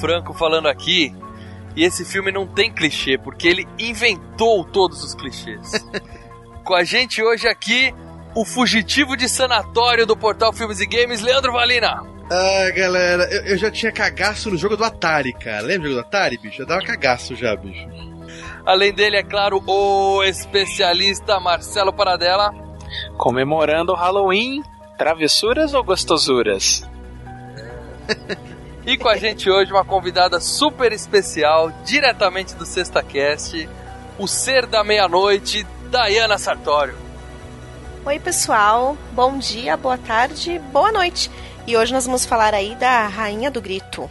Franco falando aqui. E esse filme não tem clichê, porque ele inventou todos os clichês. Com a gente hoje aqui, o fugitivo de sanatório do portal Filmes e Games, Leandro Valina. Ah, galera, eu, eu já tinha cagaço no jogo do Atari, cara. Lembra do jogo do Atari, bicho? Eu dava cagaço já, bicho. Além dele, é claro, o especialista Marcelo Paradela. Comemorando o Halloween, travessuras ou gostosuras? E com a gente hoje uma convidada super especial, diretamente do Sexta Cast, o ser da meia-noite, Dayana Sartório. Oi, pessoal. Bom dia, boa tarde, boa noite. E hoje nós vamos falar aí da Rainha do Grito.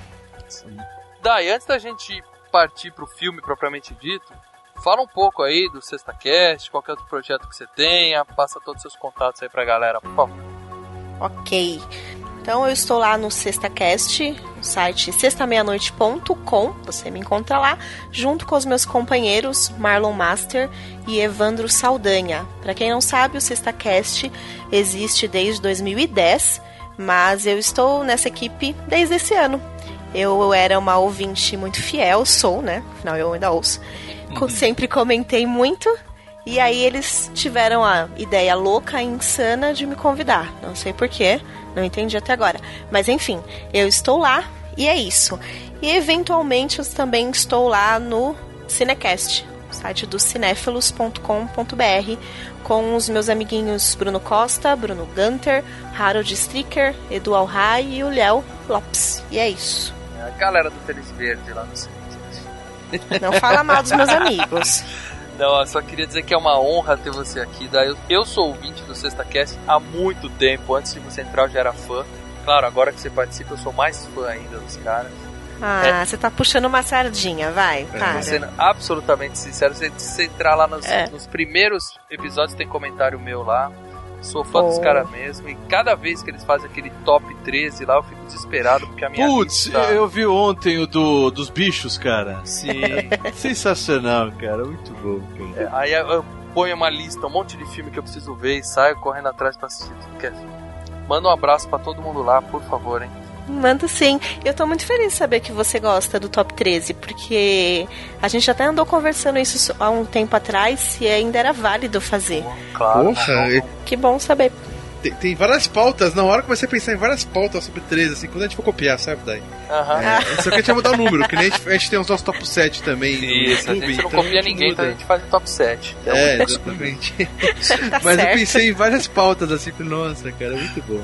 Dai, antes da gente partir pro filme propriamente dito, fala um pouco aí do Sexta Cast, qualquer outro projeto que você tenha, passa todos os seus contatos aí pra galera, por favor. Ok. Então eu estou lá no SextaCast, no site sextameianoite.com, você me encontra lá, junto com os meus companheiros Marlon Master e Evandro Saldanha. Para quem não sabe, o SextaCast existe desde 2010, mas eu estou nessa equipe desde esse ano. Eu era uma ouvinte muito fiel, sou, né? Afinal, eu ainda ouço. Co- Sempre comentei muito. E aí eles tiveram a ideia louca e insana de me convidar. Não sei porquê, não entendi até agora. Mas enfim, eu estou lá e é isso. E eventualmente eu também estou lá no Cinecast, site do cinéfilos.com.br, com os meus amiguinhos Bruno Costa, Bruno Gunter, Harold Stricker, Edu Alhai e o Léo Lopes. E é isso. É a galera do Tênis Verde lá no Cinecast. Não fala mal dos meus amigos. Não, eu só queria dizer que é uma honra ter você aqui. Daí eu, eu sou ouvinte do Sexta Cast há muito tempo. Antes de você entrar, eu já era fã. Claro, agora que você participa, eu sou mais fã ainda dos caras. Ah, você tá puxando uma sardinha, vai, para. Sendo absolutamente sincero, se você entrar lá nos, É. nos primeiros episódios, tem comentário meu lá. Sou fã dos Oh. caras mesmo. E cada vez que eles fazem aquele top 13 lá, eu fico desesperado porque a minha Putz, lista... eu vi ontem o do, dos bichos, cara. Sim. Sensacional, cara. Muito bom, cara. É, aí eu ponho uma lista, um monte de filme que eu preciso ver e saio correndo atrás pra assistir. Quer- Manda um abraço pra todo mundo lá, por favor, hein? Manda sim. Eu tô muito feliz de saber que você gosta do Top 13, porque a gente até andou conversando isso há um tempo atrás e ainda era válido fazer. Claro. Porra, e- Que bom saber. tem, tem várias pautas. Na hora que eu comecei a pensar em várias pautas sobre 13, assim, quando a gente for copiar, sabe, daí? Aham. É, só que a gente vai mudar o número, que nem a gente, a gente tem os nossos top 7 também. no Isso, a YouTube, gente não então copia ninguém, então a gente faz o top 7. Então, É, exatamente. Tá Mas eu certo. pensei em várias pautas, assim, nossa, cara, muito bom.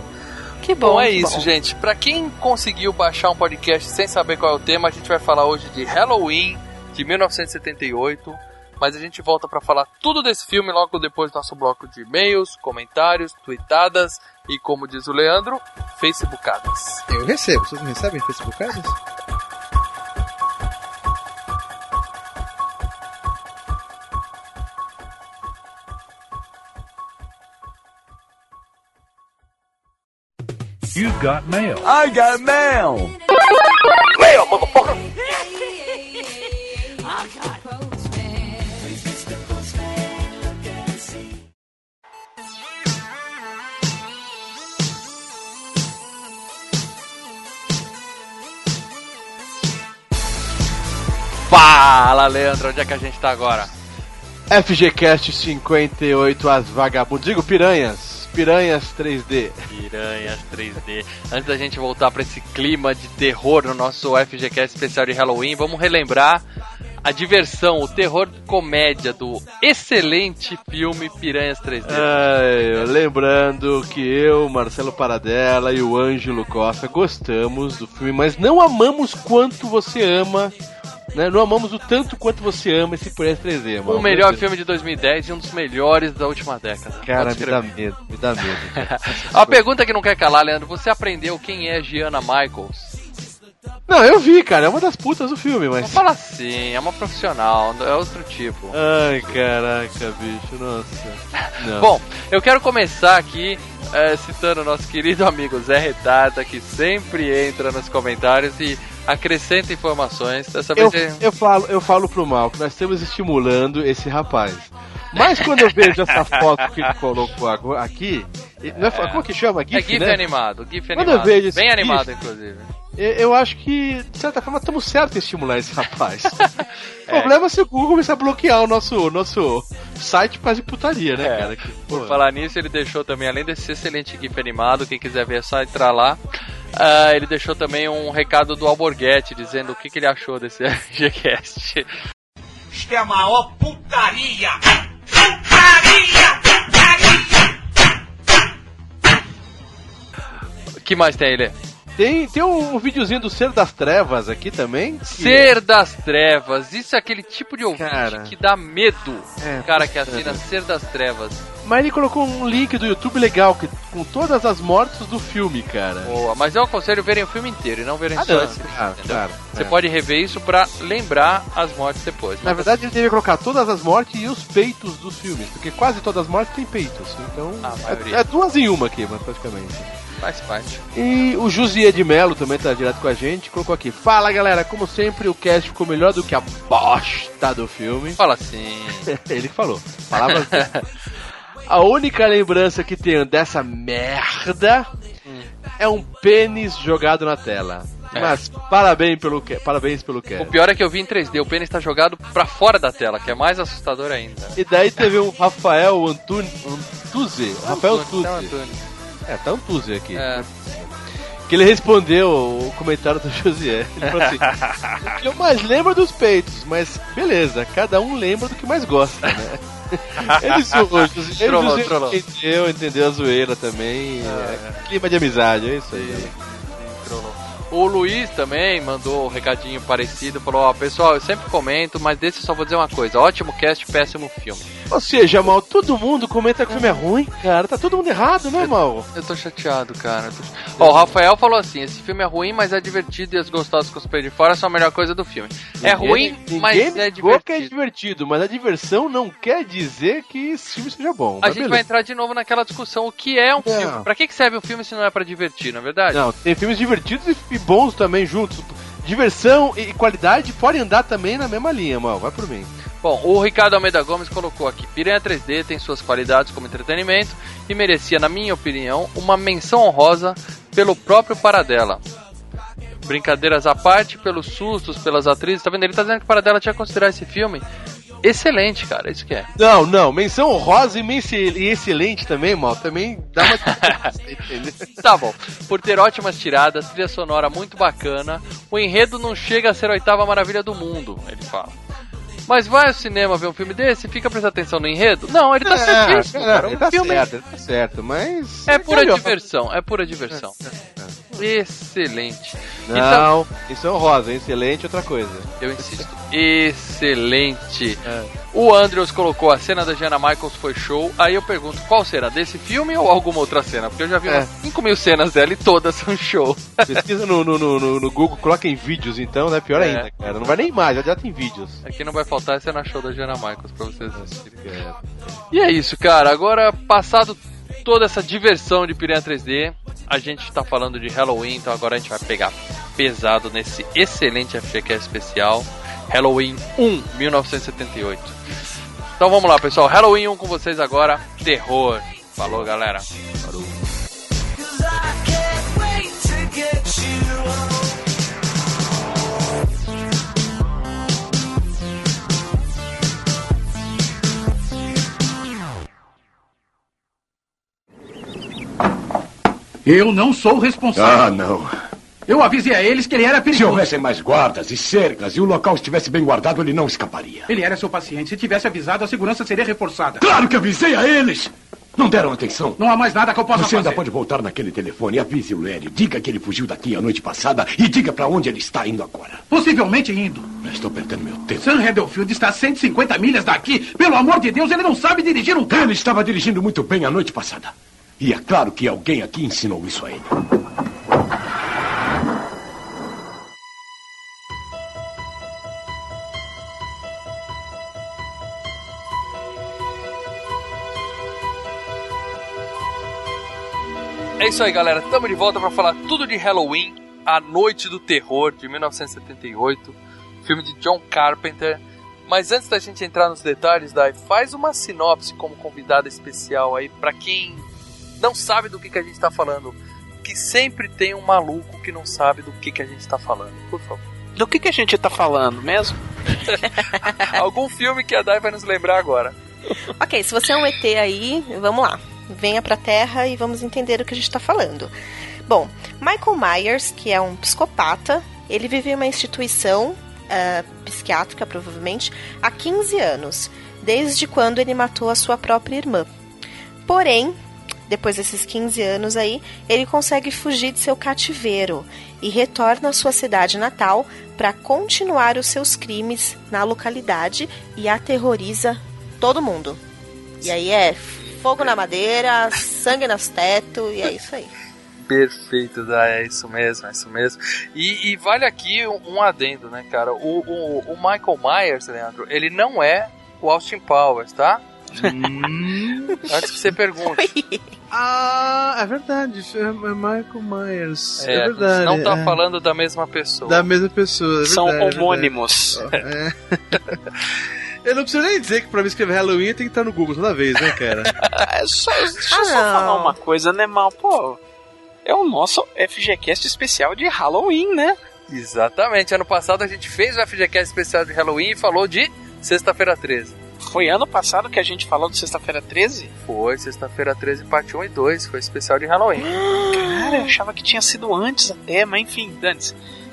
Que bom. Bom, é que isso, bom. gente. Pra quem conseguiu baixar um podcast sem saber qual é o tema, a gente vai falar hoje de Halloween de 1978. Mas a gente volta pra falar tudo desse filme logo depois do nosso bloco de e-mails, comentários, tweetadas e, como diz o Leandro, facebookadas. Eu recebo, vocês não recebem Facebookadas? You've got mail. I got mail. Fala, Leandro, onde é que a gente tá agora? FGCast 58, as vagabundas. Digo, piranhas. Piranhas 3D. Piranhas 3D. Antes da gente voltar pra esse clima de terror no nosso FGCast especial de Halloween, vamos relembrar a diversão, o terror comédia do excelente filme Piranhas 3D. Ai, lembrando que eu, Marcelo Paradela e o Ângelo Costa gostamos do filme, mas não amamos quanto você ama. Né? Não amamos o tanto quanto você ama esse Piranhas 3D, mano. O melhor filme de 2010 e um dos melhores da última década. Cara, me dá medo, me dá medo. A pergunta que não quer calar, Leandro, você aprendeu quem é Gianna Michaels? Não, eu vi, cara, é uma das putas do filme, Não mas. fala assim, é uma profissional, é outro tipo. Ai, caraca, bicho, nossa. Não. Bom, eu quero começar aqui eh, citando o nosso querido amigo Zé Retarda, que sempre entra nos comentários e acrescenta informações. Dessa eu, vez é- eu, falo, eu falo pro mal que nós estamos estimulando esse rapaz. Mas quando eu vejo essa foto que ele colocou aqui, não é, É. como que chama? é GIF, GIF né? animado, GIF Quando eu animado. vejo esse Bem GIF- animado, inclusive. Eu, eu acho que, de certa forma, estamos certos em estimular esse rapaz. o problema é se o Google começar a bloquear o nosso, nosso site de putaria, né, É. cara? Que, Por falar nisso, ele deixou também, além desse excelente GIF animado, quem quiser ver é só entrar lá. Ah, ele deixou também um recado do Alborguete dizendo o que, que ele achou desse Gcast. Isto é a maior putaria! Putaria! Putaria! O que mais tem Lê? Tem, tem um, um videozinho do Ser das Trevas aqui também. que- Ser das Trevas. Isso é aquele tipo de ouvinte Cara. que dá medo. É, cara que assina Ser das Trevas. Mas ele colocou um link do YouTube legal, que, com todas as mortes do filme, cara. Boa, mas eu aconselho verem o filme inteiro e não verem Ah, só não, esse. claro, entendeu? claro, Você é. pode rever isso pra lembrar as mortes depois. Na verdade, ele deveria colocar todas as mortes e os peitos dos filmes, porque quase todas as mortes têm peitos. Então, A maioria. é, é duas em uma aqui, mas praticamente. Faz parte. E o Jusier de Melo também tá direto com a gente, colocou aqui. Fala galera, como sempre, o cast ficou melhor do que a bosta do filme. Fala assim. Ele que falou. Palavras dele. A única lembrança que tenho dessa merda é um pênis jogado na tela. É. Mas parabéns pelo, ca- parabéns pelo O cast. pior é que eu vi em 3D, o pênis tá jogado pra fora da tela, que é mais assustador ainda. E daí teve um Rafael Antun... Antuze. Rafael. Antônio. É, tá Antuze aqui. É. Que ele respondeu o comentário do Josié. Ele falou assim: eu mais lembro é dos peitos, mas beleza, cada um lembra do que mais gosta, né? Ele zoou, Josié, ele Josié trollou. entendeu, entendeu a zoeira também. é, clima de amizade, é isso aí. O Luiz também mandou um recadinho parecido, falou, ó, pessoal, eu sempre comento, mas desse eu só vou dizer uma coisa, ótimo cast, péssimo filme. Ou seja, mal, todo mundo comenta que o filme é ruim, cara. Tá todo mundo errado, né, mal? Eu tô chateado, cara. tô- Ó, o Rafael falou assim, esse filme é ruim, mas é divertido e as gostosas com os pés de fora são a melhor coisa do filme. é ruim, Ninguém mas é negou que é divertido. divertido, mas a diversão não quer dizer que esse filme seja bom. A gente vai beleza. entrar de novo naquela discussão, o que é um Não. filme? Pra que serve um filme se não é pra divertir, não é verdade? Não, tem filmes divertidos e- e bons também juntos. Diversão e qualidade podem andar também na mesma linha, mal. Vai por mim. Bom, o Ricardo Almeida Gomes colocou aqui: Piranha 3D tem suas qualidades como entretenimento e merecia, na minha opinião, uma menção honrosa pelo próprio Paradela. Brincadeiras à parte, pelos sustos, pelas atrizes, tá vendo? Ele tá dizendo que Paradela tinha que considerar esse filme excelente, cara. Isso que é. Não, não. Menção honrosa e, excelente também, mal. Também dá uma. Tá bom. Por ter ótimas tiradas, trilha sonora muito bacana, o enredo não chega a ser a oitava maravilha do mundo, ele fala. Mas vai ao cinema ver um filme desse e fica prestando atenção no enredo? Não, ele tá certíssimo, É, cara. ele Um tá filme certo, ele tá certo, mas. É pura diversão, é pura diversão. Excelente. Então, Não, menção honrosa, excelente outra coisa. eu insisto. Excelente. É. O Andrews colocou a cena da Jana Michaels foi show. Aí eu pergunto, qual cena? Desse filme ou alguma outra cena? Porque eu já vi É. umas 5 mil cenas dela e todas são show. Pesquisa no, no, no, no- Google, coloca em vídeos então, né? Pior É. ainda, cara. Não vai nem mais, já, já tem vídeos. Aqui não vai faltar a cena show da Jana Michaels pra vocês assistirem. É. E é isso, cara. Agora, passado toda essa diversão de Piranha 3D, a gente tá falando de Halloween, então agora a gente vai pegar pesado nesse excelente FGCast especial. Halloween 1, 1978. Então vamos lá, pessoal. Halloween 1 com vocês agora. Terror. Falou, galera. Eu não sou responsável. Ah, não. Eu avisei a eles que ele era Se perigoso. houvessem mais guardas e cercas e o local estivesse bem guardado, ele não escaparia. Ele era seu paciente. Se tivesse avisado, a segurança seria reforçada. Claro que avisei a eles! Não deram atenção. Não há mais nada que eu possa Você ainda fazer. pode voltar naquele telefone, avise o Lério, diga que ele fugiu daqui a noite passada e diga pra onde ele está indo agora. Possivelmente indo. Estou perdendo meu tempo. Sam Redfield está a 150 milhas daqui. Pelo amor de Deus, ele não sabe dirigir um carro. Ele estava dirigindo muito bem a noite passada. E é claro que alguém aqui ensinou isso a ele. É isso aí, galera. Estamos de volta para falar tudo de Halloween, A Noite do Terror, de 1978. Filme de John Carpenter. Mas antes da gente entrar nos detalhes, Dai, faz uma sinopse como convidada especial aí para quem não sabe do que, que a gente está falando. Que sempre tem um maluco que não sabe do que, que a gente está falando. Por favor. Do que, que a gente tá falando mesmo? Algum filme que a Dai vai nos lembrar agora. Ok, se você é um ET aí, vamos lá. Venha pra Terra e vamos entender o que a gente tá falando. Bom, Michael Myers, que é um psicopata, ele vive em uma instituição ah, psiquiátrica, provavelmente, há 15 anos, desde quando ele matou a sua própria irmã. Porém, depois desses 15 anos aí, ele consegue fugir de seu cativeiro e retorna à sua cidade natal para continuar os seus crimes na localidade e aterroriza todo mundo. E aí é fogo na madeira, sangue nos tetos, e é isso aí. Perfeito, é isso mesmo, é isso mesmo. E, e vale aqui um, um adendo, né, cara? O, o, o Michael Myers, Leandro, ele não é o Austin Powers, tá? Antes que você pergunte. Ah, é verdade. É é Michael Myers. É, É, verdade. não tá é. falando da mesma pessoa. Da mesma pessoa. é São verdade, é homônimos. É. Eu não preciso nem dizer que pra mim escrever Halloween tem que estar no Google toda vez, né, cara? Só, deixa eu Ah, só não. falar uma coisa, né, Mal? Pô, é o nosso FGCast especial de Halloween, né? Exatamente. Ano passado a gente fez o FGCast especial de Halloween e falou de Sexta-feira 13. Foi ano passado que a gente falou de Sexta-feira 13? Foi Sexta-feira 13, parte 1 e 2. Foi especial de Halloween. Cara, eu achava que tinha sido antes até, mas enfim, dane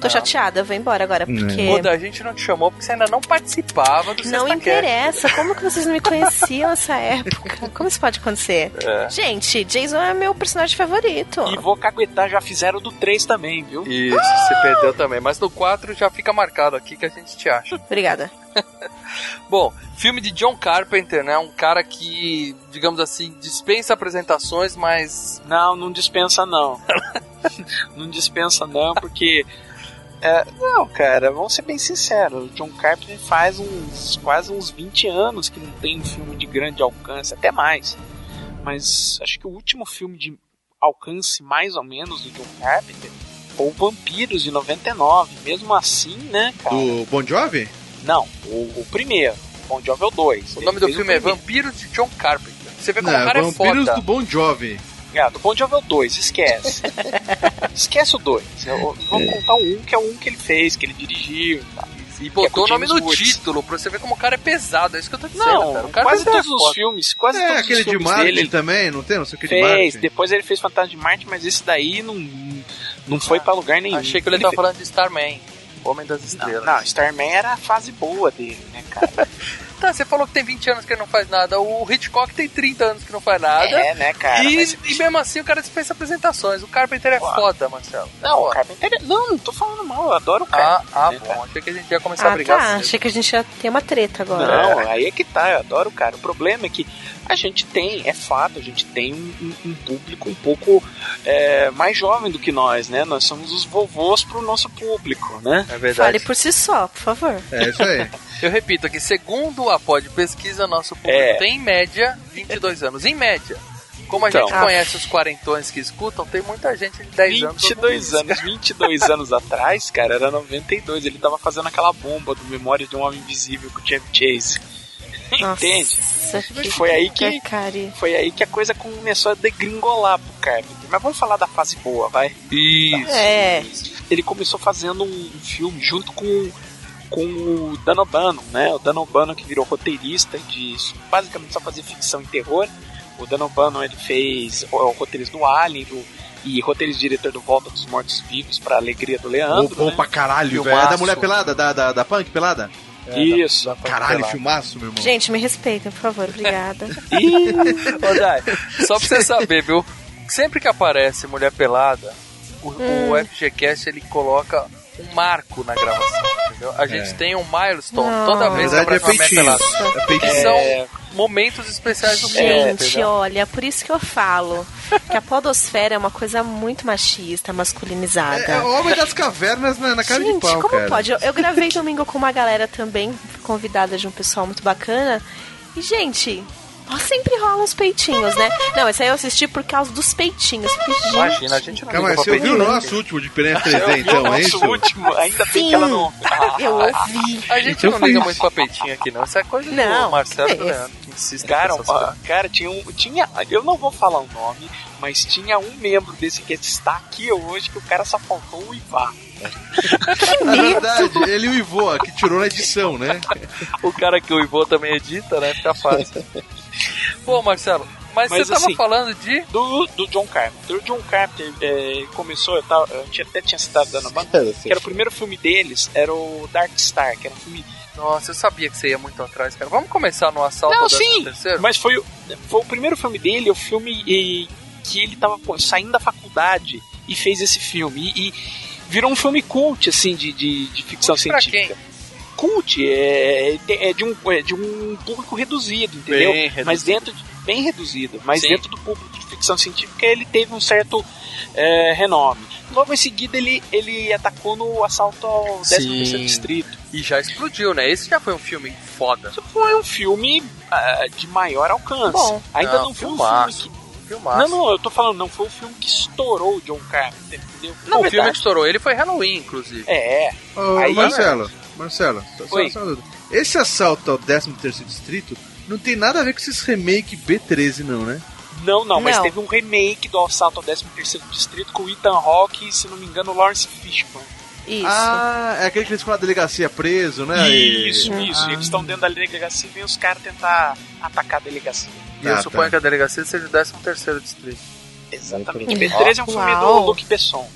Tô chateada, vou embora agora, porque. Oda, a gente não te chamou porque você ainda não participava do Não interessa, como que vocês não me conheciam nessa época? Como isso pode acontecer? É. Gente, Jason é meu personagem favorito. E vou caguetar, já fizeram do 3 também, viu? Isso, você perdeu também. Mas no 4 já fica marcado aqui que a gente te acha. Obrigada. Bom, filme de John Carpenter, né? Um cara que, digamos assim, dispensa apresentações, mas Não, não dispensa não. não dispensa não, porque. É, não, cara, vamos ser bem sinceros. O John Carpenter faz uns quase uns 20 anos que não tem um filme de grande alcance, até mais. Mas acho que o último filme de alcance mais ou menos do John Carpenter foi o Vampiros de 99. Mesmo assim, né, cara? Do Bon Jovi? Não, o, o primeiro. Bon Jovi é o 2. o nome do filme é Vampiros de John Carpenter. Você vê como o cara é Vampiros foda. do Bon Jovi. Ah, do Bon Jovi é o 2, esquece. esquece o 2. Vamos contar o 1, um, que é o 1 um que ele fez, que ele dirigiu e tal. E botou é com o nome no Woods. título, pra você ver como o cara é pesado. É isso que eu tô dizendo, Não, cara. O cara quase é todos os filmes, quase É, todos aquele os de filmes Martin dele ele também, não tem? Não sei o que de fez. Martin. Depois ele fez Fantasma de Marte, mas esse daí não, não foi pra lugar nenhum. Achei que ele tava falando de Starman, Homem das Não, Estrelas. não, Starman era a fase boa dele, né, cara? Tá, você falou que tem 20 anos que ele não faz nada. O Hitchcock tem 30 anos que não faz nada. é, né, cara? e, mas- e mesmo assim o cara dispensa apresentações. O Carpenter é Ué. foda, Marcelo. Não, o. Carpenter... Não, não tô falando mal, eu adoro o Ah, Carpenter. ah, né, bom. Achei que a gente ia começar a Ah, brigar tá. cedo. Achei que a gente ia ter uma treta agora. Não, aí é que tá, eu adoro o cara. O problema é que a gente tem, é fato, a gente tem um, um- público um pouco é, mais jovem do que nós, né? Nós somos os vovôs pro nosso público, né? É verdade. Fale por si só, por favor. É isso aí. Eu repito aqui, segundo a Pod Pesquisa, nosso público É. tem em média 22 anos. Em média. Como a Então. gente conhece os quarentões que escutam, tem muita gente de 10 anos. 22 anos, 22 anos atrás, cara, era 92. Ele tava fazendo aquela bomba do Memória de um Homem Invisível com o Chevy Chase. Entende? Nossa, que Foi aí que- porcaria. Foi aí que a coisa começou a degringolar pro Carpenter. Mas vamos falar da fase boa, vai? Isso. É, Ele começou fazendo um filme junto com, com o Dan O'Bannon, né? O Dan O'Bannon que virou roteirista de basicamente só fazer ficção e terror. O Dan O'Bannon ele fez o, o roteirista do Alien, do e roteirista e diretor do Volta dos Mortos Vivos pra Alegria do Leandro. Bom né? pra caralho, velho. É da mulher pelada, da, da, da punk pelada? Isso. Dá pra Caralho, filmaço, meu irmão. Gente, me respeitem, por favor, obrigada. Ô, Dai, só pra você saber, viu? Sempre que aparece mulher pelada, o, o FGCast ele coloca um marco na gravação, entendeu? A gente É. tem um milestone Não. toda vez que é aparece uma peitinho. pelada. É Que são momentos especiais do filme, Gente, olha, por isso que eu falo que a podosfera é uma coisa muito machista, masculinizada. É, é o homem das cavernas na, na cara Gente, de pau, como cara. pode? Eu, eu gravei domingo com uma galera também, convidada de um pessoal muito bacana. E, gente, sempre rola uns peitinhos, né? Não, esse aí eu assisti por causa dos peitinhos. Porque, gente, Imagina, a gente não Calma, você ouviu o nosso último de Piranha 3D, Eu vi o então, é nosso isso? último, ainda bem Sim. que ela não. Eu ouvi. A gente Então não liga isso. muito pra peitinho aqui, não. Isso é coisa Não, do Marcelo e do é. Leandro, insiste Cara, ó, cara, tinha um. Tinha, eu não vou falar o nome, mas tinha um membro desse que está aqui hoje que o cara só faltou o Ivar. Na verdade, ele e o Ivoa, que tirou na edição, né? O cara que o Ivo também edita, né? Fica fácil. Bom, Marcelo, mas, Mas, você tava assim, falando de. Do, do John Carpenter. O John Carpenter é, começou, eu, tava, eu tinha- até tinha citado dando banda, que era o primeiro filme deles, era o Dark Star, que era um filme. Nossa, eu sabia que você ia muito atrás, cara. Vamos começar no assalto Não, sim, terceiro? mas foi, o- foi o primeiro filme dele, o filme e, que ele tava pô, saindo da faculdade e fez esse filme. E, e virou um filme cult, assim, de, de, de ficção Cult pra científica. Cult é, é, de um, é de um público reduzido, entendeu? Bem reduzido. Mas dentro de, bem reduzido, mas Sim. dentro do público de ficção científica ele teve um certo é, renome. Logo em seguida ele, ele atacou no assalto ao 13 Sim. distrito. E já explodiu, né? Esse já foi um filme foda. Isso foi um filme ah, de maior alcance. Bom. Ainda Não, não, foi um filme que Filmaço. Não, não, eu tô falando, não foi o filme que estourou o John Carpenter, entendeu? Na o filme que estourou ele foi Halloween, inclusive. É, Ô, Aí- Marcelo, Marcelo, só, só, Oi. só uma dúvida. Esse assalto ao 13º Distrito não tem nada a ver com esses remake B13 não, né? não, não, mas Não. teve um remake do Assalto ao 13º Distrito com o Ethan Hawke e, se não me engano, o Lawrence Fishburne. Isso. Ah, é aquele que eles ficam na delegacia preso, né? E- Isso, isso. Eles estão dentro da delegacia e vem os caras tentar atacar a delegacia. E eu Ah, suponho tá. que a delegacia seja o 13 terceiro distrito. Exatamente. B13 é um filme Uau. do Luke Besson.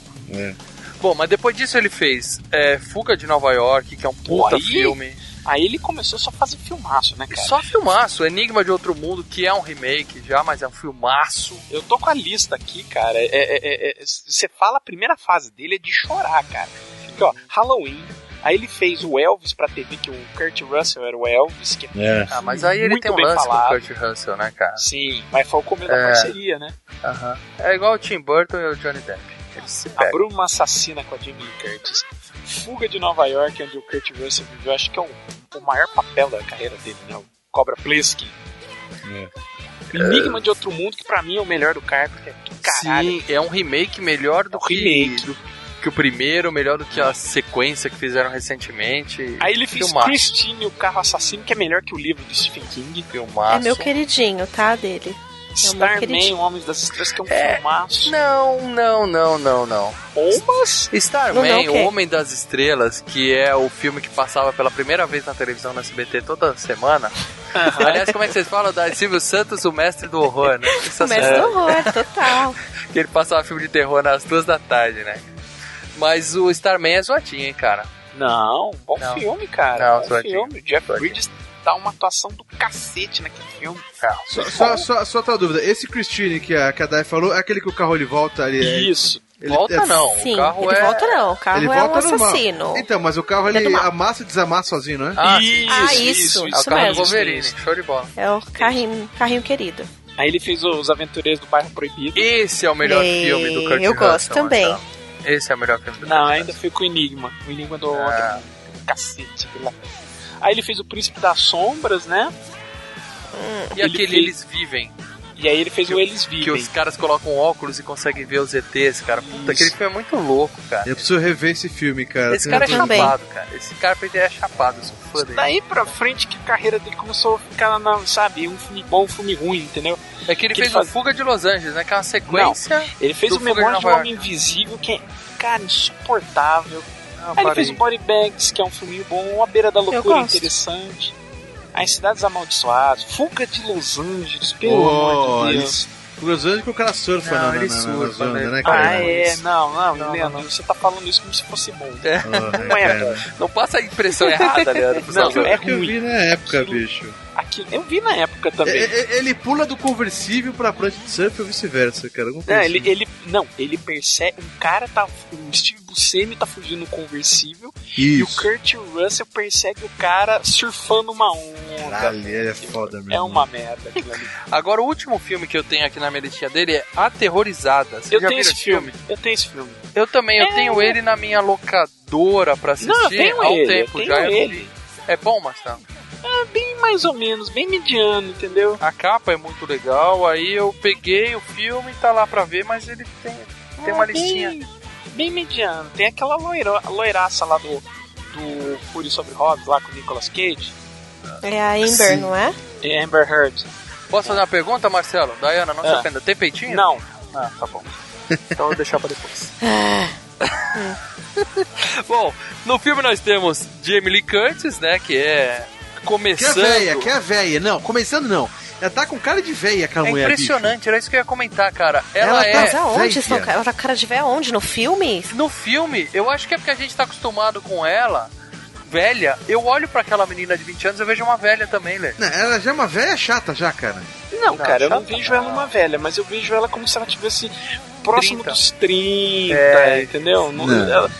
Bom, mas depois disso ele fez é, Fuga de Nova York, que é um puta Aí- filme. Aí ele começou só a fazer filmaço, né, cara? Só filmaço, Enigma de Outro Mundo, que é um remake já, mas é um filmaço. Eu tô com a lista aqui, cara. É, é, é, é, Você fala a primeira fase dele é de chorar, cara. Porque, ó, Halloween. Aí ele fez o Elvis pra TV, que o Kurt Russell era o Elvis, que É. Ah, mas aí ele tem um bem lance falado. com o Kurt Russell, né, cara? Sim, mas foi o começo É. da parceria, né? Aham. É igual o Tim Burton e o Johnny Depp. Se A. Bruma Assassina com a Jamie Lee Curtis. Fuga de Nova York, onde o Kurt Russell viveu, acho que é o, o maior papel da carreira dele, né? O Cobra Pleskin. Enigma de Outro Mundo, que pra mim é o melhor do Carpenter. Que caralho. Sim, é um remake melhor do É um que, remake. do que o primeiro, melhor do que a sequência que fizeram recentemente. Aí ele fez Filmaço. Christine, o Carro Assassino, que é melhor que o livro do Stephen King. Filmaço. É meu queridinho, tá? Dele. Starman, queridinho. Homens das Estrelas, que é um É. filmaço. Não, não, não, não, não. Omas? Starman, o o Homem das Estrelas, que é o filme que passava pela primeira vez na televisão na SBT toda semana. Aliás, como é que vocês falam? Da Silvio Santos, o mestre do horror, né? O mestre do horror, total. que ele passava filme de terror nas duas da tarde, né? Mas o Starman é zoadinho, hein, cara? Não, bom Não. filme, cara. Não, bom zoadinho. filme. Jeff. Bridges dá uma atuação do cacete naquele filme. Só, só, só, só outra dúvida, esse Christine que a, que a Dai falou é aquele que o carro ele volta ali. é- Isso. ele- Volta é- não, Sim, o carro ele é... volta não. O carro Ele é um volta normal. assassino. Então, mas o carro Ele é amassa e desamassa sozinho, não é? Ah, isso, Ah, isso, isso, isso, É o isso carro do mesmo. Wolverine, isso. show de bola. É o carrinho, carrinho querido. Aí ele fez os Aventureiros do Bairro Proibido. Esse é o melhor Ei, filme do Kurt eu gosto Russell, também. Esse é o melhor filme do Não, Kurt ainda com o Enigma. O Enigma do Ah. outro. Cacete. lá. Aí ele fez o Príncipe das Sombras, né? E ele aquele fez- Eles Vivem, E aí ele fez o Eles que Vivem. os caras colocam óculos e conseguem ver os ETs, cara. Puta, aquele filme é muito louco, cara. Eu preciso rever esse filme, cara. Esse cara é chapado, cara. Esse cara é chapado, eu sou fã dele. Daí pra frente que a carreira dele começou a ficar, na, sabe, um filme bom, um filme ruim, entendeu? É que ele que fez ele faz- o Fuga de Los Angeles, né? Que é uma sequência. Ele fez o Memória de um Homem Invisível, que é, cara, insuportável. Ah, Aí ele fez o Body Bags, que é um filme bom, A Beira da Loucura interessante. As Cidades Amaldiçoadas, Fuga de Los Angeles, pelo Oh, amor de Deus. Cruzando que o cara surfa Não, na, na, ele na, surfa, nas ondas, né? né, cara? Ah, é, não, não, Não, Leandro, não. você tá falando isso como se fosse bom. É. Oh, Não é, cara. Não passa a impressão errada, Leandro. Não, é É que eu ruim. vi na época, bicho. Aquilo, eu vi na época também. É, é, Ele pula do conversível pra prancha de surf ou vice-versa, cara. Coisa Não, ele, assim. ele, não, ele percebe. Um cara tá. O Steve Buscemi tá fugindo no conversível e o Isso. Kurt Russell persegue o cara surfando uma onda. Caralho, ele é foda mesmo. É uma merda aquilo ali. Agora, o último filme que eu tenho aqui na minha listinha dele é Aterrorizada. Você Eu já tenho viu esse filme. Eu tenho esse filme. Eu também, eu É. tenho ele na minha locadora pra assistir Não, eu tenho há um ele, tempo eu já. tenho eu ele. vi. É bom, Marcelo? É bem mais ou menos, bem mediano, entendeu? A capa é muito legal, aí eu peguei o filme e tá lá pra ver, mas ele tem, tem uma É, bem- listinha. Bem mediano. Tem aquela loira, loiraça lá do, do Fury sobre Hobbs, lá com o Nicolas Cage. É a Amber, Sim. não é? É Amber Heard. Posso fazer uma pergunta, Marcelo? Dayana, não se Ah. ofenda. Tem peitinho? Não, Ah, tá bom. Então eu vou deixar pra depois. Ah, bom, no filme nós temos Jamie Lee Curtis, né, que é Que é começando... véia, que é véia. Não, começando não. Ela tá com cara de véia, aquela É mulher. impressionante, era isso que eu ia comentar, cara. Ela, Ela é... tá- Mas aonde? Estão, ela tá com cara de véia aonde? No filme? No filme, eu acho que é porque a gente tá acostumado com ela, velha. Eu olho pra aquela menina de 20 anos e eu vejo uma velha também, Lê. Não, ela já é uma véia chata já, cara. Não, Não, cara, eu não vejo ela uma velha, mas eu vejo ela como se ela tivesse próximo 30. dos 30, É. entendeu? Não- Não. ela-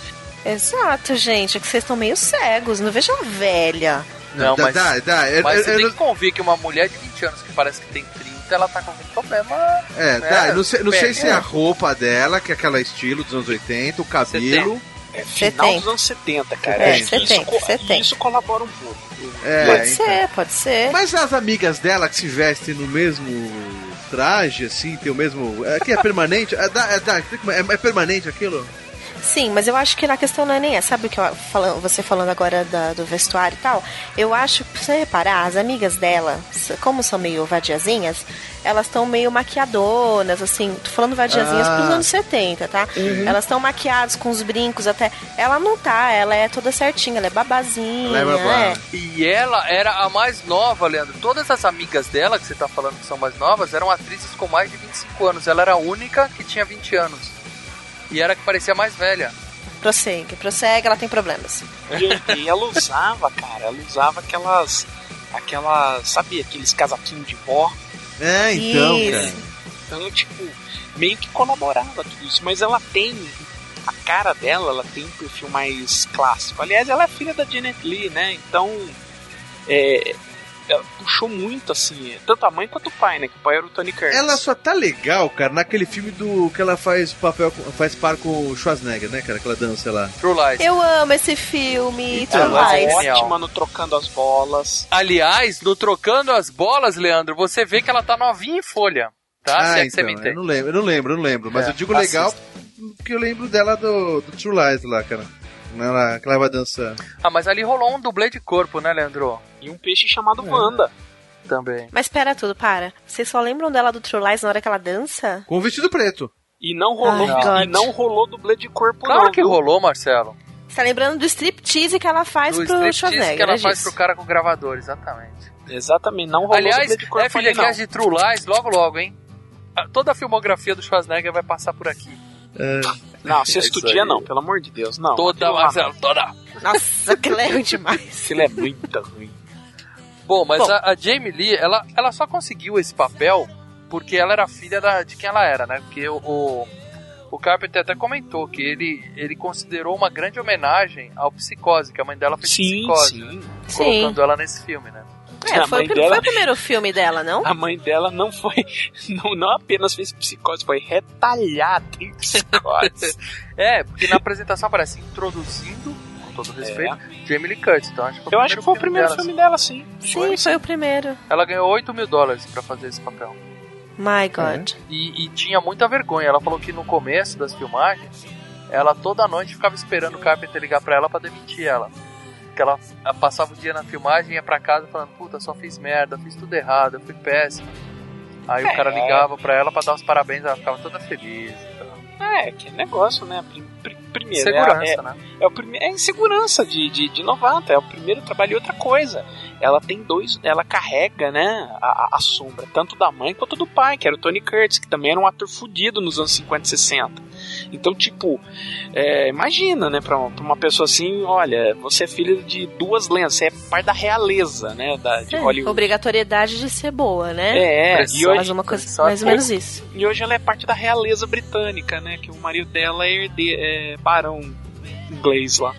Exato, gente. É que vocês estão meio cegos. Não vejo uma velha. Não, mas, dá, dá. Eu- mas eu- você eu tem que convir que uma mulher de 20 anos que parece que tem 30, ela tá com algum problema. É, né? dá. Não sei, não sei se é a roupa dela, que é aquela estilo dos anos 80, o cabelo. é final 70. dos anos 70, cara. É, Acho que 70, isso, co- 70. isso colabora um pouco. É, pode então. ser, pode ser. Mas as amigas dela que se vestem no mesmo traje, assim, tem o mesmo. É, que é permanente? É, é, é- é permanente aquilo? Sim, mas eu acho que na questão não é nem essa. Sabe o que eu, falando, você falando agora da- do vestuário e tal? Eu acho, pra você reparar, as amigas dela, como são meio vadiazinhas, elas estão meio maquiadonas, assim, tô falando vadiazinhas Ah. pros anos 70, tá? Elas estão maquiadas com os brincos até. Ela não tá, ela é toda certinha, ela é babazinha. Ela é babá. é. E ela era a mais nova, Leandro. Todas as amigas dela, que você tá falando que são mais novas, eram atrizes com mais de 25 anos. Ela era a única que tinha 20 anos. E era a que parecia mais velha. Prossegue, prossegue, ela tem problemas. E, e ela usava, cara, ela usava aquelas. Aquelas. Sabe, aqueles casaquinhos de vó? É, então, Isso. cara. Então, tipo, meio que colaborava tudo isso. Mas ela tem. A cara dela, ela tem um perfil mais clássico. Aliás, ela é filha da Janet Lee, né? Então. É, ela puxou muito, assim, tanto a mãe quanto o pai, né? Que o pai era o Tony Curtis. Ela só tá legal, cara, naquele filme do que ela faz papel faz par com o Schwarzenegger, né, cara? Aquela dança lá. True Lies. Eu amo esse filme, Então, True ela é Lies. genial. ótima no trocando as bolas. Aliás, no Trocando as Bolas, Leandro, você vê que ela tá novinha em folha. Tá? Se é que você me eu não lembro, eu não lembro, eu não lembro. Mas É, eu digo legal porque eu lembro dela do, do True Lies lá, cara. Ela, que ela vai dançar. Ah, mas ali rolou um dublê de corpo, né, Leandro? E um peixe chamado É. Wanda. Também. Mas espera tudo, para. Vocês só lembram dela do True Lies na hora que ela dança? Com o vestido preto. E não rolou, Ai, e não rolou dublê de corpo, Claro não. que viu? rolou, Marcelo. Você tá lembrando do striptease que ela faz Do pro Schwarzenegger, que ela é faz disso? pro cara com o gravador, exatamente. Exatamente, não rolou Aliás, dublê de corpo não. FGCast de True Lies logo logo, hein? Toda a filmografia do Schwarzenegger vai passar por aqui. Não, sexto É dia aí. não, pelo amor de Deus, não. Toda, Marcelo, toda. Nossa, aquilo é ruim demais. Aquilo é muito ruim. Bom, mas Bom. A, a Jamie Lee, ela, ela só conseguiu esse papel porque ela era filha da, de quem ela era, né? Porque o, o, o Carpenter até comentou que ele, ele considerou uma grande homenagem ao Psicose, que a mãe dela fez Sim, Psicose, né? sim. Sim. colocando ela nesse filme, né? É, foi, dela- foi o primeiro filme dela, não? A mãe dela não foi. Não, não apenas fez psicose, foi retalhada em psicose. É, porque na apresentação aparece introduzindo, com todo respeito, Jamie Lee Curtis. Então acho que foi Eu acho que foi o primeiro dela, filme dela, sim. Sim, foi o primeiro. Ela ganhou 8 mil dólares pra fazer esse papel. My God. E, e tinha muita vergonha. Ela falou que no começo das filmagens, ela toda noite ficava esperando o Carpenter ligar pra ela pra demitir ela. Que ela passava o dia na filmagem, ia pra casa falando: Puta, só fiz merda, fiz tudo errado, eu fui péssimo. Aí o cara É. ligava pra ela pra dar os parabéns, ela ficava toda feliz. Então, É, que negócio, né? Prim- prim- Primeiro, Segurança, é, é, né? é, o prime é insegurança de, de, de novato, é o primeiro trabalho e outra coisa. ela tem dois. Ela carrega, né? A, a- a sombra, tanto da mãe quanto do pai, que era o Tony Curtis, que também era um ator fudido nos anos 50 e 60. Então, tipo, é, imagina, né, pra, pra uma pessoa assim, olha, você é filho de duas lendas, você é parte da realeza, né, da, de É, Hollywood. obrigatoriedade de ser boa, né? É, e hoje, Mais uma coisa, mais ou é menos isso. e hoje ela é parte da realeza britânica, né, que o marido dela é, herde, é barão inglês lá.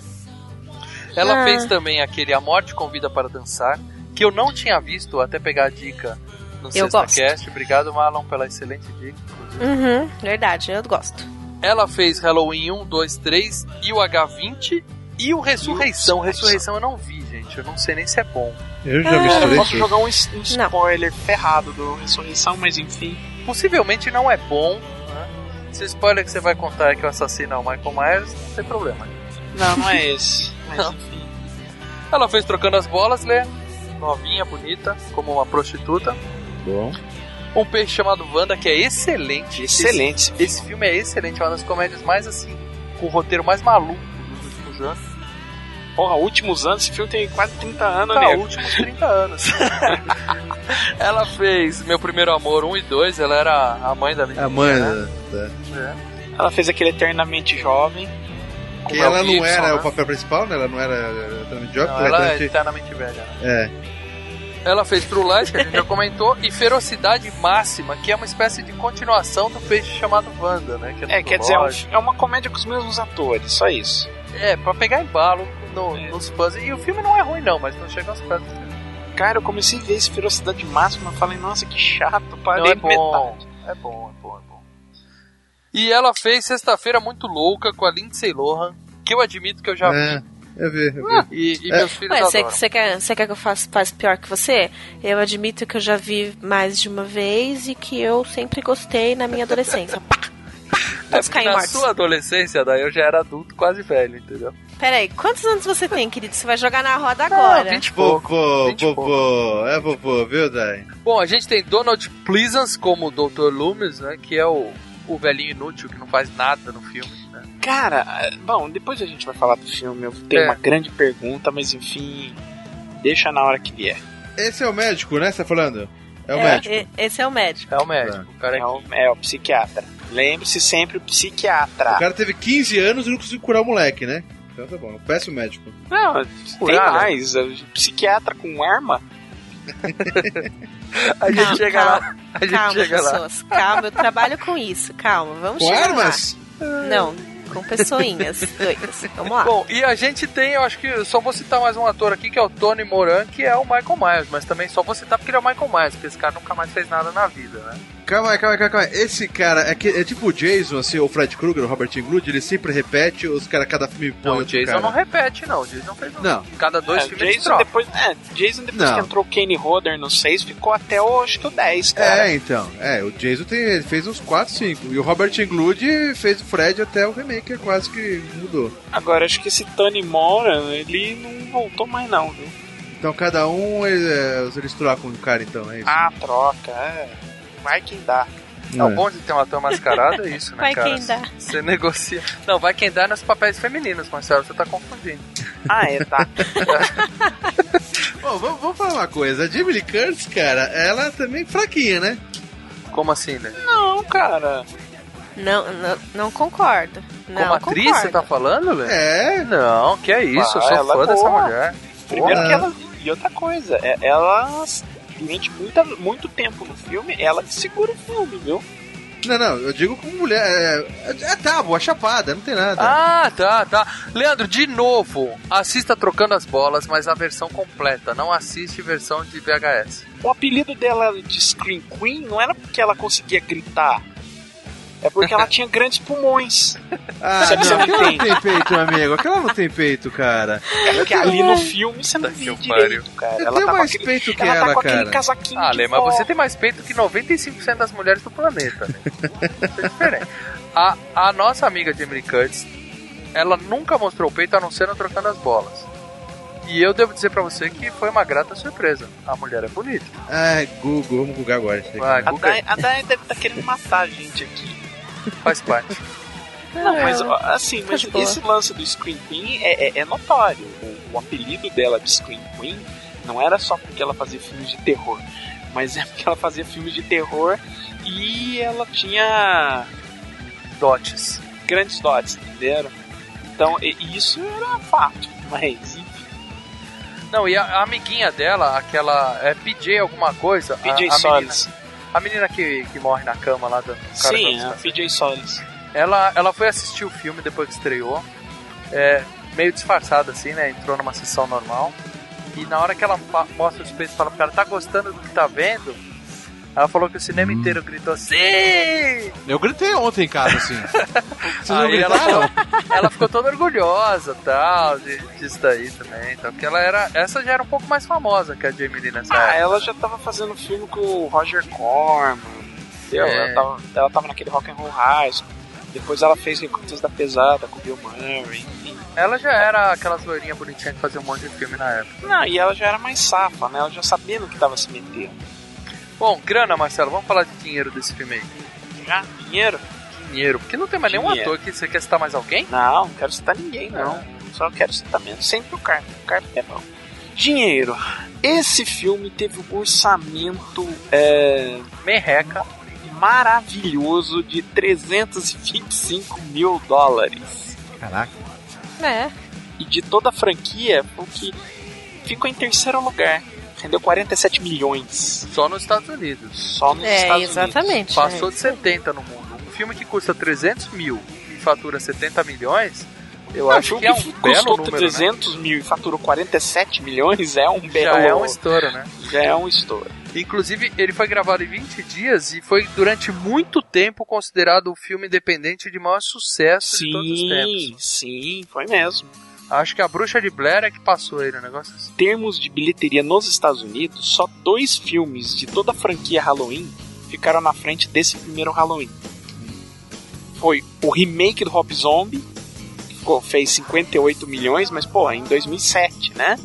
Ela Ah. fez também aquele A Morte Convida para Dançar, que eu não tinha visto até pegar a dica no Eu Sexta gosto. Cast. Obrigado, Marlon, pela excelente dica. Uhum, verdade, eu gosto. Ela fez Halloween 1, 2, 3 e o H20 e o Ressurreição. Ressurreição eu não vi, gente. Eu não sei nem se é bom. Eu já Ah, Eu misturei posso tudo. jogar um, um spoiler ferrado do Ressurreição, mas enfim. Possivelmente não é bom. Né? Se o spoiler que você vai contar é que o assassino é o Michael Myers, não tem problema. Não, não é esse. Mas enfim. Ela fez Trocando as Bolas, Lê. Novinha, bonita, como uma prostituta. Bom. Um peixe chamado Wanda, que é excelente. Excelente. Esse, esse filme é excelente, é uma das comédias mais assim, com o roteiro mais maluco dos últimos anos. Porra, últimos anos, esse filme tem quase 30 anos, Tá, né? últimos 30 anos. ela fez Meu Primeiro Amor 1 e 2, ela era a mãe da menina. A mãe né? Da- Ela fez aquele Eternamente Jovem. Que ela não Gibson, era né? o papel principal, né? Ela não era exatamente job, Não, ela é eternamente velha. né? É. Ela fez True Lies, que a gente já comentou, e Ferocidade Máxima, que é uma espécie de continuação do peixe chamado Wanda, né? Que É, tudo quer dizer, é, é uma comédia com os mesmos atores, só isso. É, pra pegar embalo no- É. nos fãs. E o filme não é ruim, não, mas não chega aos pés do filme. Cara, eu comecei a ver esse Ferocidade Máxima, eu falei, nossa, que chato, Não, parei é na bom. metade. É bom, é bom, é bom. E ela fez Sexta-feira Muito Louca com a Lindsay Lohan, que eu admito que eu já É, vi. eu vi, eu vi. E, e É. meus filhos Ué, você, quer, você quer que eu faça, faça pior que você? Eu admito que eu já vi mais de uma vez e que eu sempre gostei na minha adolescência. Pá! Pá! É Todos porque caem na mortos. sua adolescência, daí eu já era adulto, quase velho, entendeu? Peraí, quantos anos você tem, querido? Você vai jogar na roda agora. Ah, 20 e pouco. Vovô, 20 e pouco. vovô, é vovô, viu, Dai? Bom, a gente tem Donald Pleasance como Dr. Loomis, né? Que é o, o velhinho inútil que não faz nada no filme, né? Cara, bom, depois a gente vai falar do filme, eu tenho É. uma grande pergunta, mas enfim, deixa na hora que vier. Esse é o médico, né? Você tá falando? É o É, médico. e- esse é o médico. É o médico. O cara é É o, é o psiquiatra. Lembre-se sempre o psiquiatra. O cara teve 15 anos e não conseguiu curar o moleque, né? Então tá bom, péssimo médico. Não, tem Curar, né? mais. é o Psiquiatra com arma. A gente Calma, chega lá. A gente Calma, chega lá. pessoas. Calma, eu trabalho com isso. Calma, vamos Com chegar armas? lá. Não, com pessoinhas doidas. Vamos lá. Bom, e a gente tem, eu acho que só vou citar mais um ator aqui, que é o Tony Moran, que é o Michael Myers, mas também só vou citar porque ele é o Michael Myers, porque esse cara nunca mais fez nada na vida, né? Calma aí, calma aí, calma aí. Esse cara é, que, é tipo o Jason, assim, ou o Fred Krueger, o Robert Englund, ele sempre repete, os caras cada filme põe Não, o Jason cara. não repete, não. O Jason fez um. Não. Cada dois É, filmes Jason troca. depois, é, Jason depois Não. que entrou o Kenny Roder no 6, ficou até o, acho que o 10, cara. É, então. É, o Jason tem, ele fez uns 4, 5. E o Robert Englund fez o Fred até o remake, que quase que mudou. Agora, acho que esse Tony Moran, ele não voltou mais não, viu? Então cada um, eles, eles trocam o cara, então, é isso. Ah, troca, é. Vai quem dá. É, o bom de ter um ator mascarado é isso, né, Vai cara? quem dá. Você negocia. Não, vai quem dá nos papéis femininos, Marcelo, você tá confundindo. Ah, é, tá. Bom, vamos, vamos falar uma coisa. A Jamie Lee Curtis, cara, ela também fraquinha, né? Como assim, né? não, cara. Não, não, não concordo. Não Como atriz concordo. você tá falando, Lê? É. Não, que é isso, eu Ah, sou ela fã é dessa boa. mulher. Primeiro que ela. E outra coisa, é- ela. Durante muita, muito tempo no filme, ela que segura o filme, viu? Não, não, eu digo como mulher. É, é tábua, chapada, não tem nada. Ah, tá, tá. Leandro, de novo, assista Trocando as Bolas, mas a versão completa. Não assiste versão de VHS. O apelido dela de Scream Queen não era porque ela conseguia gritar. É porque ela tinha grandes pulmões. Ah, Sabe, você não, aquela não tem peito, amigo. Aquela não tem peito, cara. É porque ali no filme você não que direito, cara. Eu Ela tenho tá com mais aquele, peito que ela tá ela, com aquele cara. casaquinho Ah, de Lê, mas vó. você tem mais peito que 95% das mulheres do planeta. né? Isso é diferente. A, a nossa amiga Jamie Lee Curtis, ela nunca mostrou o peito a não ser no Trocando as Bolas. E eu devo dizer pra você que foi uma grata surpresa. A mulher é bonita. Ai, Google, vamos Google agora. isso aqui. Vai, A Google, Dai, a Dai deve estar querendo matar a gente aqui. Faz parte. Não, mas ó, assim, mas boa. esse lance do Scream Queen é, é- é notório. O, o apelido dela de Scream Queen Não era só porque ela fazia filmes de terror, mas é porque ela fazia filmes de terror e ela tinha Dotes. grandes dotes, entenderam? Então, isso era fato, mas Não, e a, a amiguinha dela, aquela. É PJ alguma coisa? A- PJ a, menina, Solis. A menina que, que morre na cama lá do cara Sim, a PJ Solis. ela, ela foi assistir o filme depois que estreou. É, meio disfarçada assim, né? Entrou numa sessão normal. E na hora que ela mostra os peitos e fala pro cara, tá gostando do que tá vendo? Ela falou que o cinema inteiro gritou sim! Eu gritei ontem em casa, assim. Vocês não Aí ela, gritaram? falou- ela ficou toda orgulhosa tal, de, disso daí também. Então, porque ela era. Essa já era um pouco mais famosa que a Jamie Lee nessa Ah, época. ela já tava fazendo filme com o Roger Corman, entendeu? É. Ela, tava, ela tava naquele Rock and Roll High School. Depois ela fez Recrutas da Pesada com o Bill Murray, enfim. Ela já era aquelas loirinhas bonitinhas que fazia um monte de filme na época. Não, e ela já era mais safa, né? Ela já sabia no que tava se metendo. Bom, grana, Marcelo, vamos falar de dinheiro desse filme aí. Já? Dinheiro? Dinheiro, porque não tem mais nenhum Dinheiro. ator aqui. Você quer citar mais alguém? Não, não quero citar ninguém, não. Só quero citar mesmo. Sempre o Carpe. O Carpe é bom. Dinheiro. Esse filme teve um orçamento é, Merreca. maravilhoso de 325 mil dólares. Caraca. É. E de toda a franquia, o que ficou em terceiro lugar. Rendeu 47 milhões. Só nos Estados Unidos. Só nos É, Estados exatamente. Passou é. de 70 no mundo. Um filme que custa 300 mil e fatura 70 milhões, eu Unidos. acho que é um belo custou número, 300 mil e faturou 47 milhões é um né? belo... Já é um estouro, né? Já é um estouro. Inclusive, ele foi gravado em 20 dias e foi durante muito tempo considerado o filme independente de maior sucesso de todos os Sim, tempos. sim, foi mesmo. Acho que a Bruxa de Blair é que passou ele, o negócio assim. termos de bilheteria nos Estados Unidos, só dois filmes de toda a franquia Halloween ficaram na frente desse primeiro Halloween. Foi o remake do Rob Zombie, que ficou- fez 58 milhões, mas pô, em 2007, né?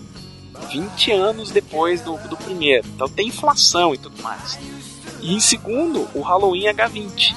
20 anos depois do, do primeiro. Então tem inflação e tudo mais. E em segundo, o Halloween H20,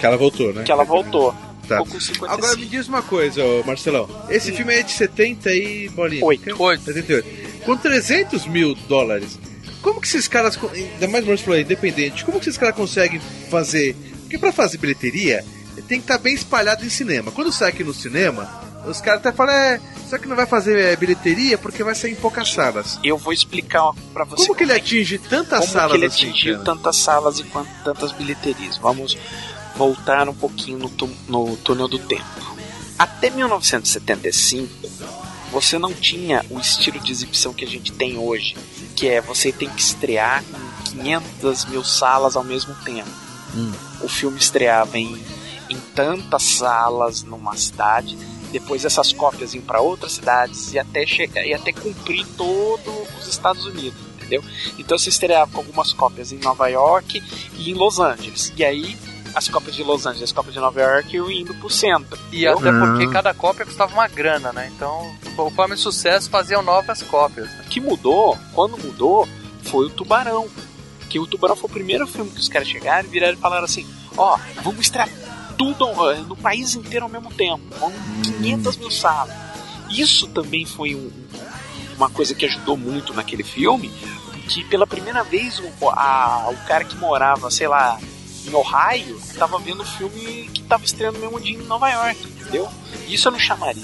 Que ela voltou, né? que ela voltou. Tá. Ficou com 55. Agora me diz uma coisa, Marcelão. Esse filme é de 70 e bolinha. Oito. Oito. 78. Com 300 mil dólares, como que esses caras, ainda mais o Maurício falou, independente, como que esses caras conseguem fazer? Porque pra fazer bilheteria, tem que estar bem espalhado em cinema. Quando sai aqui no cinema, os caras até falam, é, só que não vai fazer é, bilheteria porque vai sair em poucas salas. Eu vou explicar pra você Como que ele é atinge tantas como salas que ele assim, atingiu cara? tantas salas e tantas bilheterias. Vamos voltar um pouquinho no, no túnel do tempo. Até 1975, você não tinha o estilo de exibição que a gente tem hoje, que é você tem que estrear em 500 mil salas ao mesmo tempo. O filme estreava em, em tantas salas numa cidade, depois essas cópias iam para outras cidades e até chegar e até cumprir todos os Estados Unidos, entendeu? Então você estreava com algumas cópias em Nova York e em Los Angeles. E aí as cópias de Los Angeles, as cópias de Nova York iam indo pro centro. E até porque cada cópia custava uma grana, né? Então, conforme o sucesso, faziam novas cópias. né? O que mudou, quando mudou, foi o Tubarão. Que o Tubarão foi o primeiro filme que os caras chegaram e viraram e falaram assim: Ó, vamos estrear tudo no país inteiro ao mesmo tempo. Vamos 500 mil salas. Isso também foi um- uma coisa que ajudou muito naquele filme, porque pela primeira vez o, a- o cara que morava, sei lá, em Ohio, tava vendo o filme que tava estreando no mesmo dia em Nova York, entendeu? Isso eu não chamaria.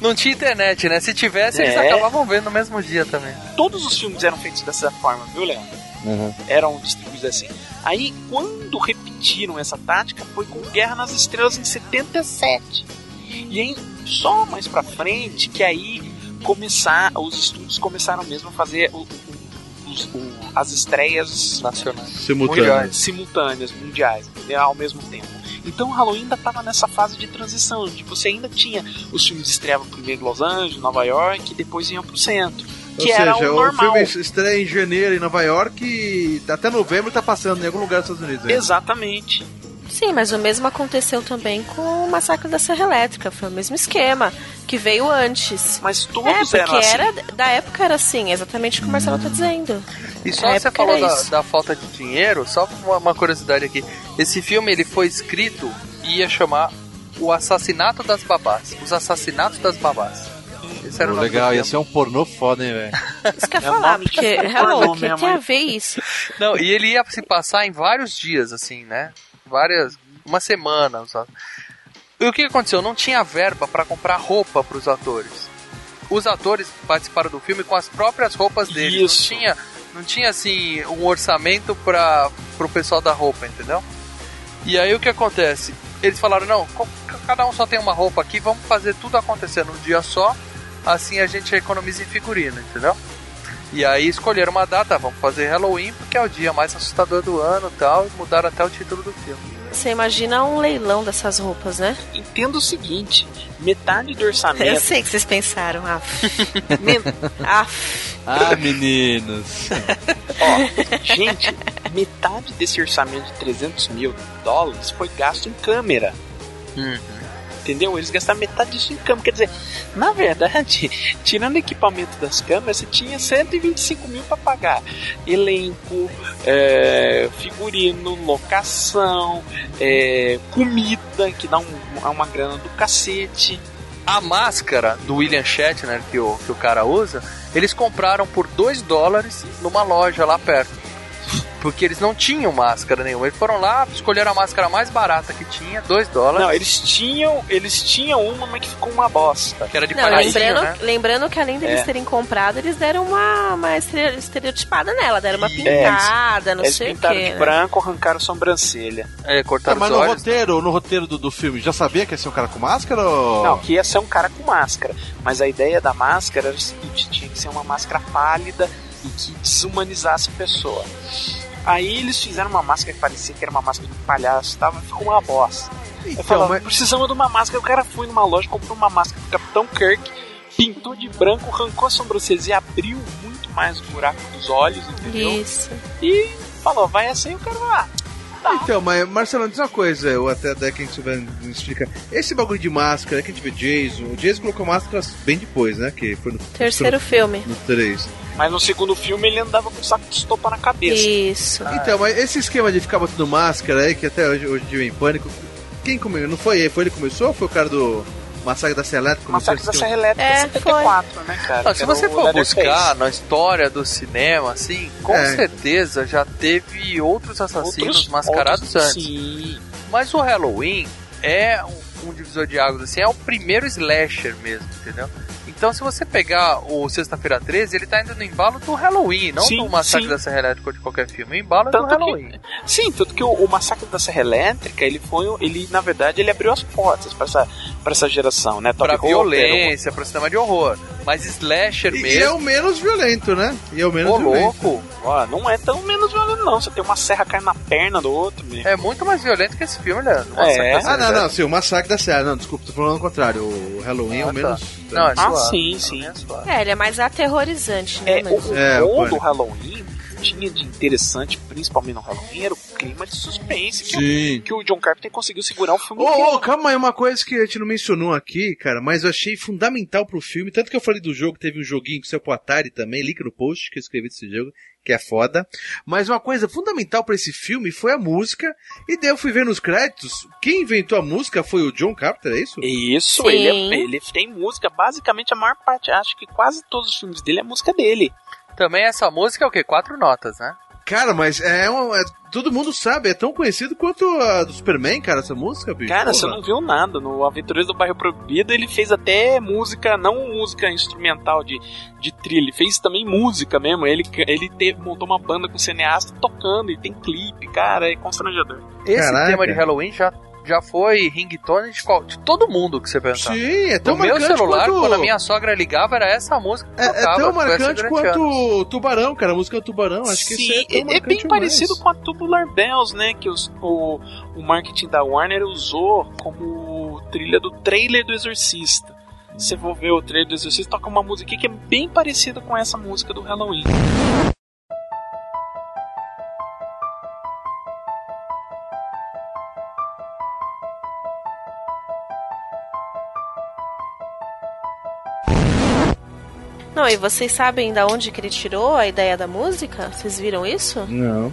Não tinha internet, né? Se tivesse, eles É. acabavam vendo no mesmo dia também. Todos os filmes eram feitos dessa forma, viu, Leandro? eram distribuídos assim. Aí, quando repetiram essa tática, foi com Guerra nas Estrelas em 77. E aí, só mais pra frente, que aí começar, os estúdios começaram mesmo a fazer o- os- o- as estreias Nacionais. Simultâneo. Mundiais. simultâneas, mundiais, entendeu? ao mesmo tempo. Então o Halloween ainda estava nessa fase de transição, de você ainda tinha os filmes estreavam primeiro em Los Angeles, Nova York, e depois iam pro centro. Ou Que era seja, o o normal. filme estreia em janeiro em Nova York e até novembro tá passando em algum lugar dos Estados Unidos. né? Exatamente. Sim, mas o mesmo aconteceu também com o Massacre da Serra Elétrica. Foi o mesmo esquema, que veio antes. Mas É, todos porque eram assim. era, da época era assim, exatamente o que o Marcelo tá dizendo. E só Na você falou da, da falta de dinheiro, só uma, uma curiosidade aqui. Esse filme ele foi escrito e ia chamar O Assassinato das Babás. Os Assassinatos das Babás. Esse era o Pô, nome legal, ia ser um pornô foda, hein, velho? Isso que eu ia É falar, porque Hello, o que tem a ver isso? Não, e ele ia se passar em vários dias, assim, né? Várias. Uma semana. E o que aconteceu? Não tinha verba pra comprar roupa pros atores. Os atores participaram do filme com as próprias roupas deles. Isso. Não tinha, não tinha assim, um orçamento para pro pessoal da roupa, entendeu? E aí o que acontece? Eles falaram, não, cada um só tem uma roupa aqui, vamos fazer tudo acontecer num dia só, assim a gente economiza em figurino, entendeu? E aí escolheram uma data, vamos fazer Halloween, porque é o dia mais assustador do ano e tal, e mudaram até o título do filme. Você imagina um leilão dessas roupas, né? Entenda o seguinte: metade do Eu orçamento. sei que vocês pensaram. Ah, Men- ah, Ah, meninos. Ó, gente, metade desse orçamento de 300 mil dólares foi gasto em câmera. Entendeu? Eles gastaram metade disso em câmera. Quer dizer, na verdade, tirando o equipamento das câmeras, você tinha 125 mil para pagar. Elenco, é, figurino, locação, é, comida, que dá um- uma grana do cacete. A máscara do William Shatner que o, que o cara usa, eles compraram por 2 dólares numa loja lá perto. Porque eles não tinham máscara nenhuma. Eles foram lá, escolheram a máscara mais barata que tinha, 2 dólares. Não, eles tinham, eles tinham uma, mas que ficou uma bosta. Que era de Não, lembrando, né? lembrando que além deles É. terem comprado, eles deram uma, uma estere- estereotipada nela, deram uma É, pintada, não Eles sei o pintaram que. de branco, arrancaram a sobrancelha. É, cortaram mas os no olhos. roteiro, no roteiro do, do filme, já sabia que ia ser um cara com máscara ou... Não, que ia ser um cara com máscara. Mas a ideia da máscara era o seguinte: tinha que ser uma máscara pálida e que desumanizasse a pessoa. Aí eles fizeram uma máscara que parecia que era uma máscara de palhaço, tava, ficou uma bosta. Eu Então, falava, mas- precisamos de uma máscara. O cara foi numa loja, comprou uma máscara do Capitão Kirk, pintou de branco, arrancou a sobrancelha e abriu muito mais o buraco dos olhos, entendeu? Isso. E falou, vai assim, o cara vai lá. Então, mas Marcelo, diz uma coisa, eu até até quem souber me explica. Esse bagulho de máscara que a gente vê Jason, o Jason colocou máscaras bem depois, né? Que foi no Terceiro filme. no 3. Mas no segundo filme ele andava com um saco de estopa na cabeça. Isso. Então, mas esse esquema de ficar botando máscara aí, que até hoje, hoje em dia eu em pânico, quem começou? Não foi ele? Foi ele que começou ou foi o cara do Massacre da Serra Elétrica? Massacre da Serra? Elétrica É, 74, né, cara? Não, se você for buscar na história do cinema, assim, com É. certeza já teve outros assassinos Outros- mascarados outros- antes. Sim. Mas o Halloween é um, um divisor de águas, assim, é o primeiro slasher mesmo, entendeu? Então, se você pegar o Sexta-feira 13, ele tá indo no embalo do Halloween, não Sim, do Massacre sim. da Serra Elétrica ou de qualquer filme. O embalo é Tanto do que- Halloween. Sim, tanto que o, o Massacre da Serra Elétrica, ele foi, ele na verdade, ele abriu as portas pra essa, pra essa geração, né? Pra Top Hopper, violência, pra cinema de horror. Mas slasher E, e é mesmo, o menos violento, né? E é o menos ô violento. louco, Ó, não é tão menos violento, não. Você tem uma serra caindo na perna do outro, né? é muito mais violento que esse filme, Leandro. É. Ah, não, não, sim, o Massacre da Serra. Não, desculpa, tô falando ao contrário. O Halloween é Ah, o tá. menos. Não, é Ah. Sim, sim. É. É, ele é mais aterrorizante, né? É, mas- o, o É, bom o do. Halloween tinha de interessante, principalmente no Halloween, era o clima de suspense que, o, Sim. que o John Carpenter conseguiu segurar o filme Ô, inteiro. ô, calma aí, uma coisa que a gente não mencionou aqui, cara, mas eu achei fundamental pro filme. Tanto que eu falei do jogo, teve um joguinho que saiu pro Atari também, link no post que eu escrevi desse jogo, que é foda. Mas uma coisa fundamental pra esse filme foi a música. E daí eu fui ver nos créditos, quem inventou a música foi o John Carpenter, é isso? Isso, ele, é- ele tem música, basicamente a maior parte, acho que quase todos os filmes dele é música dele. Também essa música é o quê? Quatro notas, né? Cara, mas é, uma, é- Todo mundo sabe, é tão conhecido quanto a do Superman, cara, essa música, bicho. Cara, Porra. você não viu nada. No Aventureiros do Bairro Proibido ele fez até música, não música instrumental de, de trilha, ele fez também música mesmo. Ele, ele teve, montou uma banda com cineasta tocando e tem clipe, cara, é constrangedor. Esse Caraca. tema de Halloween já, já foi ringtone de, qual- de todo mundo que você pensar. Sim, é tão no meu marcante celular, quanto... quando a minha sogra ligava, era essa música que É, é tocava. tão marcante anos. quanto o Tubarão, cara. A música do Tubarão. Acho que Sim, isso é, é, é bem demais. parecido com a Tubular Bells, né? Que os, o, o marketing da Warner usou como trilha do trailer do Exorcista. Você for ver o trailer do Exorcista, toca uma música que é bem parecida com essa música do Halloween. E vocês sabem da onde que ele tirou a ideia da música? Vocês viram isso? Não.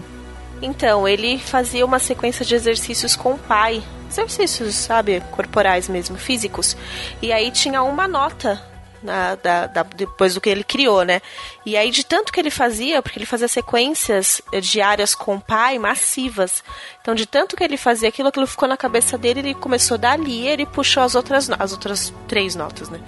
Então, ele fazia uma sequência de exercícios com o pai. Exercícios, sabe, corporais mesmo, físicos. E aí tinha uma nota na- da- da- depois do que ele criou, né? E aí, de tanto que ele fazia, porque ele fazia sequências eh, diárias com o pai massivas. Então, de tanto que ele fazia aquilo, aquilo ficou na cabeça dele, ele começou dali, ele puxou as outras, as outras três notas, né?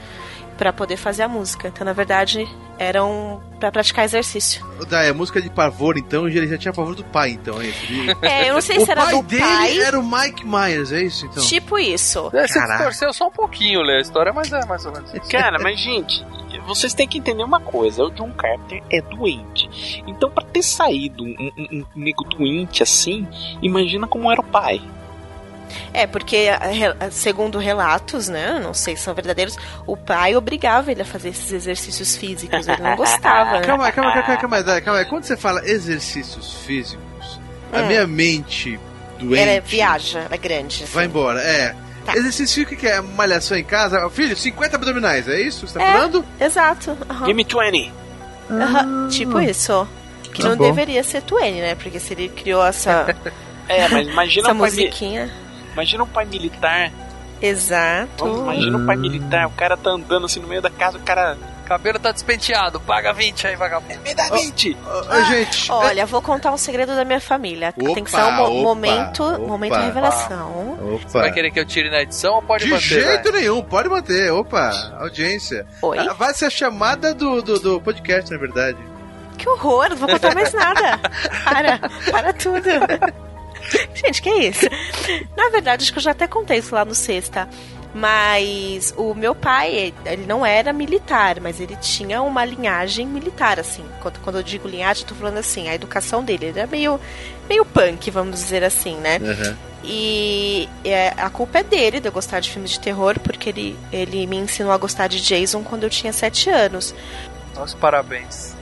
Pra poder fazer a música. Então, na verdade, eram pra praticar exercício. Dai, a música de pavor, então, ele já tinha pavor do pai, então, é isso? É, eu não sei o se era pai do dele pai. era o Mike Myers, é isso, então? Tipo isso. É, Você Caraca. distorceu só um pouquinho, Lê, a história, mas é mais ou menos isso. Cara, mas gente, vocês têm que entender uma coisa: o John Carpenter é doente. Então, pra ter saído um, um, um nego doente assim, imagina como era o pai. É, porque, a- re- segundo relatos, né? Não sei se são verdadeiros, o pai obrigava ele a fazer esses exercícios físicos. Ele não gostava, né? Calma, calma, calma, calma, calma, calma aí. Quando você fala exercícios físicos, a Hum. minha mente doente Ela viaja, ela é grande. assim. vai embora. É. Tá. Exercício físico que é malhação em casa. Filho, 50 abdominais, é isso que você tá É. falando? Exato. aham. Give me 20. Aham, Tipo isso. Que Tá não bom. deveria ser Twain, né? Porque se ele criou essa, É, mas imagina essa musiquinha. Imagina um pai militar. Exato. Vamos, imagina um pai militar, o cara tá andando assim no meio da casa, o cara. Cabelo tá despenteado, paga 20 aí, vagabundo. Me dá 20! Ô, gente, Olha, vou contar um segredo da minha família. Tem que ser um mo- Opa, opa, momento, opa. momento revelação. opa. Vai querer que eu tire na edição ou pode De manter? jeito vai? nenhum, pode manter. Opa, audiência. Oi? Ah, Vai ser a chamada do, do, do podcast, na verdade. Que horror, não vou contar mais nada. Para, para tudo. Gente, que isso? Na verdade, acho que eu já até contei isso lá no Sexta. Mas o meu pai, ele não era militar, mas ele tinha uma linhagem militar, assim. Quando, quando eu digo linhagem, eu tô falando assim, a educação dele. Ele era meio, meio punk, vamos dizer assim, né? Aham. E é, a culpa é dele de eu gostar de filmes de terror, porque ele, ele me ensinou a gostar de Jason quando eu tinha 7 anos. Nossa, parabéns.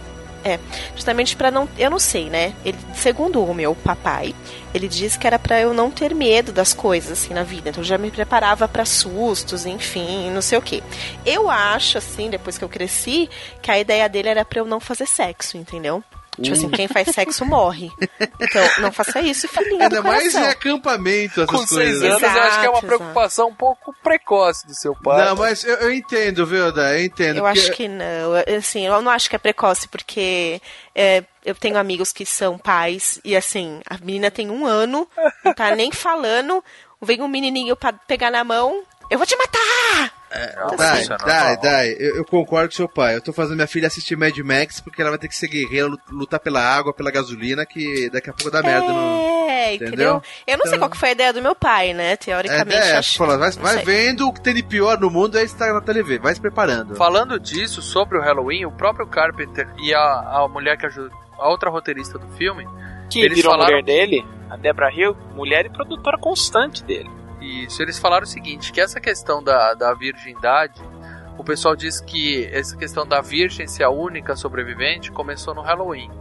Justamente pra não. Eu não sei, né? Ele, segundo o meu papai, ele diz que era pra eu não ter medo das coisas assim na vida. Então eu já me preparava pra sustos, enfim, não sei o quê. Eu acho, assim, depois que eu cresci, que a ideia dele era pra eu não fazer sexo, entendeu? Tipo assim, quem faz sexo morre. Então, não faça isso, filhinha Ainda mais em acampamento, essas Com seis coisas. anos, eu acho que é uma Exato, preocupação um pouco precoce do seu pai. Não, mas eu, eu entendo, viu? Eu entendo. Eu porque- acho que não. Eu- Assim, eu não acho que é precoce, porque é, eu tenho amigos que são pais e assim, a menina tem um ano, não tá nem falando, vem um menininho pra pegar na mão, eu vou te matar! Dai, é Dai, normal. Dai, eu, eu concordo com seu pai. Eu tô fazendo minha filha assistir Mad Max porque ela vai ter que ser guerreira, lut- lutar pela água, pela gasolina, que daqui a pouco dá merda no. É, Entendeu? entendeu? Eu não sei Então- qual que foi a ideia do meu pai, né? É, Teoricamente, é, acho fala, vai, vai sei. vendo o que tem de pior no mundo, aí você tá na TV, vai se preparando. Falando disso, sobre o Halloween, o próprio Carpenter e a, a mulher que ajudou, a outra roteirista do filme, Que Eles virou a falaram- mulher dele, a Debra Hill, mulher e produtora constante dele. Isso, eles falaram o seguinte, que essa questão da, da virgindade, o pessoal diz que essa questão da virgem ser a única sobrevivente começou no Halloween.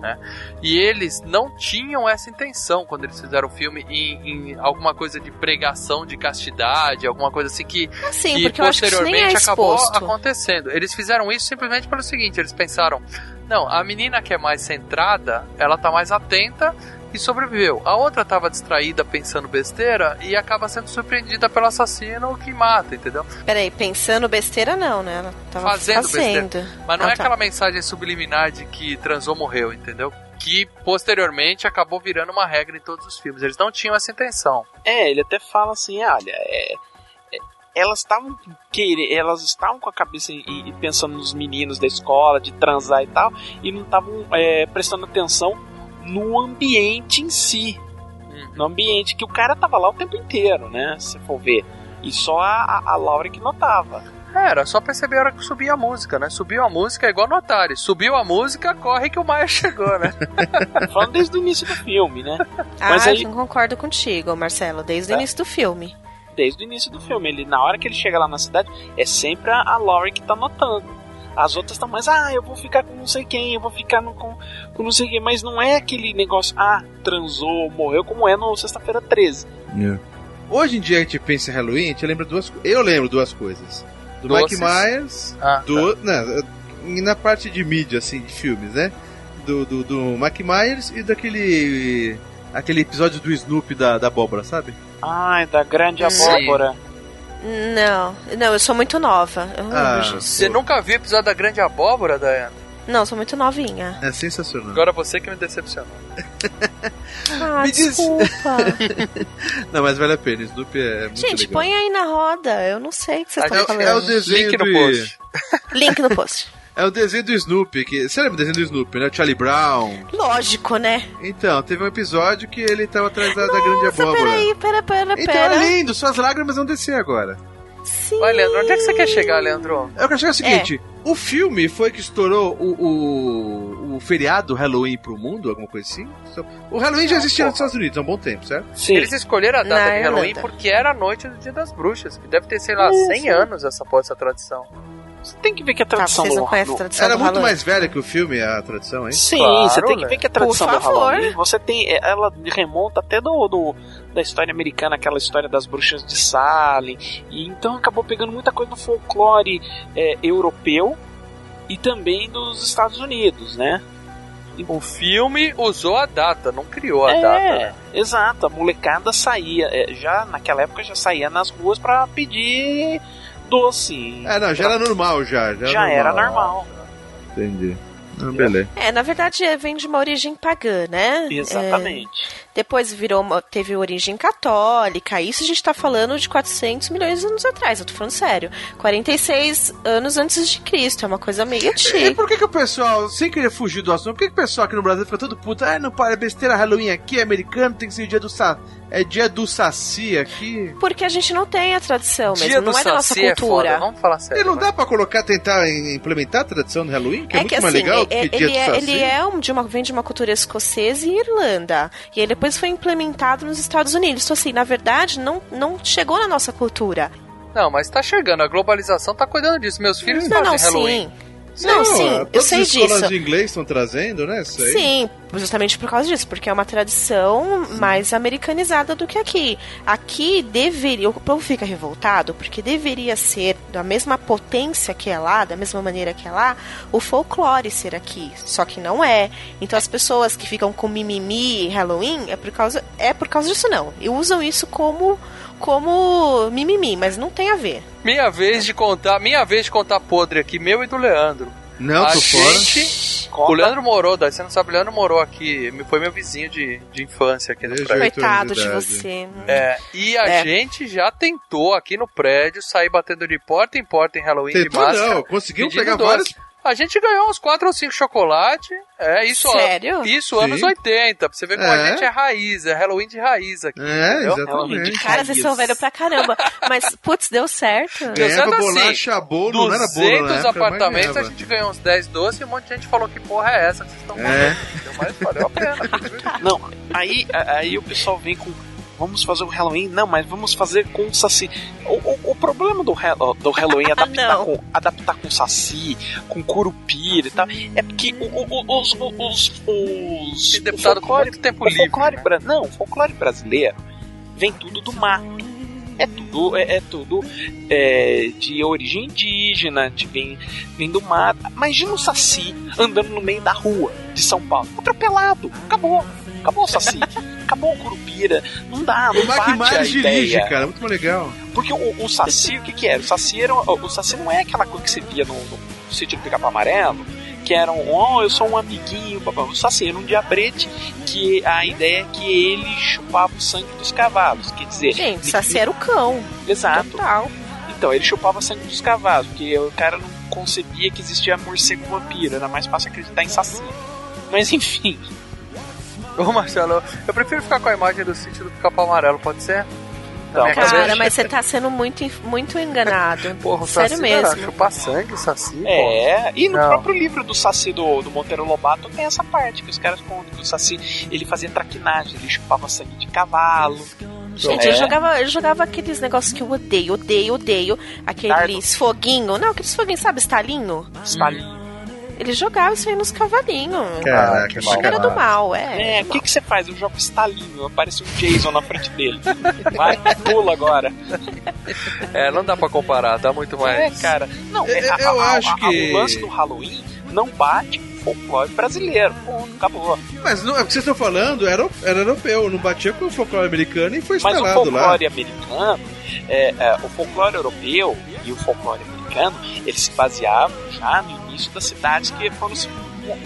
Né? E eles não tinham essa intenção quando eles fizeram o filme em, em alguma coisa de pregação de castidade, alguma coisa assim que, Sim, que porque eu acho que é posteriormente acabou acontecendo. Eles fizeram isso simplesmente pelo seguinte: eles pensaram, não, a menina que é mais centrada, ela tá mais atenta e sobreviveu. A outra tava distraída pensando besteira e acaba sendo surpreendida pelo assassino que mata, entendeu? Peraí, pensando besteira não, né? Ela tava Fazendo fazendo. Mas não Ah, é tá. aquela mensagem subliminar de que transou morreu, entendeu? Que posteriormente acabou virando uma regra em todos os filmes. Eles não tinham essa intenção. É, ele até fala assim, olha, é, é, elas estavam querendo, elas estavam com a cabeça em- pensando nos meninos da escola, de transar e tal, e não estavam é, prestando atenção no ambiente em si. Uhum. No ambiente que o cara tava lá o tempo inteiro, né? Se for ver. E só a, a- Laura que notava. Era, só perceber a hora que subia a música, né? Subiu a música é igual no Atari. Subiu a música, corre que o Maia chegou, né? Falando desde o início do filme, né? Ah, Mas aí- eu concordo contigo, Marcelo, desde o É. início do filme. Desde o início do filme. Ele, na hora que ele chega lá na cidade, é sempre a, a Laurie que tá notando. As outras estão mais, ah, eu vou ficar com não sei quem, eu vou ficar no- com, com não sei quem. Mas não é aquele negócio, ah, transou, morreu, como é no Sexta-feira 13. Hoje em dia a gente pensa em Halloween, a gente lembra duas Eu lembro duas coisas. Do Doces. Mike Myers, Ah, do. não, e na parte de mídia, assim, de filmes, né? Do, do, do Mike Myers e daquele. aquele episódio do Snoopy da, da abóbora, sabe? Ai, da grande Sim. Não, não, eu sou muito nova. Eu não Ah. Você nunca viu o episódio da Grande Abóbora, Dayana? Não, sou muito novinha. É sensacional. Agora você que me decepcionou. Ah, Me desculpa. Não, mas vale a pena. Snoopy é muito Gente, legal. põe aí na roda. Eu não sei o que vocês estão É, falando. é o desenho Link no post. Link no post. É o desenho do Snoopy. Que... Você lembra do desenho do Snoopy, né? O Charlie Brown. Lógico, né? Então, teve um episódio que ele tava atrás da, da grande Nossa, abóbora. peraí, pera, pera, Então pera. é lindo, suas lágrimas vão descer agora. Sim. Vai, Leandro, onde é que você quer chegar, Leandro? Eu quero chegar ao seguinte: o filme foi que estourou o, o, o feriado Halloween pro mundo, alguma coisa assim? O Halloween já existia nos Estados Unidos há um bom tempo, certo? Sim. Eles escolheram a data Na de Halloween Irlanda. porque era a noite do Dia das Bruxas, que deve ter, sei lá, 100 anos essa essa tradição. Você tem que ver que a Tá, tradição vocês não conhecem a tradição Era do muito Halloween? mais velha que o filme, a tradição, hein? Sim, Claro, você tem que né? ver que a tradição Por do. Halloween, você tem, é, ela remonta até do, do- da história americana, aquela história das bruxas de Salem, e então acabou pegando muita coisa do folclore é, europeu e também dos Estados Unidos, né? O filme usou a data, não criou a é, data. exato, a molecada saía, é, já naquela época já saía nas ruas pra pedir doce. É, não, já era normal, já. Já, já era normal. Entendi. Não, beleza. É, na verdade é, vem de uma origem pagã, né? Exatamente. É, depois virou uma- teve origem católica. Isso a gente tá falando de 400 milhões de anos atrás, eu tô falando sério. 46 anos antes de Cristo, é uma coisa meio E antiga. por que, que o pessoal, sem querer fugir do assunto, por que, que o pessoal aqui no Brasil fica todo puto? Ah, não para, é besteira, Halloween aqui é americano, tem que ser o dia do sa... É dia do Saci aqui. Porque a gente não tem a tradição mesmo, Dia do não é da nossa Saci é cultura. foda, vamos falar E sério. não vai. dá pra colocar, tentar em- implementar a tradição do Halloween, que é, muito que mais assim, legal é- que dia ele, do é, Saci. ele é um, de uma, vem de uma cultura escocesa e Irlanda. E aí depois foi implementado nos Estados Unidos. Então, assim, na verdade, não, não chegou na nossa cultura. Não, mas tá chegando, a globalização tá cuidando disso. Meus filhos Não, fazem não, Halloween. sim. Não, sim, eu todas sei as escolas disso. de inglês estão trazendo, né? Isso aí. Sim, justamente por causa disso, porque é uma tradição mais americanizada do que aqui. Aqui deveria, o povo fica revoltado porque deveria ser da mesma potência que é lá, da mesma maneira que é lá, o folclore ser aqui. Só que não é. Então as pessoas que ficam com mimimi e Halloween é por causa é por causa disso não. E usam isso como como mimimi, mas não tem a ver. Minha vez de contar, minha vez de contar podre aqui, meu e do Leandro. Não, a tô fora. gente, Conta. o Leandro morou, daí você não sabe, o Leandro morou aqui, me- foi meu vizinho de, de infância aqui no prédio. Coitado de de você. É, e a É. gente já tentou aqui no prédio sair batendo de porta em porta em Halloween de Tentou máscara. não, conseguiu pegar doce. vários. A gente ganhou uns 4 ou 5 chocolates. É, isso, Sério? isso Sim. anos 80. Pra você ver como É. a gente é raiz, é Halloween de raiz aqui. É, entendeu? exatamente. Cara, vocês são velho pra caramba. Mas, putz, deu certo. Deu certo assim, bolacha, bolo, não era bolo 200 época, mas apartamentos, a gente ganhou uns 10 doces e um monte de gente falou que porra é essa que vocês estão É. fazendo. Mas valeu a pena. Não, aí, aí o pessoal vem com. Vamos fazer o Halloween? Não, mas vamos fazer com Saci. O, o, o problema do, do Halloween é adaptar, com, adaptar com Saci, com Curupira e tal. É porque o- o- o- os. os, os deputado com muito tempo o livre. folclore né? Não, o folclore brasileiro vem tudo do mato. É tudo, é, é tudo é, de origem indígena, de, vem, vem do mato. Imagina o Saci andando no meio da rua de São Paulo. Atropelado. Acabou. Acabou o Saci. Acabou o Curupira. Não dá, não O Mac bate a Myers dirige, ideia. cara, muito legal. Porque o, o Saci, o que que era? O Saci, era, o, o Saci não é aquela coisa que você via no, no sítio do pica-pau amarelo, que era um, oh, eu sou um amiguinho, babá. o Saci era um diabrete, que a ideia é que ele chupava o sangue dos cavalos, quer dizer... Gente, Saci era o cão. Exato. Total. Então, ele chupava sangue dos cavalos, porque o cara não concebia que existia morcego vampiro, era mais fácil acreditar em Saci. Mas enfim, Ô Marcelo, eu prefiro ficar com a imagem do sítio do Capão Amarelo, pode ser? Não, mas Cara, mas você tá sendo muito, muito enganado. Porra, o Sério Saci era mesmo. chupar sangue, Saci, pô. É, e no Não. próprio livro do Saci do, do Monteiro Lobato tem essa parte que os caras contam que o Saci ele fazia traquinagem, ele chupava sangue de cavalo. Gente, É. eu, jogava, eu jogava aqueles negócios que eu odeio, odeio, odeio. Aqueles foguinho. Não, aqueles foguinhos, sabe, estalinho? Estalinho. Ele jogava isso aí nos cavalinhos. Caraca, que Acho que era do mal, é. É, o que, que você faz? Eu jogo estalinho, aparece um Jason na frente dele. Vai, pula agora. É, não dá pra comparar, dá muito mais. É, cara. Não, Eu- é, a- eu a- a- acho a- que- o lance do Halloween não bate com o folclore brasileiro. Ponto, acabou. Mas não, é o que vocês estão falando era, era europeu, não batia com o folclore americano e foi Mas o instalado lá. folclore americano, é, é, o folclore europeu e o folclore americano, eles se baseavam já no início das cidades que foram se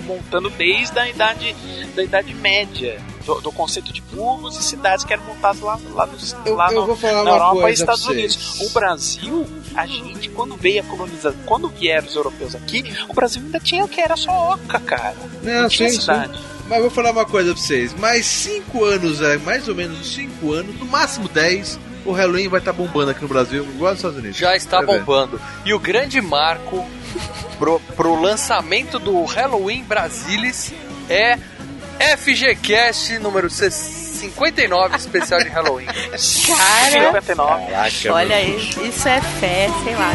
montando desde a idade, da idade média. Do, do conceito de burgos e cidades que eram montadas lá, lá, nos, Eu- lá eu no- na Europa e Estados. Unidos. O Brasil, a gente, quando veio a colonização, quando vieram os europeus aqui, o Brasil ainda tinha o que era só oca, cara. Não, sim, sim. cidade. Mas eu vou falar uma coisa pra vocês. Mais 5 anos, é, mais ou menos 5 anos, no máximo 10, o Halloween vai estar bombando aqui no Brasil, igual nos Estados Unidos. Já está Vai ver. bombando. E o grande marco pro, pro lançamento do Halloween Brasilis é FGCast número 59 especial de Halloween. Cara, 59. olha aí, isso é fé, sei lá.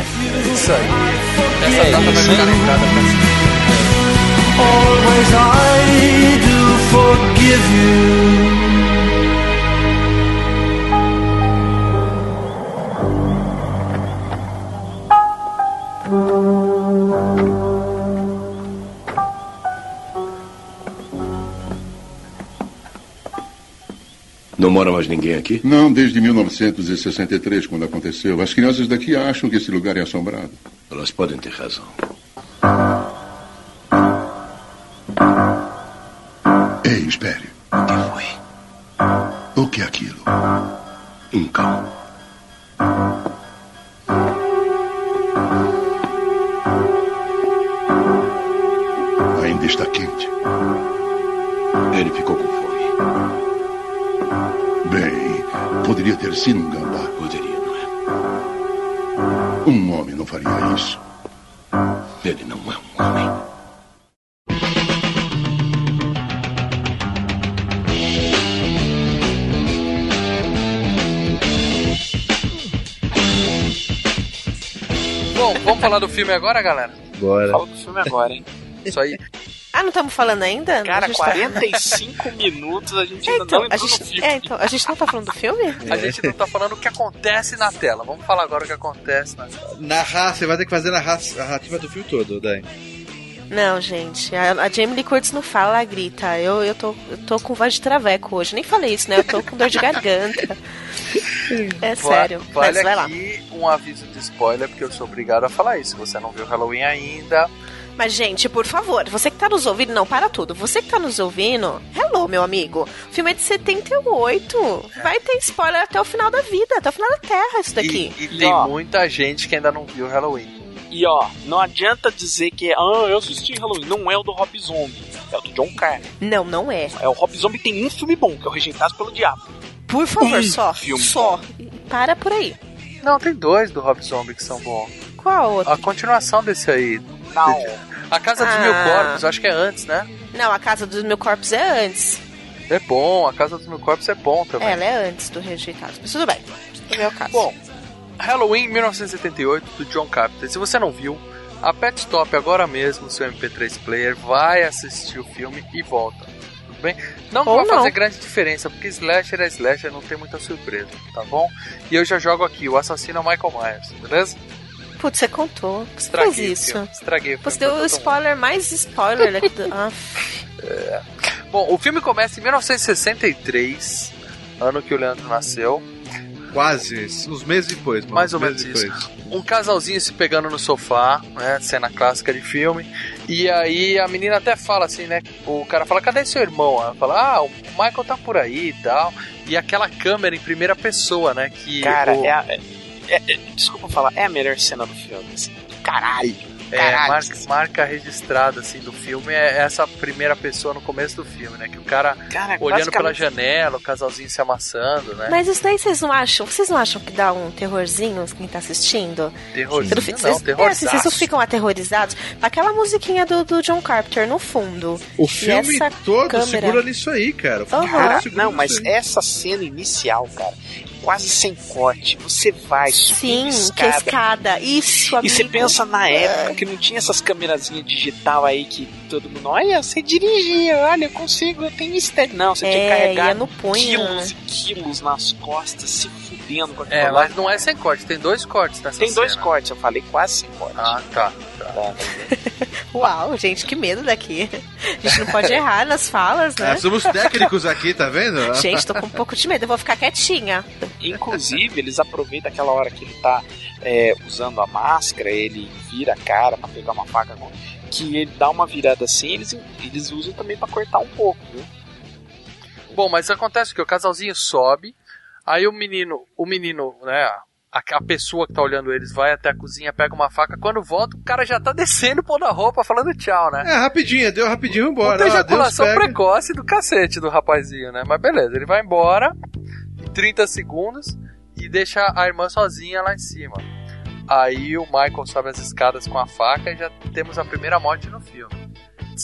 Isso aí. Essa data vai ficar lembrada pra sempre. Always I do forgive you. Não mora mais ninguém aqui? Não, desde 1963, quando aconteceu. As crianças daqui acham que esse lugar é assombrado. Elas podem ter razão. Ei, espere. O que foi? O que é aquilo? Um cão. Ainda está quente. Ele ficou com poderia ter sido um gambá. Poderia, não é? Um homem não faria isso. Ele não é um homem. Bom, vamos falar do filme agora, galera? Bora. Fala do filme agora, hein? Isso aí. Ah, não estamos falando ainda? Cara, A gente tá- 45 minutos a gente É, ainda então, não a entrou gente, no filme. é, então, a gente não tá falando do filme? A gente não tá falando o que acontece na tela. Vamos falar agora o que acontece na tela. Narrar, você vai ter que fazer a narra- a narrativa do filme todo, Dai. Não, gente, a, a Jamie Lee Curtis não fala, ela grita. Eu, eu, tô, eu tô com voz de traveco hoje. Nem falei isso, né? Eu tô com dor de garganta. É sério. Vale Mas vai lá. um aviso de spoiler, porque eu sou obrigado a falar isso. Se você não viu Halloween ainda, Mas, gente, por favor, você que tá nos ouvindo, não, para tudo. Você que tá nos ouvindo, hello, meu amigo. O filme é de 78. Vai ter spoiler até o final da vida, até o final da Terra, isso daqui. E, e E, tem ó. muita gente que ainda não viu Halloween. E ó, não adianta dizer que ah, eu assisti Halloween. Não é o do Rob Zombie, é o do John Carter. Não, não é. É o Rob Zombie tem um filme bom, que é o Rejeitado pelo Diabo. Por favor, Um só. filme Só. Para por aí. Não, tem dois do Rob Zombie que são bons. Qual outro? A continuação desse aí. Não. A Casa dos Ah. Mil Corpos, acho que é antes, né? Não, a Casa dos Mil Corpos é antes. É bom, a Casa dos Mil Corpos é bom também. Ela é antes do Rejeitado. Mas tudo bem. No meu caso. Bom, Halloween 1978 do John Carpenter. Se você não viu, aperte stop agora mesmo, seu MP3 player, vai assistir o filme e volta. Tudo bem? Não Ou vai não. fazer grande diferença, porque slasher é slasher, não tem muita surpresa, tá bom? E eu já jogo aqui, o assassino é o Michael Myers, beleza? Putz, você contou. Você Estraguei fez o isso. filme, Estraguei o Você deu o spoiler mais spoiler daqui do... Ah, Bom, o filme começa em 1963, ano que o Leandro nasceu. Quase, uns meses depois, mano. Mais ou menos isso. Um casalzinho se pegando no sofá, né? Cena clássica de filme. E aí a menina até fala assim, né? O cara fala, cadê seu irmão? Ela fala, ah, o Michael tá por aí e tal. E aquela câmera em primeira pessoa, né? Que Cara, o- é, a- é- é- Desculpa falar, é a melhor cena do filme. Assim. Caralho. é, caralho. marca, marca registrada assim do filme é essa primeira pessoa no começo do filme, né? Que o cara Cara, olhando pela janela, o casalzinho se amassando, né? Mas isso daí vocês não acham? Vocês não acham que dá um terrorzinho quem tá assistindo? Terrorzinho, Vocês- não, é, vocês não ficam aterrorizados? Aquela musiquinha do, do John Carpenter no fundo. O filme essa todo câmera- segura nisso aí, cara. O filme todo Cara, não, mas aí. essa cena inicial, cara, quase sem corte, você vai Sim, subindo que é escada. escada. Isso, amigo. E você pensa na época que não tinha essas câmerazinhas digital aí que todo mundo, olha, você dirigia, olha, eu consigo, eu tenho mistério. Não, você tinha que É, carregar no punho, quilos né? e quilos nas costas, se fudendo com aquilo É, mas não é sem corte, tem dois cortes nessa Tem dois cena. cortes, eu falei quase sem corte. Ah, tá. tá. Uau, gente, que medo daqui. A gente não pode errar nas falas, né? É, somos técnicos aqui, tá vendo? Gente, tô com um pouco de medo, eu vou ficar quietinha. Inclusive, eles aproveitam aquela hora que ele tá é, usando a máscara, ele vira a cara pra pegar uma faca, que ele dá uma virada assim, eles, eles usam também pra cortar um pouco, viu? Bom, mas acontece que o casalzinho sobe, aí o menino, o menino, né, a, a pessoa que tá olhando eles vai até a cozinha, pega uma faca, quando volta o cara já tá descendo, pondo a roupa, falando tchau, né? É, rapidinho, deu rapidinho embora. Deus ejaculação precoce do cacete do rapazinho, né? Mas beleza, ele vai embora em 30 segundos e deixa a irmã sozinha lá em cima. Aí o Michael sobe as escadas com a faca e já temos a primeira morte no filme.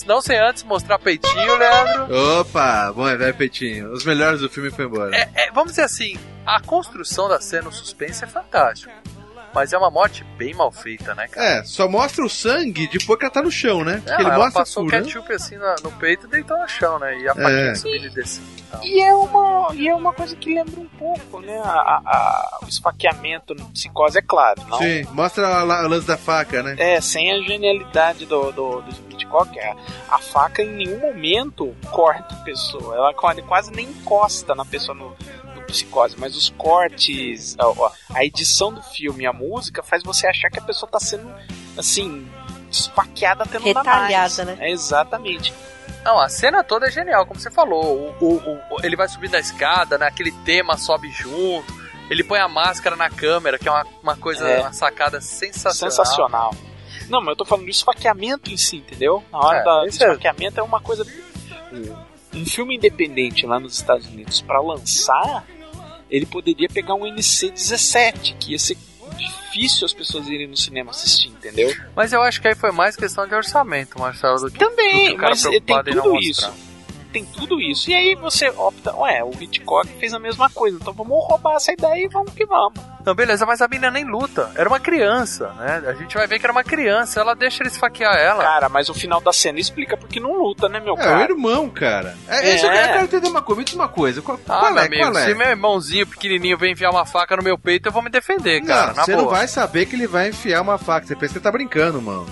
Não sem antes mostrar peitinho, Leandro. Opa, bom, é velho peitinho. Os melhores do filme foi embora. É, é, vamos dizer assim, a construção da cena, o suspense é fantástico. Mas é uma morte bem mal feita, né, cara? É, só mostra o sangue depois que ela tá no chão, né? Não, que ele ela mostra passou furando. ketchup assim no, no peito e deitou no chão, né? E a faquinha É. subindo e descendo. e. E é uma, e é uma coisa que lembra um pouco, né? A, a- a- o esfaqueamento no psicose, é claro, não? Sim, mostra lá o lance da faca, né? É, sem a genialidade do, do, do Hitchcock, a, a faca em nenhum momento corta a pessoa. Ela quase- quase nem encosta na pessoa no psicose, mas os cortes, a, a- edição do filme e a música faz você achar que a pessoa tá sendo, assim, esfaqueada até não. Retalhada, né? É, exatamente. Não, a cena toda é genial, como você falou. O, o- o- ele vai subindo a escada, né? Aquele tema sobe junto. Ele põe a máscara na câmera, que é uma, uma coisa, É. uma sacada sensacional. Sensacional. Não, mas eu tô falando do esfaqueamento em si, entendeu? Na hora É, da, do é- esfaqueamento é uma coisa. Um filme independente lá nos Estados Unidos pra lançar, ele poderia pegar um NC-17, que ia ser difícil as pessoas irem no cinema assistir, entendeu? Mas eu acho que aí foi mais questão de orçamento, Marcelo, do que, do que Também, o cara mas tem preocupado em não tudo isso. Tem tudo isso. E aí você opta, ué, o Hitchcock fez a mesma coisa, então vamos roubar essa ideia e vamos que vamos. Não, beleza, mas a menina nem luta. Era uma criança, né? A gente vai ver que era uma criança. Ela deixa ele esfaquear ela. Cara, mas o final da cena explica porque não luta, né, meu É, o cara? irmão, cara. É, É. isso eu quero entender uma coisa. Me diz uma coisa. Qual, Ah, qual meu é? amigo, qual é? se meu irmãozinho pequenininho vem enfiar uma faca no meu peito, eu vou me defender, cara. não, na você boa. não vai saber que ele vai enfiar uma faca. Você pensa que ele tá brincando, mano.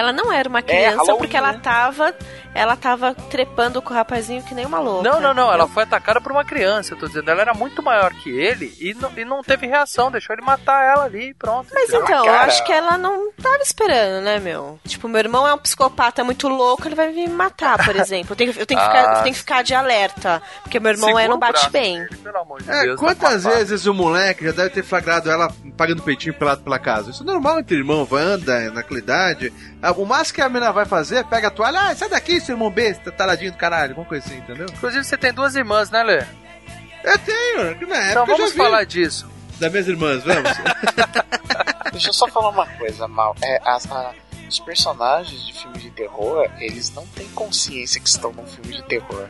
Ela não era uma criança Halloween, porque ela né? tava. Ela tava trepando com o rapazinho que nem uma louca. Não, não, não. Ela foi atacada por uma criança, eu tô dizendo. Ela era muito maior que ele e não, e não teve reação. Deixou ele matar ela ali e pronto. Mas entendeu? então, eu acho que ela não tava esperando, né, meu? Tipo, meu irmão é um psicopata muito louco, ele vai vir me matar, por exemplo. Eu tenho, que- eu tenho, que, ficar, Ah. eu tenho que ficar de alerta. Porque meu irmão é, não bate braço bem. dele, pelo amor de É, Deus, quantas pra vezes o moleque já deve ter flagrado ela pagando peitinho pelado pela casa? Isso é normal entre irmão, anda naquela idade. Ah, O máximo que a menina vai fazer pega a toalha, ah, sai daqui, seu irmão besta, taradinho do caralho, alguma coisa assim, entendeu? Inclusive, você tem duas irmãs, né, Lê? Eu tenho, que na época Então eu já vamos vi. falar disso. Das minhas irmãs, vamos? Deixa eu só falar uma coisa, Mal. É, as- a- os personagens de filmes de terror, eles não têm consciência que estão num filme de terror.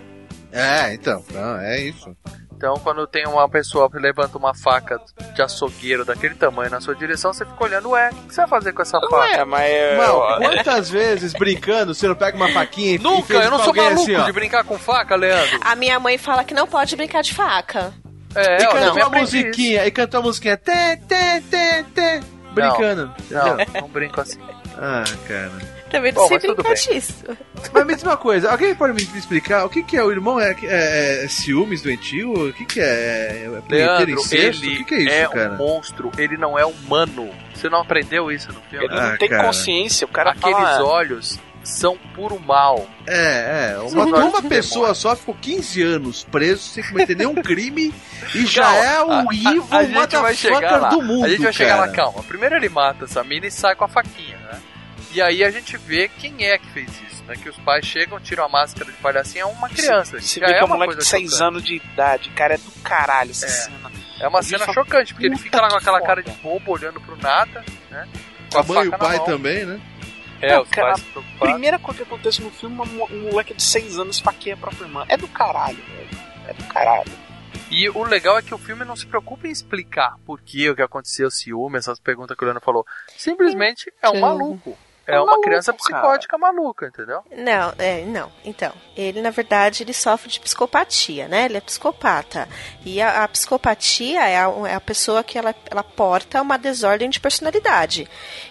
é, então, não, é isso. Então, quando tem uma pessoa que levanta uma faca de açougueiro daquele tamanho na sua direção, você fica olhando, ué, o que você vai fazer com essa faca? Ué, mas é. Mal, quantas vezes brincando você não pega uma faquinha e Nunca, eu não sou maluco assim, de brincar com faca, Leandro. A minha mãe fala que não pode brincar de faca. É, E ó, cantou também a aprendi musiquinha, e cantou a musiquinha, tê, tê, tê, tê, brincando. Não, entendeu? não brinco assim. Ah, cara. Também não Bom, sei brincar disso. Mas me diz uma coisa, alguém pode me explicar o que, que é o irmão? É, é, é ciúmes doentio? O que, que é? É Leandro, incesto? ele O que, que é isso, cara? um monstro, ele não é humano. Você não aprendeu isso no filme? Ele Ah, não tem cara. consciência, o cara Aqueles fala... olhos são puro mal. É, é. Uma, uma pessoa só ficou 15 anos preso sem cometer nenhum crime e já Calma, é o a- evil a, a gente vai chegar motherfucker lá. do mundo, A gente vai chegar lá, calma. Primeiro ele mata essa mina e sai com a faquinha, né? E aí a gente vê quem é que fez isso, né? Que os pais chegam, tiram a máscara de palhacinho, é uma criança. Você Já vê é que é um uma moleque coisa de 6 chocante. anos de idade, cara, é do caralho essa É. cena. É uma Eu cena chocante, porque ele fica lá com que aquela cara foda. de bobo, olhando pro nada, né? Com A mãe e o pai mão. também, né? É, Não, os cara, pais preocupados. Primeira coisa que acontece no filme, um, um moleque de 6 anos esfaqueia a própria irmã. É do caralho, velho. É do caralho. E o legal é que o filme não se preocupa em explicar por que o que aconteceu, ciúme, essas perguntas que o Leandro falou. Simplesmente é um Sim. maluco. É uma maluco, criança cara. psicótica maluca, entendeu? Não, é, não. Então, ele na verdade ele sofre de psicopatia, né? Ele é psicopata. E a, a psicopatia é a, é a pessoa que ela, ela porta uma desordem de personalidade.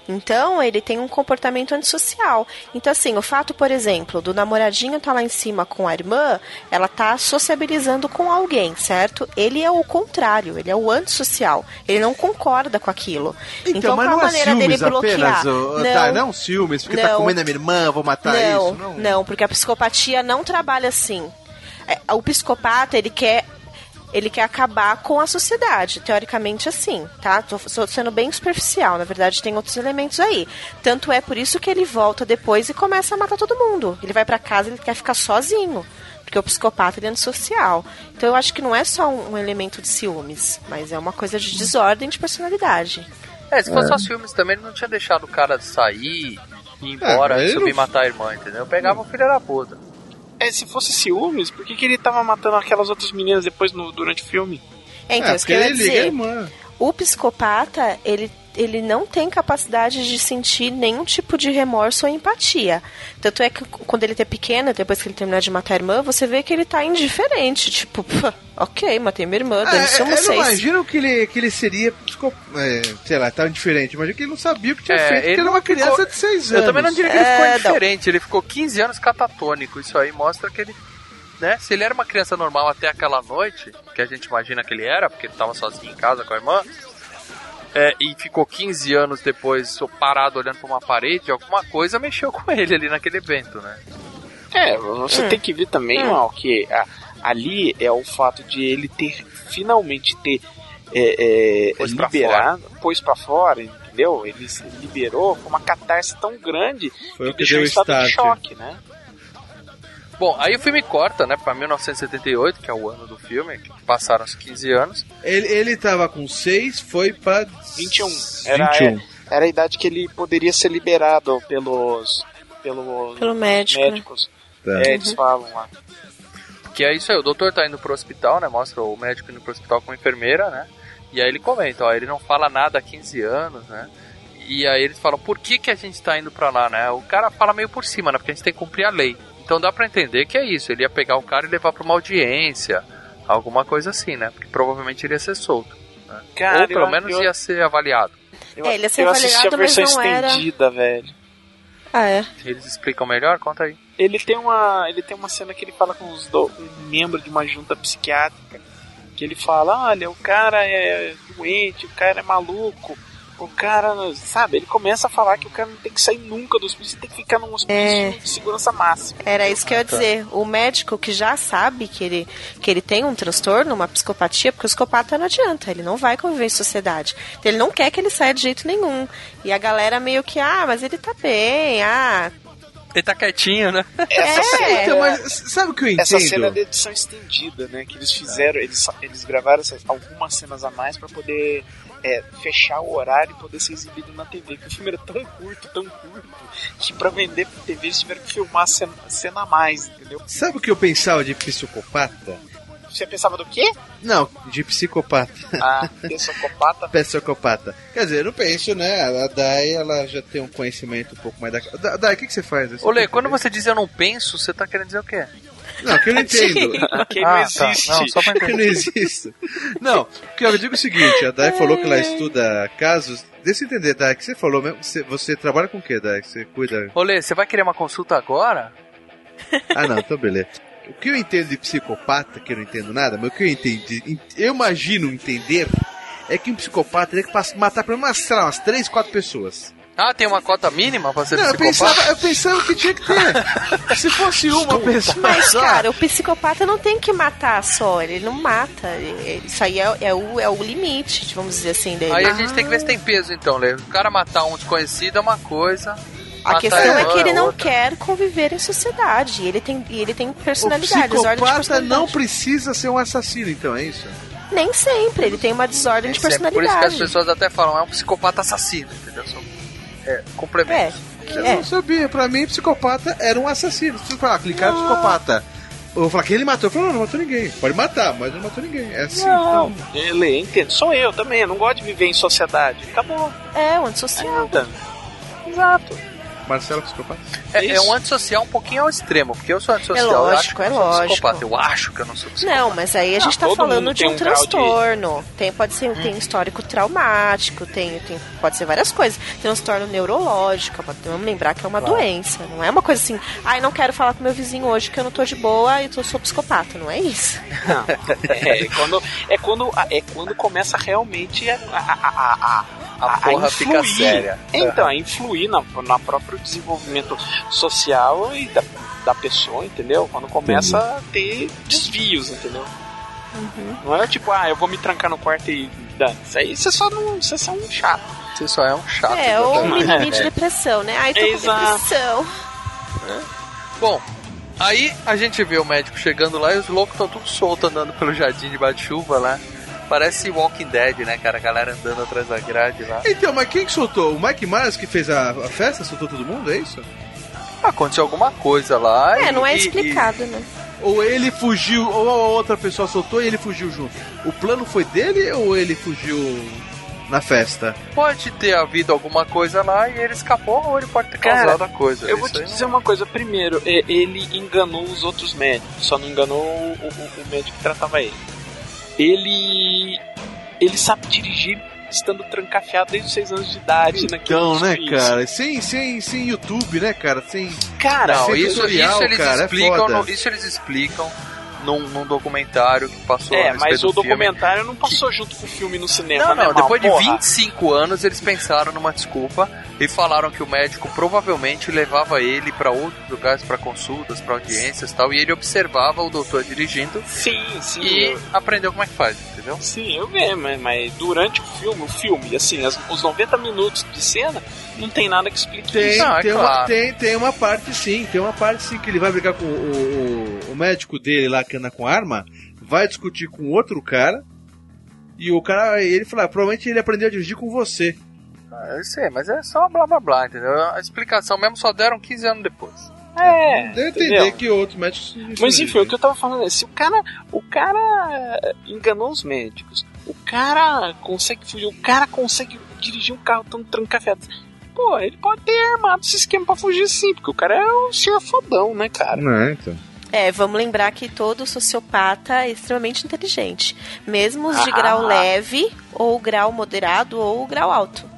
Então, ele tem um comportamento antissocial. Então, assim, o fato, por exemplo, do namoradinho tá lá em cima com a irmã, ela tá sociabilizando com alguém, certo? Ele é o contrário, ele é o antissocial. Ele não concorda com aquilo. Então, mas qual não a é maneira dele bloquear? apenas, ô, tá, não ciúmes, porque tá Não. comendo a minha irmã, vou matar não, isso, não. não, porque a psicopatia não trabalha assim. É, O psicopata, ele quer ele quer acabar com a sociedade, teoricamente assim, tá? Tô, tô sendo bem superficial, na verdade tem outros elementos aí. Tanto é por isso que ele volta depois e começa a matar todo mundo. Ele vai pra casa, ele quer ficar sozinho, porque o psicopata ele é antissocial. Então eu acho que não é só um, um elemento de ciúmes, mas é uma coisa de desordem de personalidade. É, se fosse É. só filmes também, ele não tinha deixado o cara sair, ir embora, mas ele subir e não- matar a irmã, entendeu? Pegava o filho da puta. É, se fosse ciúmes, por que, que ele tava matando aquelas outras meninas depois no, durante o filme? É, então, É, isso que eu ia dizer. irmã. O psicopata, ele, ele não tem capacidade de sentir nenhum tipo de remorso ou empatia. Tanto é que quando ele é pequeno, depois que ele terminar de matar a irmã, você vê que ele tá indiferente. Tipo, "Pô, ok, matei minha irmã, Ah, dane-se eu, eu não vocês. imagino que ele, que ele seria, psico- é, sei lá, tão diferente. Imagino que ele não sabia o que tinha É, feito, porque ele era uma criança ficou- de 6 Eu anos. também não diria que ele ficou É, não. indiferente, ele ficou 15 anos catatônico. Isso aí mostra que ele. Né? Se ele era uma criança normal até aquela noite, que a gente imagina que ele era, porque ele tava sozinho em casa com a irmã, é, e ficou 15 anos depois parado olhando pra uma parede, alguma coisa mexeu com ele ali naquele evento, né? É, você Hum. tem que ver também, Hum. Mal, que a- ali é o fato de ele ter finalmente ter é, é, Pôs pra liberado, pôs pra fora, entendeu? Ele se liberou com uma catarse tão grande Foi o que que deixou em estado de choque, né? Bom, aí o filme corta, né, pra 1978, que é o ano do filme, que passaram os 15 anos. Ele, ele tava com 6, foi pra 21. Era, 21. era a idade que ele poderia ser liberado pelos, pelos Pelo médico, né? médicos. Tá. É, eles falam lá. Que é isso aí, o doutor tá indo pro hospital, né? Mostra o médico indo pro hospital com a enfermeira, né? E aí ele comenta, ó, ele não fala nada há 15 anos, né? E aí eles falam, por que, que a gente tá indo pra lá, né? O cara fala meio por cima, né? Porque a gente tem que cumprir a lei. Então dá pra entender que é isso, ele ia pegar o cara e levar pra uma audiência, alguma coisa assim, né? Porque provavelmente ele ia ser solto. Né? Cara, Ou pelo eu- menos eu- ia ser avaliado. Eu, É, ele ia ser eu assisti a avaliado, versão não era- estendida, velho. Ah, é? Eles explicam melhor? Conta aí. Ele tem uma, ele tem uma cena que ele fala com os do, um membro de uma junta psiquiátrica, que ele fala, olha, o cara é doente, o cara é maluco, o cara, sabe, ele começa a falar que o cara não tem que sair nunca do hospício, tem que ficar num hospício É. de segurança máxima. Era isso que eu ia Tá. dizer. O médico que já sabe que ele, que ele tem um transtorno, uma psicopatia, porque o psicopata não adianta, ele não vai conviver em sociedade. Então ele não quer que ele saia de jeito nenhum. E a galera meio que, ah, mas ele tá bem, ah. Ele tá quietinho, né? Essa É. cena, Então, mas sabe o que eu entendo? Essa cena é da edição estendida, né? Que eles fizeram, eles, eles gravaram essas- algumas cenas a mais pra poder é, fechar o horário e poder ser exibido na TV. Porque o filme era tão curto, tão curto, que pra vender pra TV eles tiveram que filmar cena, a cena a mais, entendeu? Sabe o que eu pensava de psicopata? Você pensava do quê? Não, de psicopata. Ah, psicopata. Psicopata. Quer dizer, eu não penso, né? A Dai, ela já tem um conhecimento um pouco mais da... Da- Dai, o que, que você faz? Você Ô Lê, tem- quando você diz eu não penso, você tá querendo dizer o quê? Não, que eu não entendo. Que Ah, não tá. existe. Não, só pra que não entender. existe. Não, porque eu digo o seguinte, a Dai falou que ela estuda casos. Deixa eu entender, Dai, que você falou mesmo. Você, você trabalha com o que, Dai? Você cuida. Ô Lê, você vai querer uma consulta agora? Ah, não, então beleza. O que eu entendo de psicopata, que eu não entendo nada, mas o que eu entendi, eu imagino entender, é que um psicopata teria que matar pelo menos, sei lá, umas 3, 4 pessoas. Ah, tem uma cota mínima pra ser Não, eu psicopata? pensava, eu pensava que tinha que ter. Se fosse uma pessoa Mas, cara, o psicopata não tem que matar só, ele não mata. Isso aí é, é o, é o limite, vamos dizer assim, dele. Aí a gente tem que ver se tem peso então, Lê. O cara matar um desconhecido é uma coisa. A questão é que ele não outra. quer conviver em sociedade. E ele tem, ele tem O personalidade, de psicopata personalidade. não precisa ser um assassino, então, é isso? Nem sempre, ele tem uma desordem de É por isso que as personalidade. pessoas até falam, é um psicopata assassino, entendeu? É, complementos. Eu É. não sabia. Pra mim, psicopata era um assassino. Se falar, clicar no psicopata. Eu vou falar que ele matou. Eu falo, não, não matou ninguém. Pode matar, mas não matou ninguém. É assim, Não, então. ele entende. Sou eu também, eu não gosto de viver em sociedade. Acabou. É, o antissocial. Ainda. Exato. Marcelo psicopata? É, é um antissocial um pouquinho ao extremo, porque eu sou antissocial. É eu acho lógico, que eu é lógico. psicopata. Eu acho que eu não sou psicopata. Não, mas aí a Ah, gente tá todo falando de um um grau de- transtorno. Tem, pode ser, tem histórico traumático, tem, tem, pode ser várias coisas. Transtorno neurológico, vamos lembrar que é uma Claro. doença. Não é uma coisa assim, ai, não quero falar com meu vizinho hoje que eu não tô de boa e eu sou psicopata. Não é isso. Não, é quando, é quando, é quando começa realmente a, a, a, a, A porra fica séria. Então, a influir na, na próprio desenvolvimento social e da, da pessoa, entendeu? Quando começa a ter desvios, entendeu? Não é tipo, ah, eu vou me trancar no quarto e dane. Isso aí você só não. Você só é um chato. Você só é um chato. é, ou exatamente. mimimi de depressão, né? Ai, tô com Exato. depressão. Bom, aí a gente vê o médico chegando lá e os loucos estão tudo solto andando pelo jardim de chuva lá. Parece Walking Dead, né, cara? A galera andando atrás da grade lá. Então, mas quem que soltou? O Mike Myers que fez a, a festa? Soltou todo mundo, é isso? Aconteceu alguma coisa lá. É, e- não é e- explicado, né? Ou ele fugiu, ou a outra pessoa soltou e ele fugiu junto. O plano foi dele ou ele fugiu na festa? e Pode ter havido alguma coisa lá e ele escapou ou ele pode ter Cara, causado a coisa. Eu vou Isso te aí dizer uma coisa. Primeiro, ele enganou os outros médicos, só não enganou o, o- o médico que tratava ele. Ele. Ele sabe dirigir estando trancafiado desde os 6 anos de idade Então, né, hospício. cara? Sem, sem, sem YouTube, né, cara? Sem. Cara, sem isso, tutorial, isso eles cara, é explicam, foda. no- isso eles explicam num, num documentário que passou É, mas o do filme. documentário não passou junto com o filme no cinema, Não, né, não, mal? depois de Porra. 25 anos eles pensaram numa desculpa e falaram que o médico provavelmente levava ele pra outros lugares pra consultas, pra audiências e tal, e ele observava o doutor dirigindo Sim, sim. e eu- aprendeu como é que faz, entendeu? Sim, eu vi, mas, mas durante o filme, o filme, assim, as- os 90 minutos de cena, não tem nada que explique Tem, isso. Não, é tem, uma, claro. tem, tem uma parte sim, tem uma parte sim que ele vai brigar com o, o, o médico dele lá que com arma, vai discutir com outro cara, e o cara, ele fala, ah, provavelmente ele aprendeu a dirigir com você. Ah, eu sei, mas é só blá blá blá, entendeu? A explicação mesmo só deram 15 anos depois. É, Deu a entender entendeu? que outros médicos. Mas enfim, o que eu tava falando é, se o cara, o cara enganou os médicos, o cara consegue fugir, o cara consegue dirigir um carro tão trancafiado. Pô, ele pode ter armado esse esquema pra fugir sim, porque o cara é um senhor fodão, né, cara? Não, é, então. É, vamos lembrar que todo sociopata é extremamente inteligente. Mesmo os de Ah. grau leve, ou grau moderado, ou grau alto.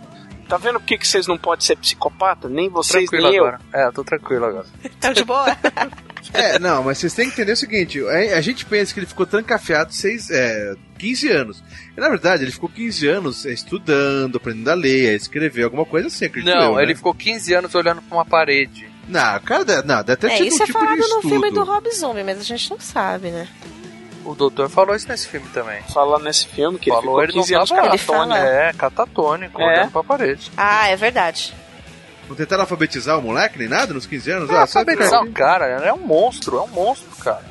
Tá vendo por que, que vocês não podem ser psicopata? Nem vocês, Tranquilo nem eu. agora. É, eu tô tranquilo agora. Tá de boa? É, não, mas vocês têm que entender o seguinte: a, a gente pensa que ele ficou trancafiado seis, é, 15 anos. E, na verdade, ele ficou 15 anos é, estudando, aprendendo a ler, a escrever, alguma coisa assim, acredito Não, eu, né? ele ficou 15 anos olhando pra uma parede. Não, cara, deve- não, deve ter é, tido isso um é tipo falado no filme do Rob Zombie, mas a gente não sabe, né? O doutor falou isso nesse filme também. Fala nesse filme que falou, ele ficou 15 não anos catatônico. É, catatônico, É. olhando pra parede. Ah, é verdade. Não tentaram alfabetizar o moleque nem nada nos 15 anos? Não, Ah, alfabetizar o cara, é um monstro, é um monstro, cara.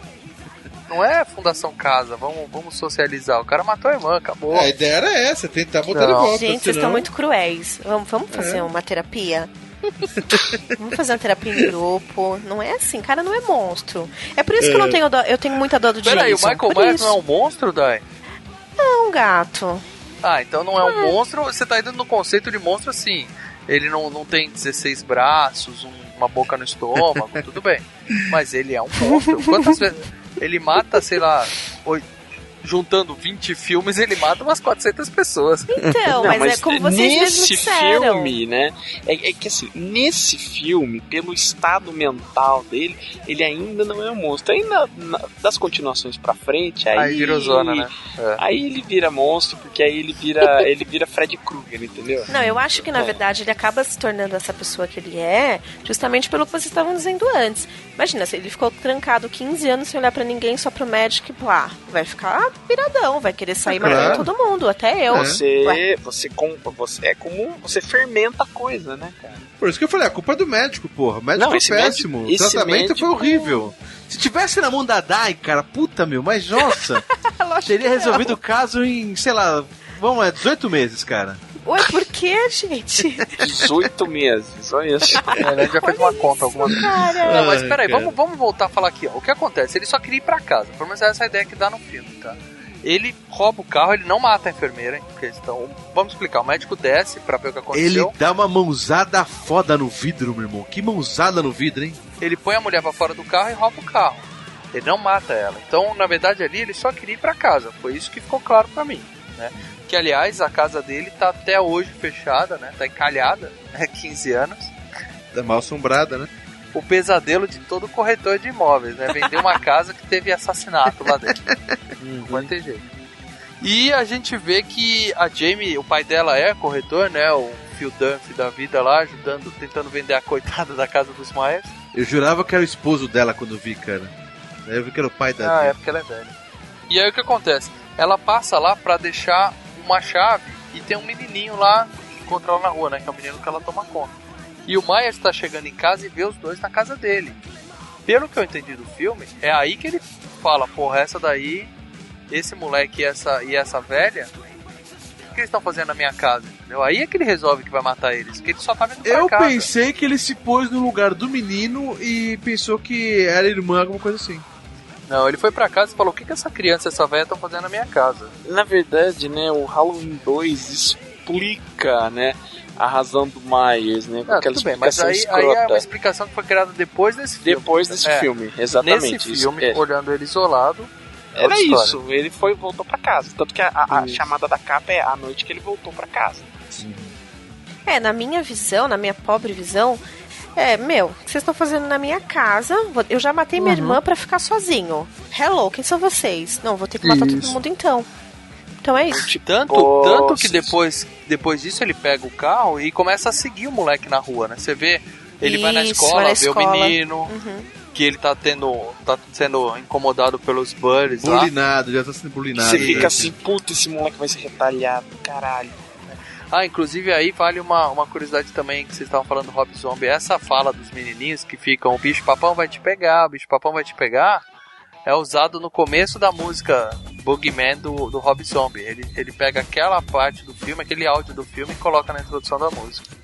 Não é Fundação Casa, vamos, vamos socializar. O cara matou a irmã, acabou. É, a ideia era essa, tentar botar Não. volta. Gente, vocês estão muito cruéis. Vamos, vamos fazer É. uma terapia? Vamos fazer uma terapia em grupo. Não é assim, cara, não é monstro. É por isso que eu não É. tenho eu tenho muita dó do Jason. Peraí, o Michael Myers não é um monstro, Dai? Não, gato. Ah, então não é um monstro, você tá indo no conceito de monstro assim. Ele não, não tem 16 braços, um- uma boca no estômago, tudo bem. Mas ele é um monstro. Quantas vezes? Ele mata, sei lá, oi- juntando 20 filmes, ele mata umas 400 pessoas. Então, mas, é como vocês nesse disseram. filme, né? É, é que assim, nesse filme, pelo estado mental dele, ele ainda não é um monstro. Aí na- na- das continuações pra frente, aí. Aí virou zona, né? É. Aí ele vira monstro, porque aí ele vira. ele vira Fred Krueger, entendeu? Não, eu acho que na É. verdade ele acaba se tornando essa pessoa que ele é, justamente pelo que vocês estavam dizendo antes. Imagina, se ele ficou trancado 15 anos sem olhar pra ninguém, só pro médico e plá, vai ficar piradão, vai querer sair Claro. matando todo mundo, até eu. Você, Ué. você compra, você é como você fermenta a coisa, né, cara? Por isso que eu falei, a culpa é do médico, porra. O médico Não, foi esse péssimo. médico- o tratamento médico- foi horrível. Se tivesse na mão da Dai, cara, puta meu, mas nossa, teria resolvido o caso em, sei lá, vamos lá, 18 meses, cara. Ué, por que, gente? 18 meses, olha isso. É, né? Já fez uma conta, alguma coisa. Não, mas peraí, vamos, vamos voltar a falar aqui, ó. O que acontece? Ele só queria ir pra casa. Pelo menos essa é a ideia que dá no filme, tá? Ele rouba o carro, ele não mata a enfermeira, hein? Porque então, vamos explicar. O médico desce pra ver o que Ele aconteceu. dá uma mãozada foda no vidro, meu irmão. Que mãozada no vidro, hein? Ele põe a mulher pra fora do carro e rouba o carro. Ele não mata ela. Então, na verdade, ali ele só queria ir pra casa. Foi isso que ficou claro pra mim, né? Que, aliás, a casa dele tá até hoje fechada, né? Tá encalhada, né? 15 anos. Tá mal assombrada, né? O pesadelo de todo corretor de imóveis, né? Vender uma casa que teve assassinato lá dentro. Não vai ter jeito. E a gente vê que a Jamie, o pai dela é corretor, né? O Phil Dunphy da vida lá, ajudando, tentando vender a coitada da casa dos Myers. Eu jurava que era o esposo dela quando vi, cara. Eu vi que era o pai da Ah, é Jamie. porque ela é velha. E aí o que acontece? Ela passa lá pra deixar uma chave e tem um menininho lá que encontra ela na rua, né? Que é o menino que ela toma conta. E o Myers tá chegando em casa e vê os dois na casa dele. Pelo que eu entendi do filme, é aí que ele fala, porra, essa daí, esse moleque e essa, e essa velha, o que eles estão fazendo na minha casa? Entendeu? Aí é que ele resolve que vai matar eles, porque ele só tá vindo pra Eu casa. pensei que ele se pôs no lugar do menino e pensou que era irmã, alguma coisa assim. Não, ele foi pra casa e falou, o que, que essa criança e essa velha estão fazendo na minha casa? Na verdade, né, o Halloween 2 explica, né, a razão do Myers, né, com Ah, aquela bem, mas aí, aí é uma explicação que foi criada depois desse filme. Depois desse É. filme, exatamente. Nesse isso, filme, é. olhando ele isolado, é Era isso, ele foi voltou pra casa. Tanto que a, a- a chamada da capa é a noite que ele voltou pra casa. É, na minha visão, na minha pobre visão, é, meu, o que vocês estão fazendo na minha casa? Eu já matei minha Uhum. irmã pra ficar sozinho. Hello, quem são vocês? Não, vou ter que matar todo Isso. mundo então. Então é isso. Tanto, tanto que depois, depois disso ele pega o carro e começa a seguir o moleque na rua, né? Você vê, ele vai na Isso, escola, vai na vê o escola. menino, Uhum. que ele tá tendo. tá sendo incomodado pelos buddies lá. Bulinado, já tá sendo bulinado. Você fica né? assim, puta, esse moleque vai ser retalhado, caralho. Ah, inclusive aí vale uma, uma curiosidade também que vocês estavam falando do Rob Zombie. Essa fala dos menininhos que ficam, o bicho papão vai te pegar, o bicho papão vai te pegar, é usado no começo da música Boogeyman do, do Rob Zombie. Ele, ele pega aquela parte do filme, aquele áudio do filme e coloca na introdução da música.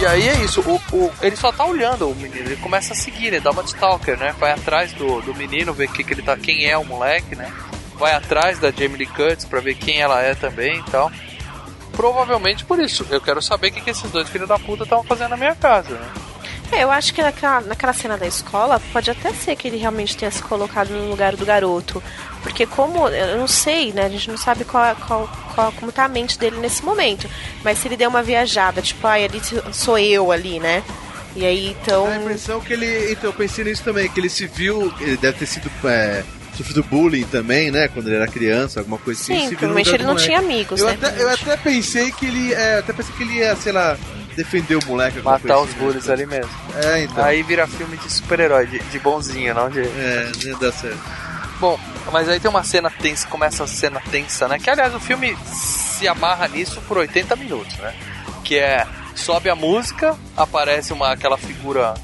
E aí é isso, o, o- ele só tá olhando o menino, ele começa a seguir, ele dá uma de stalker, né? Vai atrás do, do menino, ver que, que ele tá, quem é o moleque, né? Vai atrás da Jamie Lee Curtis pra ver quem ela é também e tal. Provavelmente por isso. Eu quero saber o que, que esses dois filhos da puta estavam fazendo na minha casa, né? É, eu acho que naquela, naquela cena da escola pode até ser que ele realmente tenha se colocado no lugar do garoto. Porque como, eu não sei, né? A gente não sabe qual, qual, qual- como tá a mente dele nesse momento. Mas se ele deu uma viajada, tipo, ai, ali sou eu ali, né? E aí, então... A impressão que ele. Então, eu pensei nisso também, que ele se viu. Ele deve ter sido. É, sofrido bullying também, né? Quando ele era criança, alguma coisa assim. Sim, provavelmente ele não moleque. tinha amigos, eu né? Até, eu até pensei que ele. É, até pensei que ele ia, sei lá, defender o moleque. Matar os bullies né? ali mesmo. É, então. Aí vira filme de super-herói, de, de bonzinho, não de. É, não dar certo. Bom, mas aí tem uma cena tensa, começa a cena tensa, né? Que aliás o filme se amarra nisso por 80 minutos, né? Que é sobe a música, aparece uma aquela figura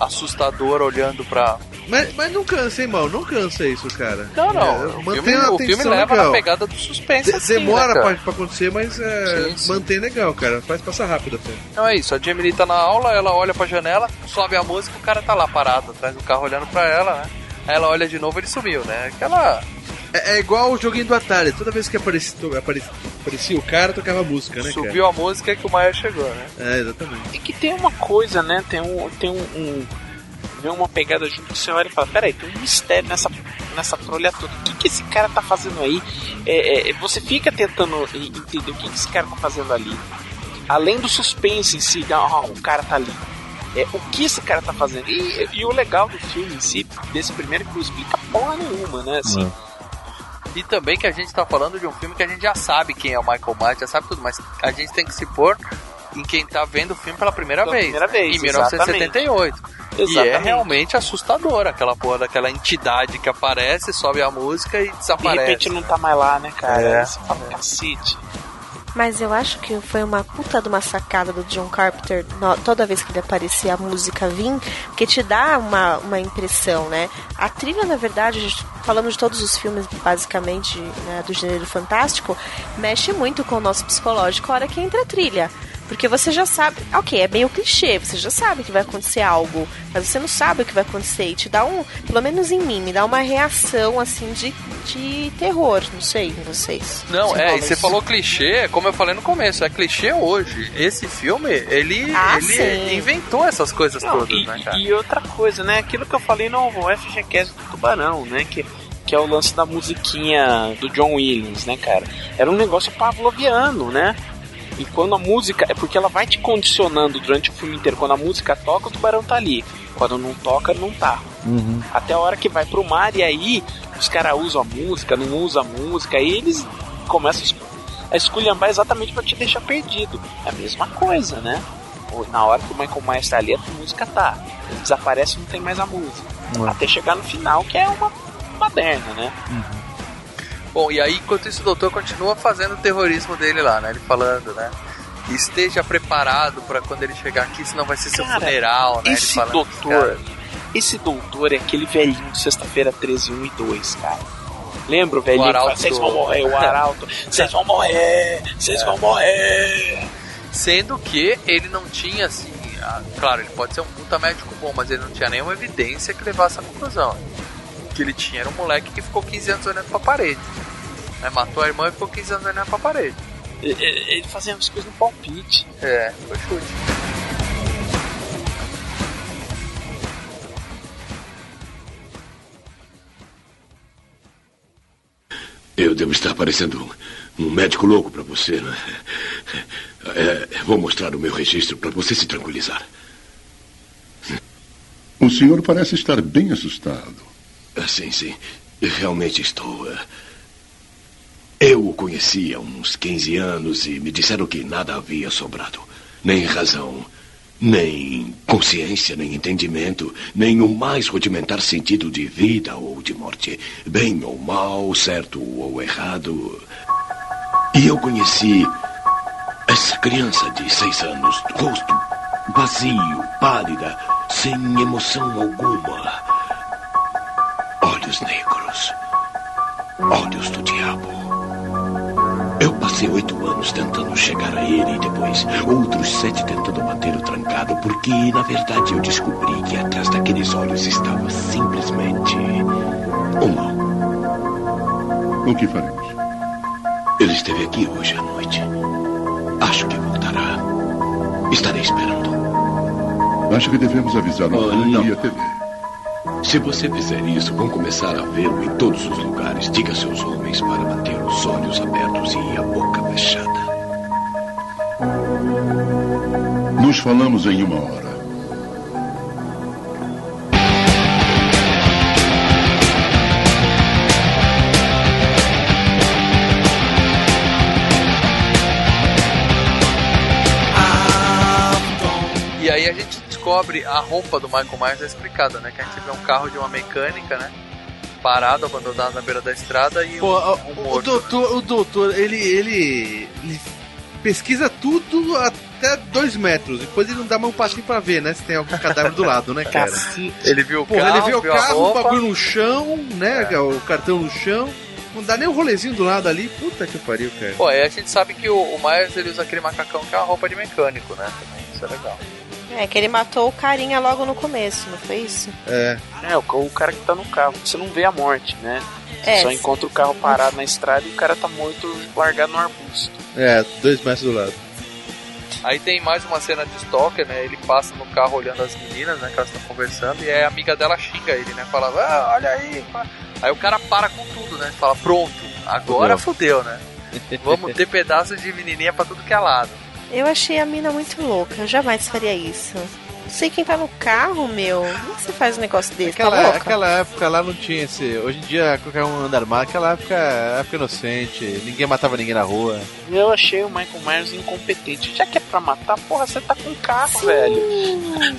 assustadora olhando pra. Mas, mas não cansa, hein, mal? Não cansa isso, cara. Não, não. É, o, mantém filme, a o filme leva legal. na pegada do suspense. De- assim, demora né, pra, pra acontecer, mas é, Sim, sim. mantém legal, cara. Faz passar rápido até. Então é isso, a Jamie Lee tá na aula, ela olha pra janela, sobe a música, o cara tá lá parado atrás do carro olhando pra ela, né? Aí ela olha de novo ele sumiu, né? Aquela. É, é igual o joguinho do Atari. Toda vez que aparecia, aparecia, aparecia o cara, tocava música, né, Subiu a música que o Maia chegou, né? cara? É, exatamente. E que tem uma coisa, né? Tem um. Tem um, um vem uma pegada junto que você olha e fala, peraí, tem um mistério nessa, nessa trolha toda. O que, que esse cara tá fazendo aí? É, é, você fica tentando entender o que, que esse cara tá fazendo ali. Além do suspense em si, ah, o cara tá ali. É, o que esse cara tá fazendo? E, e o legal do filme em si, desse primeiro, que não explica porra nenhuma, né? Assim, E também que a gente tá falando de um filme que a gente já sabe quem é o Michael Myers, já sabe tudo, mas a gente tem que se pôr em quem tá vendo o filme pela primeira Pela vez. primeira né? vez, Em 1978. E é Exatamente. realmente assustador aquela porra daquela entidade que aparece, sobe a música e De desaparece. repente não tá mais lá, né, cara? É. Você fala, cacete. Mas eu acho que foi uma puta de uma sacada do John Carpenter toda vez que ele aparecia a música vir, porque te dá uma, uma impressão, né? A trilha, na verdade, falando de todos os filmes, basicamente, né, do gênero fantástico, mexe muito com o nosso psicológico a hora que entra a trilha. Porque você já sabe, ok, é meio clichê, você já sabe que vai acontecer algo, mas você não sabe o que vai acontecer e te dá um, pelo menos em mim, me dá uma reação assim de, de terror, não sei, em vocês. Não, é, e você falou clichê, como eu falei no começo, é clichê hoje. Esse filme, ele, Ah, ele inventou essas coisas Não, todas, e, né, cara? e outra coisa, né? Aquilo que eu falei no FGCast do Tubarão, né? Que, que é o lance da musiquinha do John Williams, né, cara? Era um negócio pavloviano, né? E quando a música. É porque ela vai te condicionando durante o filme inteiro. Quando a música toca, o tubarão tá ali. Quando não toca, não tá. Até a hora que vai pro mar e aí os caras usam a música, não usam a música, aí eles começam a es- a esculhambar exatamente pra te deixar perdido. É a mesma coisa, né? Na hora que o Michael Myers tá ali, a música tá. Ele desaparece não tem mais a música. Até chegar no final, que é uma baderna, né? Bom, e aí, enquanto isso, o doutor continua fazendo o terrorismo dele lá, né? Ele falando, né? Esteja preparado pra quando ele chegar aqui, senão vai ser seu Cara, funeral, né? Ele Esse falando, doutor, esse doutor é aquele velhinho de sexta-feira 13, 1 e 2, cara. Lembra o velhinho O que fala, arauto vocês vão morrer, o arauto, vocês vão morrer, vocês vão morrer. Sendo que ele não tinha, assim. ah, Claro, ele pode ser um puta médico bom, mas ele não tinha nenhuma evidência que levasse à conclusão. O que ele tinha era um moleque que ficou 15 anos olhando pra parede. Né? Matou a irmã e ficou 15 anos olhando pra parede. Ele fazia as coisas no palpite. É, foi chute. Eu devo estar parecendo um, um médico louco para você, né? É, vou mostrar o meu registro para você se tranquilizar. O senhor parece estar bem assustado. Ah, Sim, sim. Realmente estou. ah. Eu o conheci há uns 15 anos e me disseram que nada havia sobrado. Nem razão, nem consciência, nem entendimento, nem o mais rudimentar sentido de vida ou de morte. Bem ou mal, certo ou errado. E eu conheci essa criança de seis anos, rosto vazio, pálida, sem emoção alguma. Olhos negros. Olhos do diabo. Eu passei oito anos tentando chegar a ele e depois outros sete tentando mantê-lo trancado, porque na verdade eu descobri que atrás daqueles olhos estava simplesmente o mal. O que faremos? Ele esteve aqui hoje à noite. Acho que voltará. Estarei esperando. Acho que devemos avisar o Oh, não. e a TV. Se você fizer isso, vão começar a vê-lo em todos os lugares. Diga a seus homens para manter os olhos abertos e a boca fechada. Nos falamos em uma hora. Descobre a roupa do Michael Myers é explicada, né? Que a gente vê um carro de uma mecânica, né? Parado, abandonado na beira da estrada e Pô, um, um o morto. doutor, o doutor, ele, ele, ele pesquisa tudo até dois metros. Depois ele não dá mais um passinho pra ver, né? Se tem algum cadáver do lado, né, cara? Ele viu o Porra, carro, ele vê o viu a carro, o roupa. bagulho no chão, né? O cartão no chão. Não dá nem um rolezinho do lado ali. Puta que pariu, cara. Pô, aí a gente sabe que o, o Myers ele usa aquele macacão que é uma roupa de mecânico, né? Também, isso é legal. É, que ele matou o carinha logo no começo, não foi isso? É. É, o, o cara que tá no carro. Você não vê a morte, né? Você É, só sim. encontra o carro parado na estrada e o cara tá morto largado no arbusto. É, dois metros do lado. Aí tem mais uma cena de stalker, né? Ele passa no carro olhando as meninas, né? Que elas estão conversando, e aí a amiga dela xinga ele, né? Fala, ah, olha aí. pá." Aí o cara para com tudo, né? Fala, pronto, agora fudeu, né? Vamos ter pedaços de menininha pra tudo que é lado. Eu achei a mina muito louca, eu jamais faria isso. Não sei quem tá no carro, meu. Como que você faz um negócio desse? Aquela, tá louca? aquela época lá não tinha esse. Hoje em dia qualquer um anda armado. Aquela época, época inocente. Ninguém matava ninguém na rua. Eu achei o Michael Myers incompetente. Já que é pra matar, porra, você tá com o carro, velho.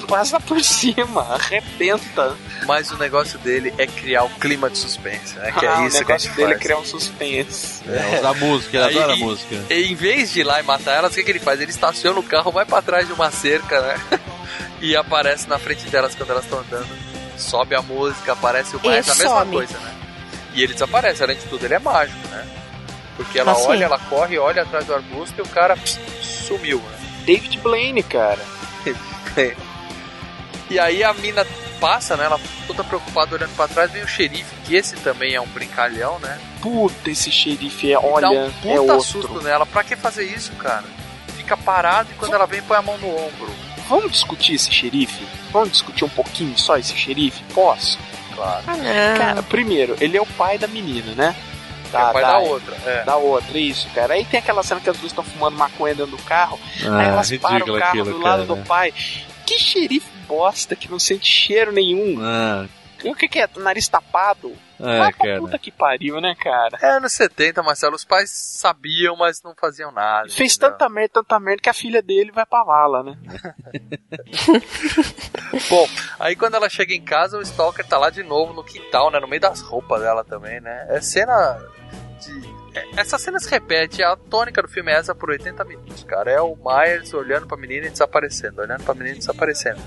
Passa por cima, arrebenta. Mas o negócio dele é criar o clima de suspense, né? Que Ah, é o isso que a negócio gente dele é faz. criar um suspense. É, usar música, ele Aí- adora música. E, em vez de ir lá e matar elas, o que, que ele faz? Ele estaciona o carro, vai pra trás de uma cerca, né? E aparece na frente delas quando elas estão andando. Sobe a música, aparece o Myers, a mesma some. coisa, né? E ele desaparece, além de tudo, ele é mágico, né? Porque ela Ah, sim. olha, ela corre, olha atrás do arbusto e o cara pss, sumiu, né? David Blaine, cara. E aí a mina passa, né? Ela toda preocupada olhando pra trás, vem o xerife, que esse também é um brincalhão, né? Puta, esse xerife é, olha, dá um é puta outro. susto nela. Pra que fazer isso, cara? Fica parado e quando ela vem põe a mão no ombro. Vamos discutir esse xerife? Vamos discutir um pouquinho só esse xerife? Posso? Claro. Ah, não. Cara, primeiro, ele é o pai da menina, né? É o pai da outra, é. Da outra, isso, cara. Aí tem aquela cena que as duas estão fumando maconha dentro do carro. Ah, aí elas param o carro aquilo, do lado cara. do pai. Que xerife bosta que não sente cheiro nenhum. Ah, O que, que é? Nariz tapado? é, pra cara. puta que pariu, né, cara? É anos 70, Marcelo. Os pais sabiam, mas não faziam nada. Fez entendeu? tanta merda, tanta merda que a filha dele vai pra vala, né? Bom, aí quando ela chega em casa, o Stalker tá lá de novo no quintal, né? No meio das roupas dela também, né? É cena de. é- Essa cena se repete, a tônica do filme é essa por 80 minutos, cara. É o Myers olhando pra menina e desaparecendo, olhando pra menina e desaparecendo.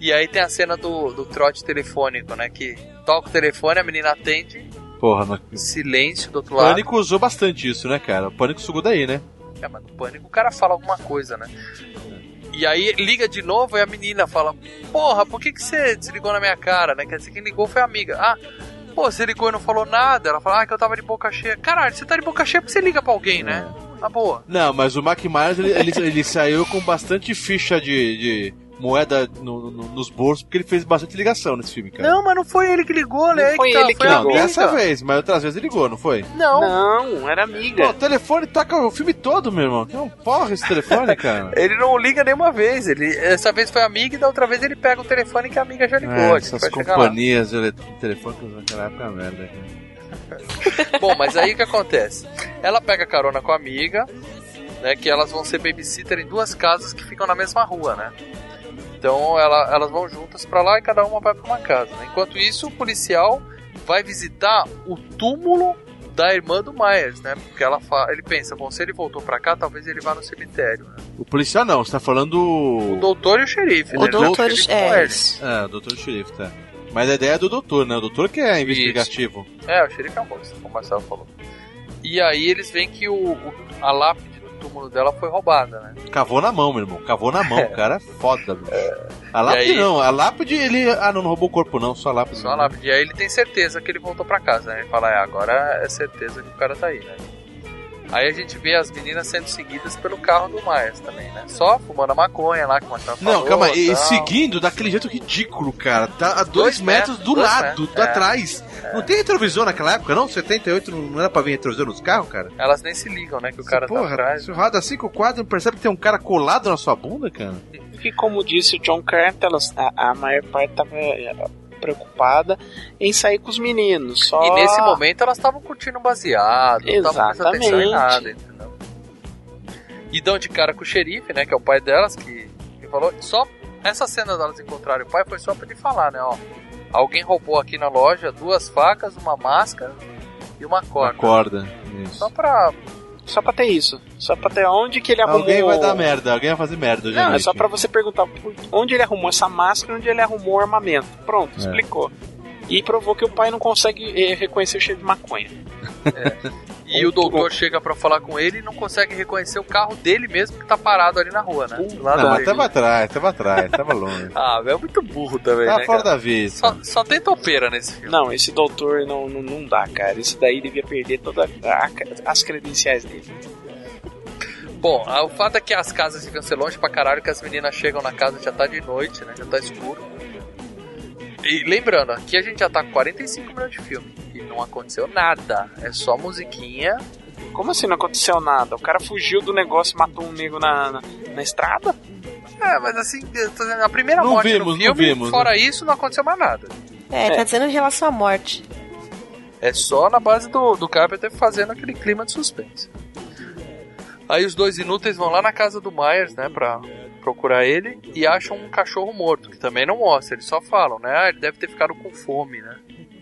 E aí tem a cena do, do trote telefônico, né? Que toca o telefone, a menina atende, Porra, no... silêncio do outro lado. Pânico usou bastante isso, né, cara? O Pânico sugou daí, né? É, mas no pânico o cara fala alguma coisa, né? E aí liga de novo e a menina fala: Porra, por que, que você desligou na minha cara, né? Quer dizer, quem ligou foi a amiga. Ah, pô, você ligou e não falou nada. Ela fala: Ah, que eu tava de boca cheia. Caralho, você tá de boca cheia porque você liga pra alguém, né? Na boa. Não, mas o Mac Myers, ele, ele, ele saiu com bastante ficha de, de moeda no- no- nos bolsos, porque ele fez bastante ligação nesse filme, cara. Não, mas não foi ele que ligou, né? Não foi tá, ele que Não, amiga. dessa vez, mas outras vezes ele ligou, não foi? Não. Não, era Pô, amiga. o telefone toca o filme todo, meu irmão. Que é um porra esse telefone, cara. Ele não liga nenhuma vez. Ele, essa vez foi amiga e da outra vez ele pega o telefone que a amiga já ligou. É, essas companhias de ele- telefônicas naquela época é merda, cara. Bom, mas aí o que acontece? Ela pega carona com a amiga, né? Que elas vão ser babysitter em duas casas que ficam na mesma rua, né? Então ela- elas vão juntas pra lá e cada uma vai pra uma casa. né? Enquanto isso, o policial vai visitar o túmulo da irmã do Myers, né? Porque ela fa- ele pensa, bom, se ele voltou pra cá, talvez ele vá no cemitério. Né? O policial não, você tá falando O o. doutor e o xerife, O né? Doutor xerife é, isso. É, o doutor xerife, tá. Mas a ideia é do doutor, né? O doutor que é investigativo. É, o xerife é um monstro, como o Marcelo falou. E aí eles veem que o, o- a lápide túmulo dela foi roubada, né? Cavou na mão, meu irmão. Cavou na mão. O cara é foda, bicho. A lápide aí- não. A lápide, ele. Ah, não, não roubou o corpo, não. Só a lápide. Só a lápide. E aí ele tem certeza que ele voltou pra casa, né? Ele fala, é, agora é certeza que o cara tá aí, né? Aí a gente vê as meninas sendo seguidas pelo carro do Myers também, né? Só fumando a maconha lá, que o Marcelo Não, falou, calma. E tal. seguindo daquele jeito ridículo, cara. Tá a dois, Dois metros, metros, do dois lado, metros, tá é. atrás. Não tem retrovisor naquela época, não? 78 não, não era pra vir retrovisor nos carros, cara? Elas nem se ligam, né? Que o cara tá Porra, atrás. você roda assim com o quadro, não percebe que tem um cara colado na sua bunda, cara? E como disse o John Carter, elas- a, a maior parte tava é, preocupada em sair com os meninos. Só... E nesse momento elas estavam curtindo baseado, não estavam prestando atenção em Exatamente. nada, entendeu? E dão de cara com o xerife, né? Que é o pai delas, que, que falou. Só essa cena delas encontrarem o pai foi só pra ele falar, né? Ó, alguém roubou aqui na loja duas facas, uma máscara e uma corda. Acorda. Isso. Só pra. Só pra ter isso. Só pra ter onde que ele arrumou. Alguém vai dar merda, alguém vai fazer merda Não, é só pra você perguntar onde ele arrumou essa máscara, onde ele arrumou o armamento. Pronto, É. explicou. E provou que o pai não consegue eh, reconhecer o cheiro de maconha. E o doutor chega pra falar com ele e não consegue reconhecer o carro dele mesmo que tá parado ali na rua, né? Lado Não, mas tava atrás, tava atrás, tava longe. Ah, velho, é muito burro também, Tá né? fora cara? da vista. Só, só tem topeira nesse filme. Não, esse doutor não, não, não dá, cara. Esse daí devia perder todas as credenciais dele. Bom, ah, o fato é que as casas ficam ser longe pra caralho, que as meninas chegam na casa já tá de noite, né? Já tá escuro. E lembrando, aqui a gente já tá com 45 minutos de filme. E não aconteceu nada. É só musiquinha. Como assim não aconteceu nada? O cara fugiu do negócio e matou um nego na, na, na estrada? É, mas assim, eu tô dizendo, a primeira Não morte vimos, no não filme, vimos, fora né? isso, não aconteceu mais nada. É, tá dizendo em relação à morte. É só na base do, do Carpenter fazendo aquele clima de suspense. Aí os dois inúteis vão lá na casa do Myers, né, pra procurar ele e acham um cachorro morto, que também não mostra, eles só falam, né, ah, ele deve ter ficado com fome, né.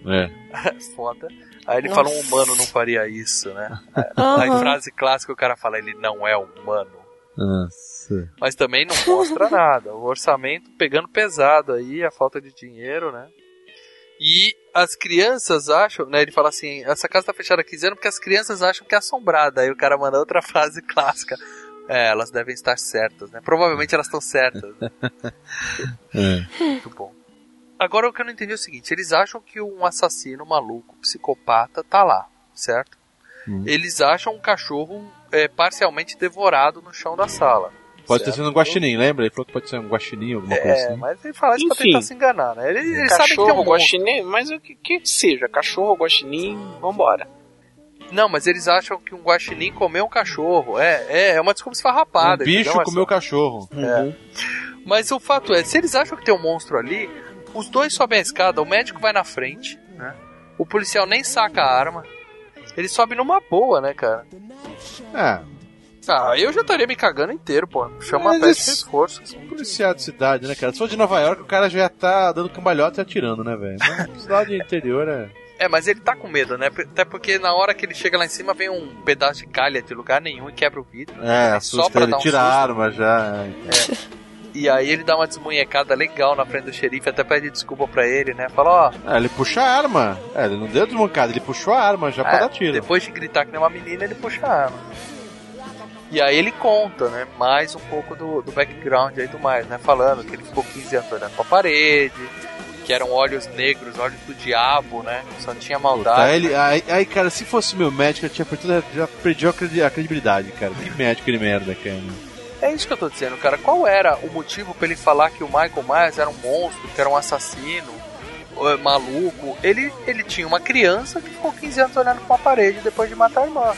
É. Foda. Aí ele Nossa. fala, um humano não faria isso, né. Aham. Aí frase clássica o cara fala, ele não é humano. Nossa. Mas também não mostra nada. O orçamento pegando pesado aí, a falta de dinheiro, né? E as crianças acham, né? Ele fala assim: essa casa tá fechada há 15 anos porque as crianças acham que é assombrada. Aí o cara manda outra frase clássica: É, elas devem estar certas, né? Provavelmente elas estão certas. É. Muito bom. Agora o que eu não entendi é o seguinte: eles acham que um assassino maluco, psicopata, tá lá, certo? Hum. Eles acham um cachorro é, parcialmente devorado no chão da sala. Pode ter certo? sido um guaxinim, lembra? Ele falou que pode ser um guaxinim, alguma coisa É, assim. mas ele fala isso pra Enfim. tentar se enganar, né? Ele, ele sabe que tem um Cachorro, guaxinim, mas o que, que seja, cachorro, guaxinim, vambora. Não, mas eles acham que um guaxinim comeu um cachorro. É, é, é uma desculpa esfarrapada. Um bicho comeu cachorro. É. Mas o fato é, se eles acham que tem um monstro ali, os dois sobem a escada, o médico vai na frente, né? O policial nem saca a arma. Ele sobe numa boa, né, cara? É. Ah, eu já estaria me cagando inteiro, pô. Chama Mas a peste esse- reforço. assim. Policial de cidade, né, cara? Se for de Nova York, o cara já tá dando cambalhota e atirando, né, velho? Cidade interior é. É, mas ele tá com medo, né? Até porque na hora que ele chega lá em cima vem um pedaço de calha de lugar nenhum e quebra o vidro. É, Só pra ele, dar um tira a arma já. E aí ele dá uma desmunhecada legal na frente do xerife, até pede desculpa pra ele, né? Fala, ó, É, ele puxa a arma. É, ele não deu desmancada, ele puxou a arma já pra É, dar tiro. Depois de gritar que nem uma menina, ele puxa a arma. E aí ele conta, né, mais um pouco do, do background aí do mais, né, falando que ele ficou 15 anos olhando pra parede, que eram olhos negros, olhos do diabo, né, só tinha maldade. Tá, ele, aí, aí, cara, se fosse meu médico, eu tinha perdido, já perdi a credi- a credibilidade, cara. Que médico de merda, cara. É isso que eu tô dizendo, cara. Qual era o motivo pra ele falar que o Michael Myers era um monstro, que era um assassino, eh, maluco? Ele, ele tinha uma criança que ficou 15 anos olhando pra uma parede depois de matar a irmã.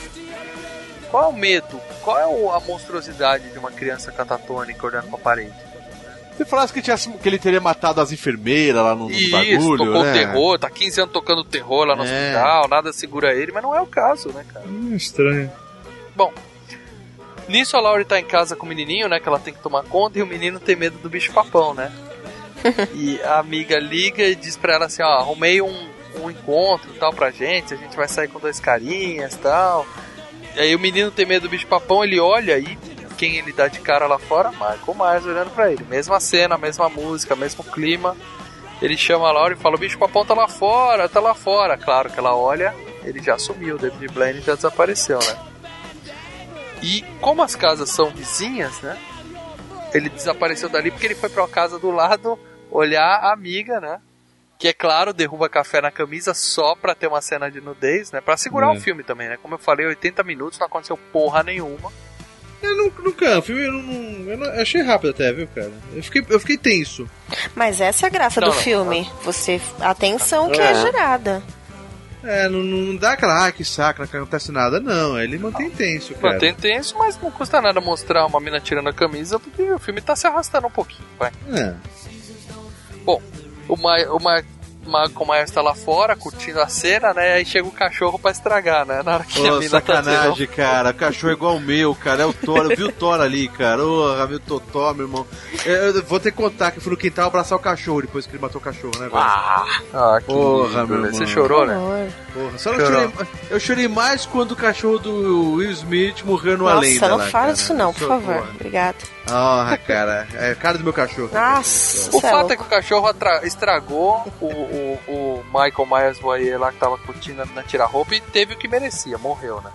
Qual é o medo? Qual é a monstruosidade de uma criança catatônica olhando pra parede? Se falasse que, tinha, que ele teria matado as enfermeiras lá no, no Isso, bagulho, tocou né? terror, tá 15 anos tocando terror lá no É. hospital, nada segura ele, mas não é o caso, né, cara? Hum, estranho. Bom, nisso a Laurie tá em casa com o menininho, né? Que ela tem que tomar conta e o menino tem medo do bicho papão, né? e a amiga liga e diz pra ela assim: Ó, arrumei um, um encontro e tal pra gente, a gente vai sair com dois carinhas e tal. E aí o menino tem medo do bicho papão, ele olha e quem ele dá de cara lá fora? Michael Myers olhando pra ele. Mesma cena, mesma música, mesmo clima. Ele chama a Laura e fala: O bicho papão tá lá fora, tá lá fora. Claro que ela olha, ele já sumiu, o David Blaine já desapareceu, né? E como as casas são vizinhas, né? Ele desapareceu dali porque ele foi pra uma casa do lado olhar a amiga, né? Que é claro, derruba café na camisa só pra ter uma cena de nudez, né? Pra segurar É. o filme também, né? Como eu falei, 80 minutos, não aconteceu porra nenhuma. Eu nunca, o filme eu, não, eu não- eu achei rápido até, viu, cara? Eu fiquei, eu fiquei tenso. Mas essa é a graça Não, do não. filme. Você. A atenção que é, É. gerada. É, não, não dá aquela, ah, que saco, não acontece nada, não. Ele mantém tenso, cara. Mantém tenso, mas não custa nada mostrar uma mina tirando a camisa, porque o filme tá se arrastando um pouquinho, vai. É. Bom, o, Ma o Ma Michael Myers tá lá fora, curtindo a cena, né? Aí chega o cachorro pra estragar, né? Na hora que a Ô, mina tá sacanagem, cara. O cachorro é igual o meu, cara. É o Thor. Eu vi o Thor ali, cara. Ô, meu Totó, meu irmão. Eu, eu vou ter que contar que eu fui no quintal abraçar o cachorro depois que ele matou o cachorro, né, velho? Ah, ah que Porra, lindo, meu né? Você irmão. chorou, né? Porra, só não chorei, eu chorei mais quando o cachorro do Will Smith morreu no Nossa, Além. não lá, fala cara. disso não, por Socorro. favor. Obrigada. Ah, cara. É a cara do meu cachorro. Nossa, O é fato é que o cachorro estragou o, o, o Michael Myers Voyer lá que tava curtindo na tirar roupa e teve o que merecia, morreu, né?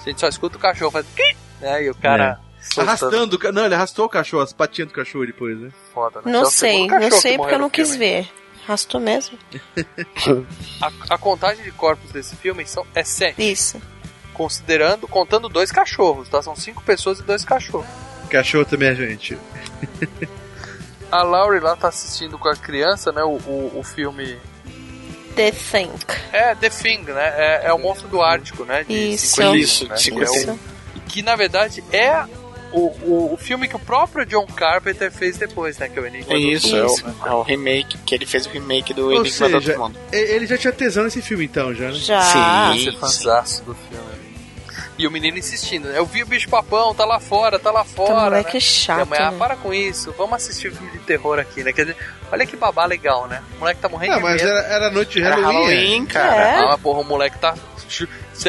A gente só escuta o cachorro faz. "Quim", Né? E o cara. soltando Arrastando, não, ele arrastou o cachorro, as patinhas do cachorro depois, né? Foda, né? Não é sei, não sei que porque eu não quis filme. ver. Rastou mesmo? A, a contagem de corpos desse filme são, é sete. Isso. Considerando, contando dois cachorros, tá? São cinco pessoas e dois cachorros. Cachorro também é gente. A Laurie lá tá assistindo com a criança, né? O, o, o filme. The Thing. É, The Thing, né? É, é o monstro do Ártico, né? De Isso. 51, Isso, né? de Que é o- 51. que na verdade é o, o, o filme que o próprio John Carpenter fez depois, né? Que é o Enigma É do isso, é o, é o remake, que ele fez o remake do Ou Enigma do seja, Outro Mundo. e- ele já tinha tesão nesse filme então, já, né? Já. Sim. Esse fanzaço do filme. E o menino insistindo, né? Eu vi o bicho papão, tá lá fora, tá lá Puta, fora. moleque né? é chato, E a mãe, ah, né? para com isso, vamos assistir o filme de terror aqui, né? Quer dizer, olha que babá legal, né? O moleque tá morrendo Ah, de mas era, era noite de Era Halloween. Halloween, é. cara. É. Ah, porra, o moleque tá.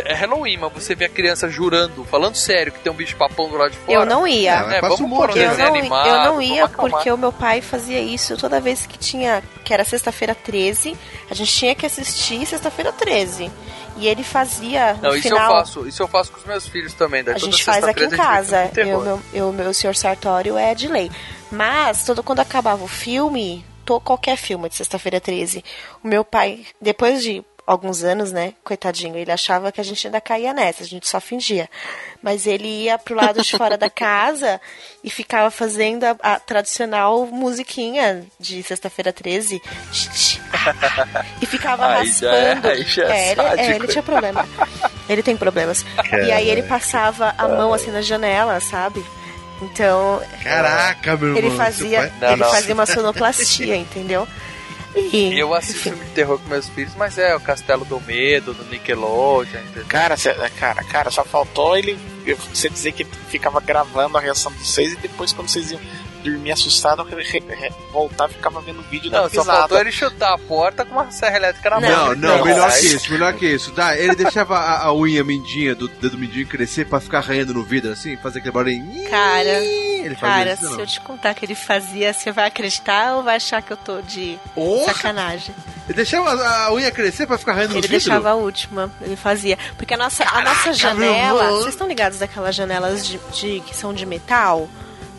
É Halloween, mas você vê a criança jurando, falando sério, que tem um bicho papão do lado de fora. Eu não ia. É, passa vamos um pôr um Eu desenho não, animado. eu não ia porque o meu pai fazia isso toda vez que tinha, que era sexta-feira 13, a gente tinha que assistir sexta-feira 13. E ele fazia no Não, isso final. eu faço. Isso eu faço com os meus filhos também. Daí A gente faz aqui em casa. Eu, meu, eu, meu senhor Sartório é de lei. Mas, todo, quando acabava o filme, to, qualquer filme de sexta-feira 13, o meu pai, depois de alguns anos, né, coitadinho, ele achava que a gente ainda caía nessa, a gente só fingia. Mas ele ia pro lado de fora da casa e ficava fazendo a, a tradicional musiquinha de sexta-feira 13. E ficava Aí já é- raspando. aí já é ele, é, ele tinha problema. Ele tem problemas. E aí ele passava a mão assim na janela, sabe? Então. Caraca, meu Ele irmão, fazia, Não, ele não. fazia uma sonoplastia, entendeu? E, Eu assisto filme de terror com meus filhos, mas é o Castelo do Medo, do Nickelodeon, entendeu? Cara, cê- cara, cara, só faltou ele você dizer que ele ficava gravando a reação de vocês e depois quando vocês iam dormir assustado, re- re- voltar ficava vendo o vídeo Não, da só risada. faltou ele chutar a porta com uma serra elétrica na mão. Não, não, Não, melhor que isso, melhor que isso. Dá, ele deixava a, a unha mindinha do dedo mindinho crescer pra ficar arranhando no vidro assim, fazer aquele barulhinho. Cara, Ele cara, isso, se eu te contar que ele fazia, você vai acreditar ou vai achar que eu tô de Porra! sacanagem? Ele deixava a, a unha crescer pra ficar arranhando no Ele vidro? deixava a última, ele fazia. Porque a nossa, a nossa janela. Vocês estão ligados daquelas janelas de, de- que são de metal?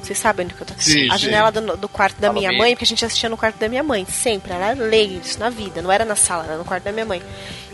Vocês sabem do que eu tô Sim, A sim. janela do, do quarto da minha mãe, porque a gente assistia no quarto da minha mãe, sempre. Era lei isso na vida, não era na sala, era no quarto da minha mãe.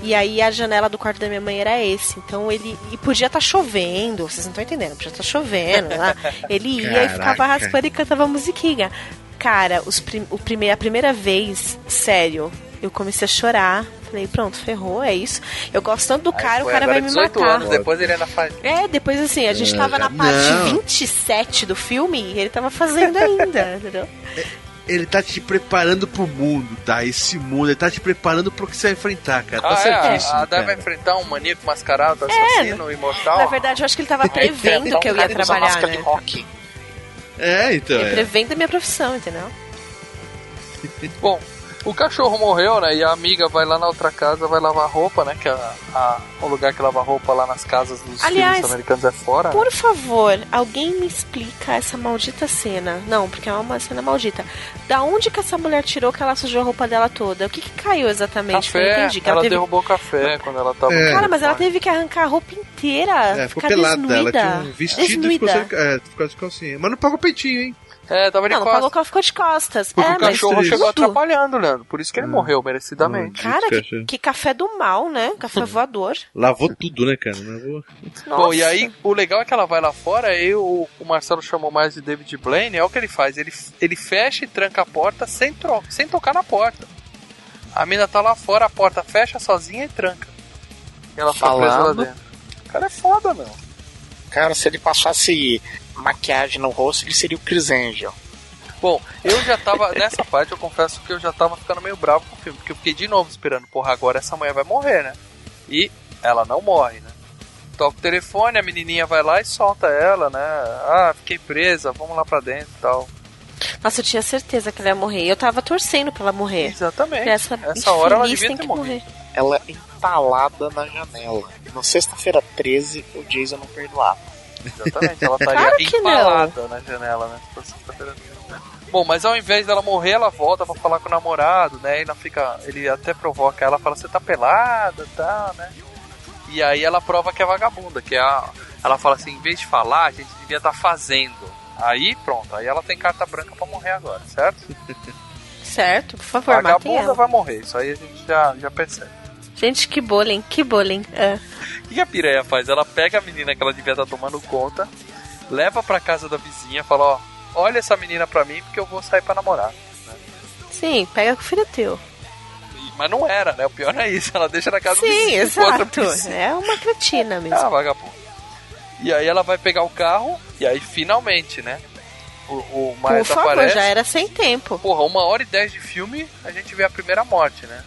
E aí a janela do quarto da minha mãe era esse. Então ele. E podia estar chovendo, vocês não estão entendendo, podia estar chovendo lá. Ele ia e ficava Caraca. raspando e cantava musiquinha. Cara, os prim, o prime, a primeira vez, sério, eu comecei a chorar. Falei, pronto, ferrou, é isso. Eu gosto tanto do Aí cara, o cara vai me 18 matar. anos, depois ele ainda faz. É, depois assim, a gente tava na parte não. 27 do filme e ele tava fazendo ainda, entendeu? Ele tá te preparando pro mundo, tá? Esse mundo, ele tá te preparando pro que você vai enfrentar, cara. Tá Ah, é, certíssimo, a Dai vai enfrentar um maníaco mascarado, assassino, imortal. Na verdade, eu acho que ele tava prevendo Então, que eu ia trabalhar, máscara de né? rock. É, então. Ele É. prevendo a minha profissão, entendeu? Bom, o cachorro morreu, né? E a amiga vai lá na outra casa, vai lavar roupa, né? Que a, a- o lugar que lava roupa lá nas casas dos Aliás, filhos americanos é fora. Por favor, alguém me explica essa maldita cena. Não, porque é uma cena maldita. Da onde que essa mulher tirou que ela sujou a roupa dela toda? O que, que caiu exatamente? Eu não Café, entendi. Que ela, ela teve... derrubou o café quando ela tava. É. Cara, mas ela teve que arrancar a roupa inteira. É, ficou ficar pelada. desnuda. Ela tinha um vestido e ficou, desnuda. sem, é, ficou de calcinha. Mas não pagou peitinho, hein? É, tava de Não, não costas. pagou que ela ficou de costas. Porque é, o mas cachorro triste. chegou tudo. atrapalhando, Leandro. Por isso Hum. que ele morreu, merecidamente. Cara, que, que café do mal, né? Café voador. Lavou tudo, né, cara? Lavou. Nossa. Bom, e aí o legal é que ela vai lá fora, aí o, o Marcelo chamou mais de David Blaine, é o que ele faz, ele, ele fecha e tranca a porta sem, tro sem tocar na porta. A mina tá lá fora, a porta fecha sozinha e tranca. E ela fica presa lá Falando. dentro. O cara é foda, meu. Cara, se ele passasse maquiagem no rosto, ele seria o Chris Angel. Bom, eu já tava, nessa parte eu confesso que eu já tava ficando meio bravo com o filme, porque eu fiquei de novo esperando, porra, agora essa mulher vai morrer, né? E ela não morre, né? Toca o telefone, a menininha vai lá e solta ela, né? Ah, fiquei presa, vamos lá pra dentro e tal. Nossa, eu tinha certeza que ela ia morrer. Eu tava torcendo pra ela morrer. Exatamente. Essa, Essa hora ela devia ter que morrido. morrer. Ela é entalada na janela. Na sexta-feira 13, o Jason não perdoava. Exatamente, ela estaria Claro que não. empalada na janela, né? Se fosse sexta-feira. Bom, mas ao invés dela morrer, ela volta pra falar com o namorado, né? E ela fica. Ele até provoca ela, fala, você tá pelada e tal, né? E aí ela prova que é vagabunda, que é a. Ela fala assim, em vez de falar, a gente devia estar fazendo. Aí pronto, aí ela tem carta branca pra morrer agora, certo? Certo, por favor, Vagabunda vai morrer, isso aí a gente já, já percebe. Gente, que bullying, que bullying. É. O que a pireia faz? Ela pega a menina que ela devia estar tomando conta, leva pra casa da vizinha, fala, ó, olha essa menina pra mim porque eu vou sair pra namorar. Sim, pega com o filho teu. Mas não era, né? O pior é isso, ela deixa na casa do Sim, vizinho com outra exato. É uma cretina mesmo. Ah, vagabundo. E aí ela vai pegar o carro, e aí finalmente, né? O, o Por favor, aparece. já era sem tempo. Porra, uma hora e dez de filme, a gente vê a primeira morte, né?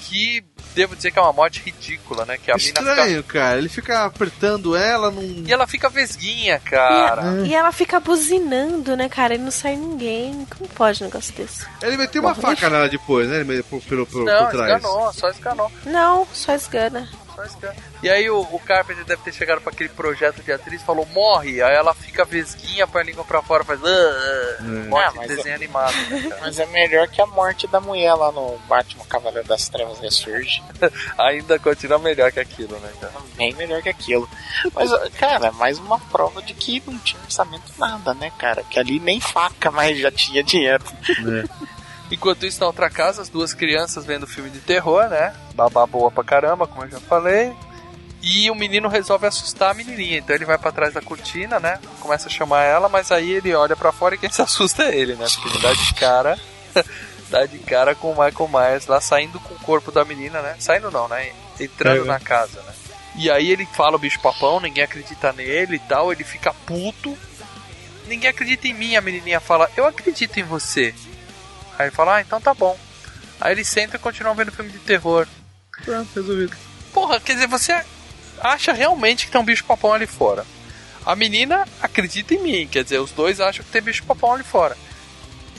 Que devo dizer que é uma morte ridícula, né? Que a mina fica. Estranho, cara. Ele fica apertando ela num. E ela fica vesguinha, E, cara. a- e ela fica buzinando, né, cara? E não sai ninguém. Como pode um negócio desse? Ele meteu uma Porra, faca nela depois, né? Ele meteu por, pelo, por, Não, por trás. esganou, só esganou. Não, só esgana. É. E aí o, o Carpenter deve ter chegado pra aquele projeto de atriz e falou, morre. Aí ela fica vesguinha, põe a língua pra fora, faz. "Ah, ah", Morte Ah, de mas desenho animado. né? Mas é melhor que a morte da mulher lá no Batman Cavaleiro das Trevas Ressurge. Ainda continua melhor que aquilo, né, cara? Bem melhor que aquilo. Mas, cara, é mais uma prova de que não tinha orçamento nada, né, cara? Que ali nem faca mais já tinha dinheiro. Enquanto isso, na outra casa, as duas crianças vendo filme de terror, né? Babá boa pra caramba, como eu já falei. E o menino resolve assustar a menininha. Então ele vai pra trás da cortina, né? Começa a chamar ela, mas aí ele olha pra fora e quem se assusta é ele, né? Porque ele dá de cara. dá de cara com o Michael Myers lá saindo com o corpo da menina, né? Saindo não, né? Entrando É, na casa, né? E aí ele fala o bicho papão, ninguém acredita nele e tal, ele fica puto. Ninguém acredita em mim, a menininha fala, eu acredito em você. Aí ele fala, ah, então tá bom. Aí eles sentam e continuam vendo filme de terror. Pronto, resolvido. Porra, quer dizer, você acha realmente que tem um bicho papão ali fora. A menina acredita em mim, quer dizer, os dois acham que tem bicho papão ali fora.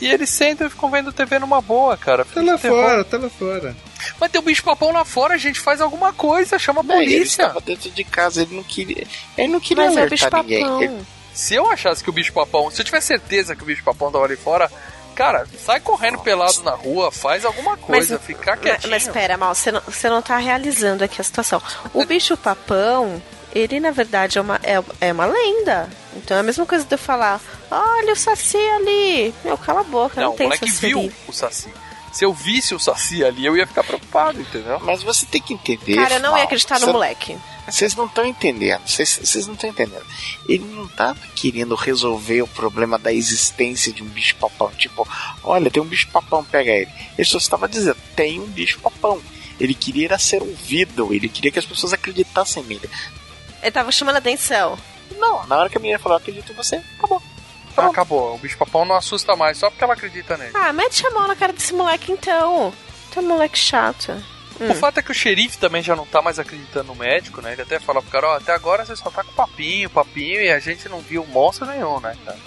E eles sentam e ficam vendo TV numa boa, cara. Tá lá fora, tá lá fora. Mas tem um bicho papão lá fora, a gente faz alguma coisa, chama a Não, ele polícia. dentro de casa, ele não queria. Ele não queria Mas é alertar bicho ninguém. papão. Ele- Se eu achasse que o bicho papão, se eu tivesse certeza que o bicho papão tava ali fora, cara, sai correndo pelado na rua, faz alguma coisa, ficar Mas, quietinho. mas pera, Mal, você não, você não tá realizando aqui a situação. O bicho papão, ele na verdade é uma, é, é uma lenda. Então é a mesma coisa de eu falar: olha o Saci ali. Meu, cala a boca, não, Não, o tem moleque Saci viu ali. o Saci. Se eu visse o Saci ali, eu ia ficar preocupado, entendeu? Mas você tem que entender. Cara, eu não ia Mal, acreditar no você- moleque. Vocês não estão entendendo. Vocês vocês não estão entendendo. Ele não tava querendo resolver o problema da existência de um bicho papão. Tipo, olha, tem um bicho papão, pega ele. Ele só estava dizendo, tem um bicho papão. Ele queria era ser ouvido, ele queria que as pessoas acreditassem nele. Ele tava chamando atenção. Não, na hora que a menina falou, acredito em você, acabou. Ah, acabou. O bicho papão não assusta mais, só porque ela acredita nele. Ah, mete a mão na cara desse moleque então. Tá um moleque chato. Hum. O fato é que o xerife também já não tá mais acreditando no médico, né? Ele até fala pro cara, ó, até agora você só tá com papinho, papinho, e a gente não viu monstro nenhum, né, cara?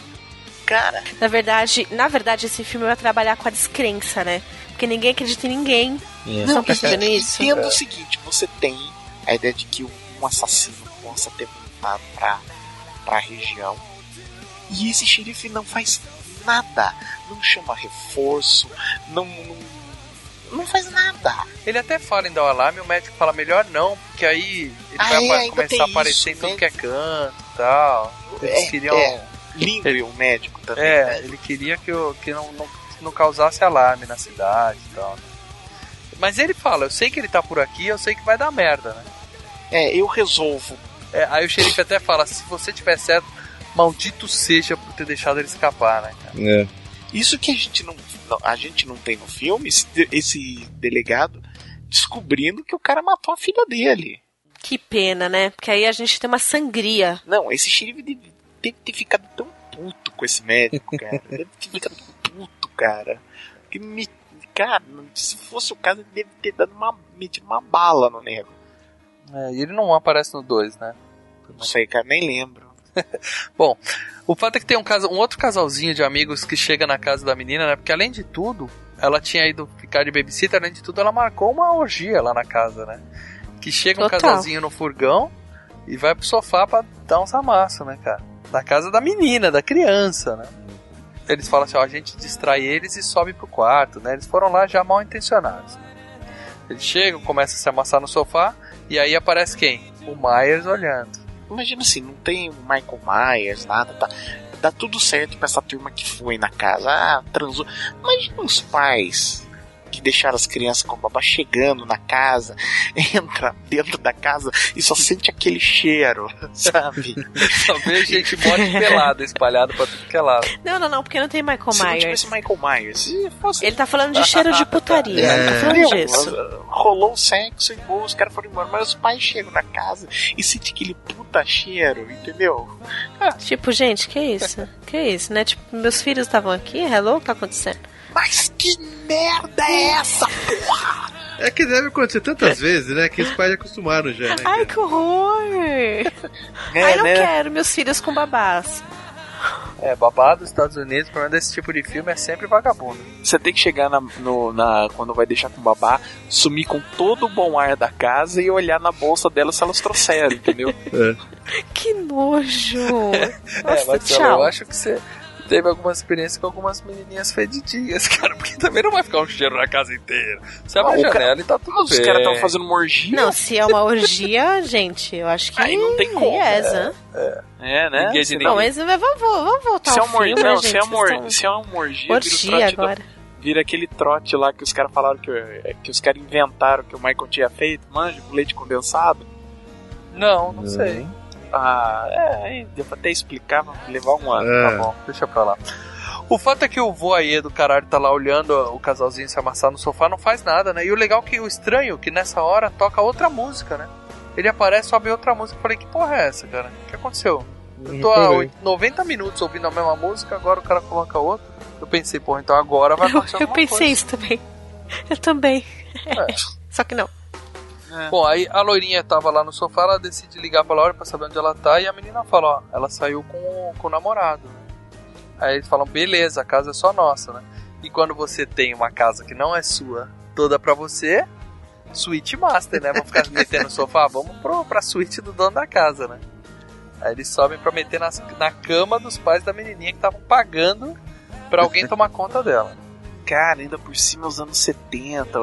Cara, Na verdade, na verdade, esse filme vai trabalhar com a descrença, né? Porque ninguém acredita em ninguém. Vocês estão percebendo isso? Entenda o seguinte, você tem a ideia de que um assassino possa ter voltado pra, pra região e esse xerife não faz nada, não chama reforço, não, não, não faz nada. Ele até fala em dar o alarme, o médico fala melhor não, porque aí ele Ah, vai é, começar a aparecer isso, em tudo né? que é canto e tal. Eles É, queriam. é, o médico também. É, né? ele queria que, o, que não, não, não causasse alarme na cidade e tal. né? Mas ele fala, eu sei que ele tá por aqui, eu sei que vai dar merda, né? É, eu resolvo. É, aí o xerife até fala, se você tiver certo, maldito seja por ter deixado ele escapar, né, cara? É. Isso que a gente não- a gente não tem no filme, esse, esse delegado descobrindo que o cara matou a filha dele. Que pena, né? Porque aí a gente tem uma sangria. Não, esse xerife deve, deve ter ficado tão puto com esse médico, cara. deve ter ficado puto, cara. Que me, cara, se fosse o caso, ele deve ter dado uma, metido uma bala no nego. É, e ele não aparece no 2, né? Não sei, cara, nem lembro. Bom, o fato é que tem um, um outro casalzinho de amigos que chega na casa da menina, né? Porque além de tudo, ela tinha ido ficar de babysitter, além de tudo, ela marcou uma orgia lá na casa, né? Que chega um Total. casalzinho no furgão e vai pro sofá pra dar uns amassos, né, cara? Na casa da menina, da criança, né? Eles falam assim, ó, a gente distrai eles e sobe pro quarto, né? Eles foram lá já mal intencionados. Eles chegam, começam a se amassar no sofá e aí aparece quem? O Myers olhando. Imagina assim, não tem Michael Myers, nada, tá? Dá tudo certo pra essa turma que foi na casa. Ah, transou. Imagina os pais que deixaram as crianças com o babá chegando na casa, entra dentro da casa e só sente aquele cheiro, sabe? Só vê gente morta pelada espalhada pra tudo que é lado. Não, não, não, porque não tem Michael Se não Myers. tivesse Michael Myers, se fosse. Ele tá falando de cheiro de putaria. É. Ele tá falando disso. Rolou o sexo e boa, os caras foram embora, mas os pais chegam na casa e sentem aquele puta cheiro, entendeu? Tipo, gente, que isso? Que isso, né? Tipo, meus filhos estavam aqui, hello, o que tá acontecendo? Mas que merda é essa, porra? É que deve acontecer tantas vezes, né? Que os pais já acostumaram já, né? Ai, que horror! É, Ai, não né? quero meus filhos com babás. É, babá dos Estados Unidos, pelo menos desse tipo de filme, é sempre vagabundo. Você tem que chegar na, no- na- quando vai deixar com babá, sumir com todo o bom ar da casa e olhar na bolsa dela se elas trouxeram, entendeu? Que nojo! é, Nossa, Marcelo, tchau. eu acho que você teve alguma experiência com algumas menininhas fedidinhas, cara, porque também não vai ficar um cheiro na casa inteira. Você abre Ah, a janela cara- e tá tudo Os bem. caras estão fazendo uma orgia. Não, se é uma orgia, gente, eu acho que. Aí não tem como. Yes, né? É, né? Ninguém de ninguém. Não, mas vamos, vamos voltar Se é ao uma, filme, não, né, se é gente? uma, Vocês or- tão- se é uma orgia, vira o Orgia do- agora. vira aquele trote lá que os caras falaram que, que os caras inventaram que o Michael tinha feito, manja, com leite condensado. Não, não sei. Ah, é, aí deu pra até explicar, levar um ano. Tá bom, deixa pra lá. O fato é que o voyeur do caralho tá lá olhando o casalzinho se amassar no sofá, não faz nada, né? E o legal é que o estranho é que nessa hora toca outra música, né? Ele aparece, sobe outra música. Eu falei, que porra é essa, cara? O que aconteceu? Eu tô há reparei. oito- 90 minutos ouvindo a mesma música, agora o cara coloca outra. Eu pensei, porra, então agora vai Eu, acontecer eu alguma pensei coisa. isso também. Eu também. É. Só que não. Bom, aí a loirinha tava lá no sofá, ela decide ligar pra Laura pra saber onde ela tá, e a menina fala, ó, ela saiu com, o- com o namorado, né? Aí eles falam, beleza, a casa é só nossa, né? E quando você tem uma casa que não é sua, toda pra você, suíte master, né? Vamos ficar metendo no sofá, vamos pro, pra suíte do dono da casa, né? Aí eles sobem pra meter nas, na cama dos pais da menininha que estavam pagando pra alguém tomar conta dela. Cara, ainda por cima, os anos 70,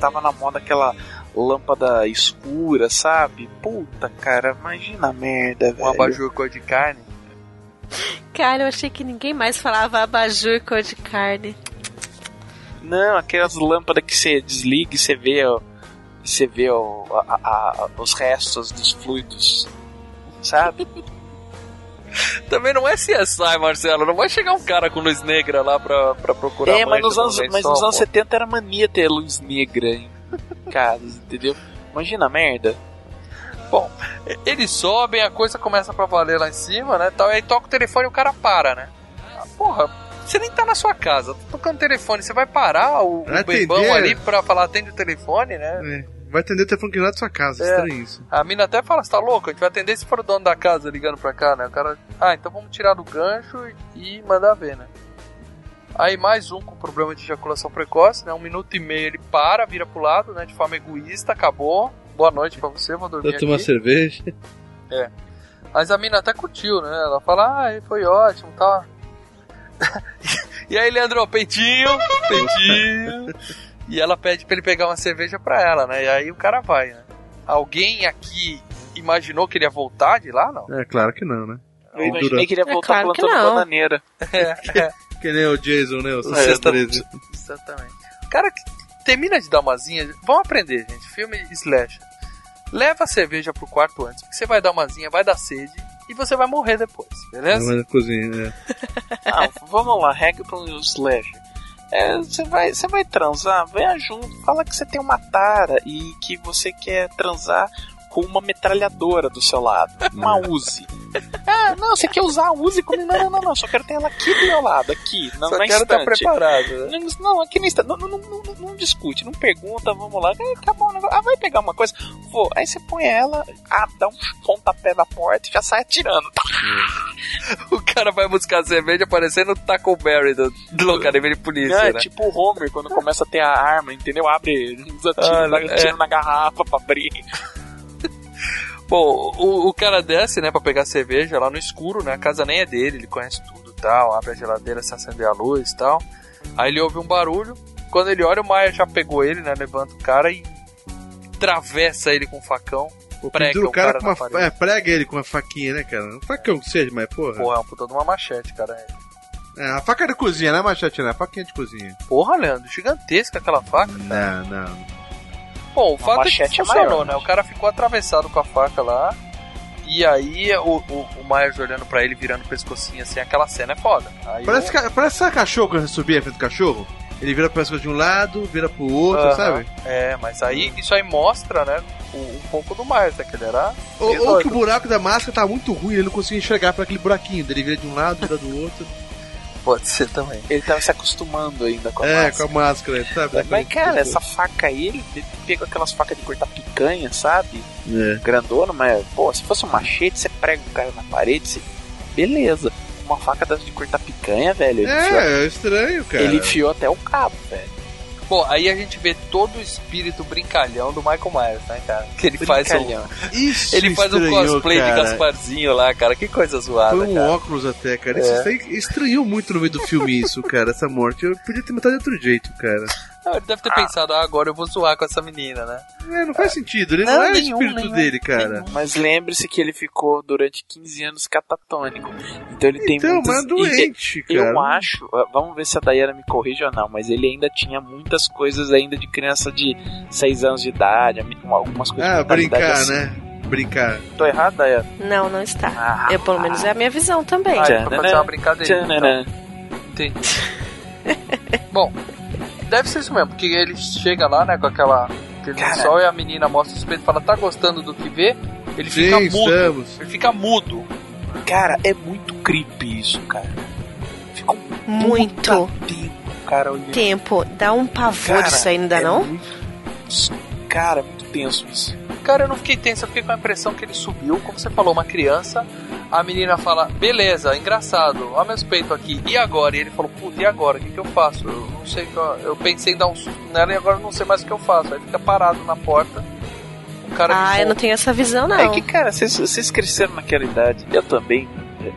tava na moda aquela lâmpada escura, sabe? Puta, cara, imagina a merda, velho. Um abajur cor de carne. Cara, eu achei que ninguém mais falava abajur cor de carne. Não, aquelas lâmpadas que você desliga e você vê, ó, você vê ó, a- a- a- os restos dos fluidos, sabe? Também não é CSI, Marcelo. Não vai chegar um cara com luz negra lá pra, pra procurar é, mas nos no anos, mas nos anos pô. 70 era mania ter luz negra em casas, entendeu? Imagina a merda. Bom, eles sobem, a coisa começa pra valer lá em cima, né? Tal, e aí toca o telefone e o cara para, né? Ah, porra, você nem tá na sua casa, tá tocando telefone, você vai parar o, Vai o bebão ali pra falar atende o telefone, né? É, Vai atender o telefone que não é da sua casa, É. estranho isso. A mina até fala, você tá louco? A gente vai atender se for o dono da casa ligando pra cá, né? O cara, ah, então vamos tirar do gancho e mandar ver, né? Aí mais um com problema de ejaculação precoce, né? Um minuto e meio ele para, vira pro lado, né? De forma egoísta, acabou. Boa noite pra você, vou dormir Vai tomar aqui. cerveja. É. Mas a mina até curtiu, né? Ela fala, ah, foi ótimo, tá. e aí, Leandro, peitinho, peitinho. e ela pede pra ele pegar uma cerveja pra ela, né? E aí o cara vai, né? Alguém aqui imaginou que ele ia voltar de lá, não? É, claro que não, né? Eu imaginei que ele ia É voltar claro que plantando bananeira. É, é. Que nem o Jason, né? O É, Sexta exatamente. Exatamente. O cara que termina de dar umazinha, vamos aprender, gente. Filme slash. Leva a cerveja pro quarto antes, porque você vai dar umazinha, vai dar sede e você vai morrer depois, beleza? na cozinha, é. Ah, vamos lá, regra pro slasher. É, Você vai, você vai transar, venha junto, fala que você tem uma tara e que você quer transar com uma metralhadora do seu lado, uma Uzi. Ah, não, você quer usar a Uzi comigo? Não, não, não, não, só quero ter ela aqui do meu lado, aqui, na, Só na quero estar estante. preparado, né? Não, aqui na estante, não, não, não, não, discute, não pergunta, vamos lá, Ah, tá bom, negócio. ah, vai pegar uma coisa, vou, aí você põe ela, ah, dá um pontapé na porta e já sai atirando. O cara vai buscar cerveja parecendo o Taco Berry do, do Academia de Polícia, é né? tipo o Homer quando começa a ter a arma, entendeu? Abre, usa tiro, Ah, dá é. na garrafa pra abrir. Bom, o, o cara desce, né, pra pegar cerveja lá no escuro, né? A casa nem é dele, ele conhece tudo e tal. Abre a geladeira, se acender a luz e tal. Aí ele ouve um barulho. Quando ele olha, o Maia já pegou ele, né? Levanta o cara e travessa ele com um facão. Prega Pendura o o cara, cara com uma. É, prega ele com uma faquinha, né, cara? Um facão que seja, mas porra. Porra, é um puta de uma machete, cara. É, a faca de cozinha, não é machete, não. É faquinha de cozinha. Porra, Leandro, gigantesca aquela faca. Não, não. Bom, o fato é que é funcionou, maior, né? O cara ficou atravessado com a faca lá. E aí o, o, o Myers olhando pra ele, virando o pescocinho assim, aquela cena é foda. Aí Parece, o- ca- parece cachorro quando você subia frente do cachorro? Ele vira pra pescoço de um lado, vira pro outro, Aham. sabe? É, mas aí isso aí mostra, né, o- um pouco do Myers, né? Que ele era. Ou, ou que o buraco da máscara tá muito ruim, ele não conseguia enxergar pra aquele buraquinho. Ele vira de um lado, vira do outro. Pode ser também. Ele tava se acostumando ainda com a é, máscara. com a máscara, sabe? Mas, cara, essa faca aí, ele ele pegou aquelas facas de cortar picanha, sabe? É. Grandona, mas, pô, se fosse um machete, você prega o cara na parede, você... beleza. uma faca dessa de cortar picanha, velho. Ele enfiou- É, é estranho, cara. Ele enfiou até o cabo, velho. Bom, aí a gente vê todo o espírito brincalhão do Michael Myers, né, cara? Que ele faz um. Isso ele faz um cosplay de cara. Gasparzinho lá, cara. Que coisa zoada, Foi um cara. óculos até, cara. É. Isso aí estranhou muito no meio do filme isso, cara, essa morte. Eu podia ter matado de outro jeito, cara. Ah, ele deve ter pensado, ah, agora eu vou zoar com essa menina, né? É, não faz sentido, ele não, Não, é o nenhum, espírito nenhum, dele, cara. Mas lembre-se que ele ficou durante 15 anos catatônico. Então ele tem Então, muitas... mas é doente, e- Eu cara. acho, ah, vamos ver se a Dayana me corrige ou não, mas ele ainda tinha muitas coisas ainda de criança de 6 anos de idade, algumas coisas Ah, brincar, assim. né? Brincar. Tô errado, Dayana? Não, não está. eu, pelo menos é a minha visão também. Ah, foi fazer uma brincadeira. Tchananã. Entendi. Bom, deve ser isso mesmo, porque ele chega lá, né, com aquela. aquele Cara. lençol e a menina mostra o espelho e fala, tá gostando do que vê? Ele Sim, fica mudo. estamos. Ele fica mudo. Cara, é muito creepy isso, cara. Ficou Muito tempo, cara, olhando. tempo. Dá um pavor Cara, isso ainda, é não? muito- Cara, é muito tenso isso. Cara, eu não fiquei tenso, eu fiquei com a impressão que ele subiu, como você falou, uma criança. A menina fala, beleza, engraçado, olha meus peitos aqui, e agora? E ele falou, puta, e agora? O que, que eu faço? Eu não sei, eu, eu pensei em dar um susto nela e agora eu não sei mais o que eu faço. Aí fica parado na porta. O cara Ah, eu não tenho essa visão, não. É que, cara, vocês, vocês cresceram naquela idade, eu também.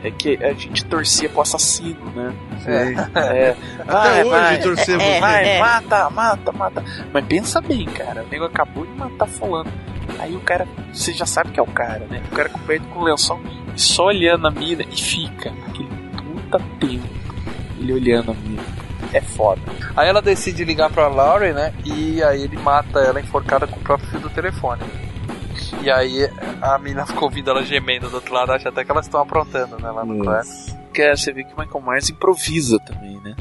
É é que a gente torcia pro assassino, né? É. Vai, hoje vai, torcemos. é, vai, É. mata, mata, mata. Mas pensa bem, cara. O nego acabou de matar fulano. Aí o cara, você já sabe que é o cara, né? O cara coberto com lençol e só olhando a mina e fica aquele puta tempo. Ele olhando a mina. É foda. Aí ela decide ligar pra Laurie, né? E aí ele mata ela enforcada com o próprio fio do telefone. E aí a mina ficou ouvindo ela gemendo do outro lado, acha até que elas estão aprontando, né? Lá no quarto. Cara, você vê que o Michael Myers improvisa também, né?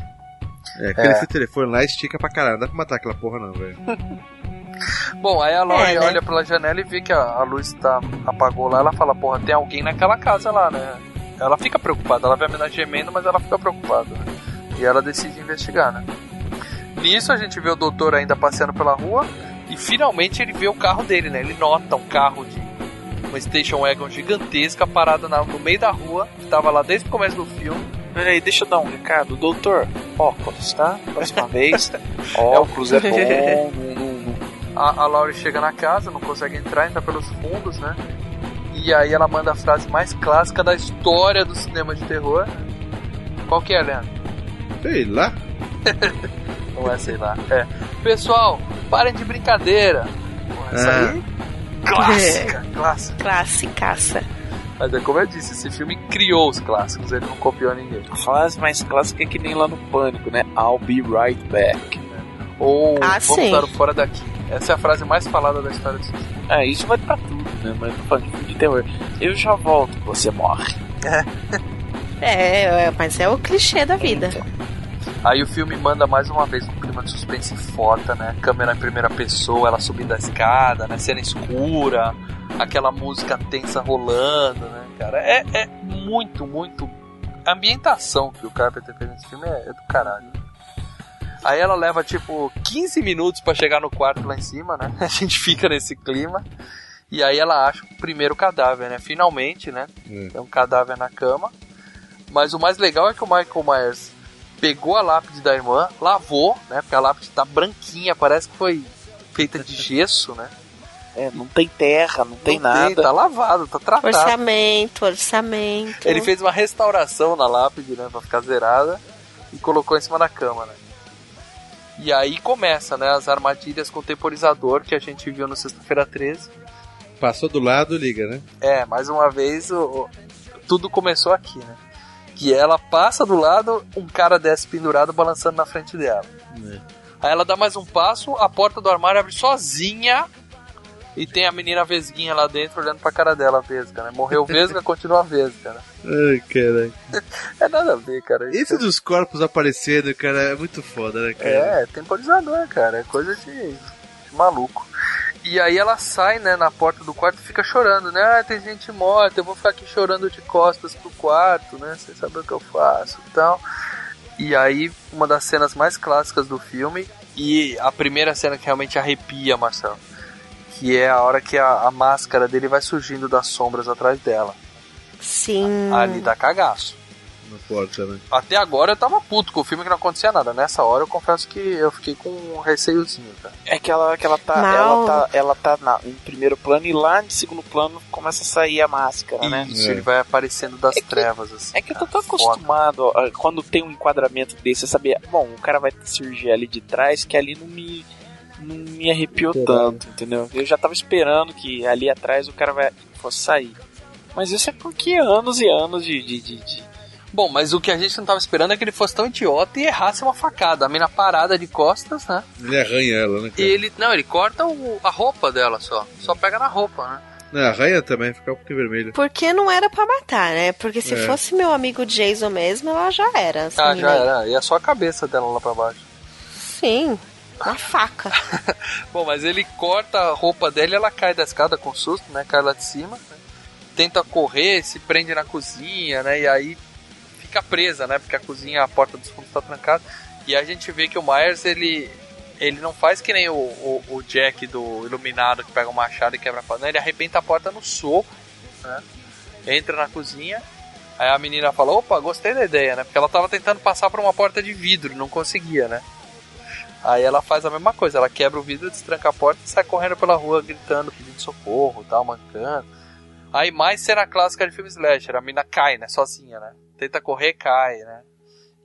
É, aquele É. fio telefone lá estica pra caralho. Não dá pra matar aquela porra, não, velho. Bom, aí a Laurie É, né? olha pela janela e vê que a, a luz tá, apagou lá. Ela fala, porra, tem alguém naquela casa lá, né? Ela fica preocupada, ela vê a menina gemendo, mas ela fica preocupada. né? E ela decide investigar, né? Nisso a gente vê o doutor ainda passeando pela rua e finalmente ele vê o carro dele, né? Ele nota um carro de uma station wagon gigantesca parada na- no meio da rua, que tava lá desde o começo do filme. Peraí, deixa eu dar um recado. Doutor, óculos, tá? Próxima vez, óculos é bom. A, a Laurie chega na casa, não consegue entrar, entra pelos fundos, né? E aí ela manda a frase mais clássica da história do cinema de terror. Qual que é, Leandro? Sei lá. Não é, sei lá. É. Pessoal, parem de brincadeira. Essa Ah. aí, clássica, clássica. Classicaça. Mas é como eu disse, esse filme criou os clássicos, ele não copiou ninguém. A frase mais clássica é que nem lá no Pânico, né? I'll be right back. Ou Ah, vamos sim. dar o fora daqui. Essa é a frase mais falada da história do cinema. É, isso vai pra tudo, né? Mas tô falando de filme de terror. Eu já volto, você morre. É, é, mas é o clichê da vida. Aí o filme manda mais uma vez um clima de suspense foda, né? Câmera em primeira pessoa, ela subindo a escada, né? Cena escura, aquela música tensa rolando, né, cara? É, é muito, muito. A ambientação que o Carpenter fez nesse filme é, é do caralho. Aí ela leva tipo 15 minutos pra chegar no quarto lá em cima, né? A gente fica nesse clima. E aí ela acha o primeiro cadáver, né? Finalmente, né? Tem um cadáver na cama. Mas o mais legal é que o Michael Myers pegou a lápide da irmã, lavou, né? Porque a lápide tá branquinha, parece que foi feita de gesso, né? É, não tem terra, não tem Não nada. tá lavado, tá tratado. Orçamento, orçamento. Ele fez uma restauração na lápide, né? Pra ficar zerada. E colocou em cima da cama, né? E aí começa, né? As armadilhas com temporizador que a gente viu no Sexta-feira 13. Passou do lado, liga, né? É, mais uma vez, o, o- tudo começou aqui, né? Que ela passa do lado, um cara desce pendurado balançando na frente dela. Aí ela dá mais um passo, a porta do armário abre sozinha e tem a menina Vesguinha lá dentro olhando pra cara dela, Vesga, né? Morreu Vesga, continua Vesga, né? Ai, caralho. É nada a ver, cara. Esse dos corpos aparecendo, cara, é muito foda, né, cara? É, temporizador, cara. É coisa de, de maluco. E aí ela sai, né, na porta do quarto e fica chorando, né? Ah, tem gente morta, eu vou ficar aqui chorando de costas pro quarto, né? Sem saber o que eu faço e tal. E aí, uma das cenas mais clássicas do filme, e a primeira cena que realmente arrepia, Marcelo, que é a hora que a, a máscara dele vai surgindo das sombras atrás dela. Sim. Ali dá cagaço. Na porta, né? Até agora eu tava puto com o filme que não acontecia nada. Nessa hora eu confesso que eu fiquei com um receiozinho, cara. É que ela, que ela tá, Mal. ela tá, ela tá na- em primeiro plano e lá em segundo plano começa a sair a máscara, né? Isso, É. ele vai aparecendo das trevas, assim. É que eu tô tão acostumado ó, quando tem um enquadramento desse, eu sabia, bom, o cara vai surgir ali de trás que ali não me não me arrepiou tanto, entendeu? Eu já tava esperando que ali atrás o cara vai fosse sair. Mas isso é porque anos e anos de, de, de- de- Bom, mas o que a gente não tava esperando é que ele fosse tão idiota e errasse uma facada. A mina parada de costas, né? Ele arranha ela, né? E ele. Não, ele corta o- a roupa dela só. Só pega na roupa, né? Não, arranha também, fica um pouquinho vermelho. Porque não era pra matar, né? Porque se É. fosse meu amigo Jason mesmo, ela já era. essa Ah, já aí. era. E é só a cabeça dela lá pra baixo. Sim, uma faca. Bom, mas ele corta a roupa dela e ela cai da escada com susto, né? Cai lá de cima. né? Tenta correr, se prende na cozinha, né? E aí fica presa, né? Porque a cozinha, a porta dos fundos tá trancada. E a gente vê que o Myers, ele. Ele não faz que nem o, o, o Jack do Iluminado que pega o machado e quebra a porta. Não, ele arrebenta a porta no soco, né? Entra na cozinha. Aí a menina fala, opa, gostei da ideia, né? Porque ela tava tentando passar por uma porta de vidro, não conseguia, né? Aí ela faz a mesma coisa, ela quebra o vidro, destranca a porta e sai correndo pela rua gritando, pedindo socorro, tal, mancando. Aí mais cena clássica de filme slasher, a mina cai, né, sozinha, né? Tenta correr, cai, né?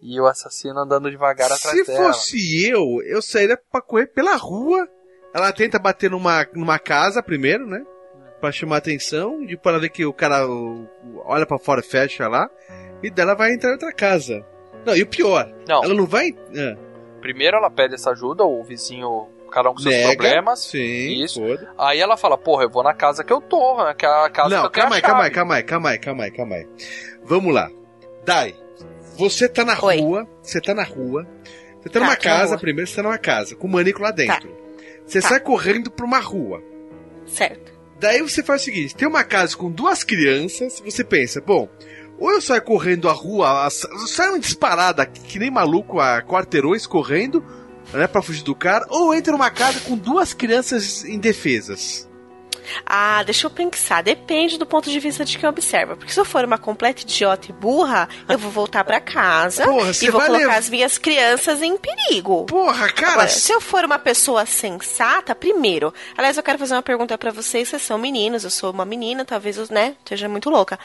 E o assassino andando devagar atrás Se dela. fosse eu, eu sairia pra correr pela rua. Ela tenta bater numa, numa casa primeiro, né? Pra chamar atenção. E para ver que o cara o- olha pra fora e fecha lá. E dela vai entrar em outra casa. Não, e o pior, Não, ela não vai. ah, primeiro ela pede essa ajuda, o vizinho, cada um com seus nega. problemas. Sim, Isso. foda. Aí ela fala, porra, eu vou na casa que eu tô, né? Que é a casa que Não, eu tenho calma aí, calma aí, calma aí, calma aí, calma aí, calma aí. Vamos lá. Dai, você tá na Oi. rua, você tá na rua. Você tá Tá, numa tô na casa, primeiro você tá numa casa, com o manico lá dentro. Você Tá. sai correndo pra uma rua. Certo. Daí você faz o seguinte: tem uma casa com duas crianças, você pensa, bom, ou eu saio correndo a rua, saio disparada que, nem maluco a quarteirões correndo, né, pra fugir do cara, ou entro numa casa com duas crianças indefesas. Ah, deixa eu pensar. Depende do ponto de vista de quem observa. Porque se eu for uma completa idiota e burra, eu vou voltar pra casa Porra, e vou colocar levar- as minhas crianças em perigo. Porra, cara! Agora, se eu for uma pessoa sensata, primeiro. Aliás, eu quero fazer uma pergunta pra vocês. Vocês são meninos, eu sou uma menina, talvez eu, né, esteja muito louca.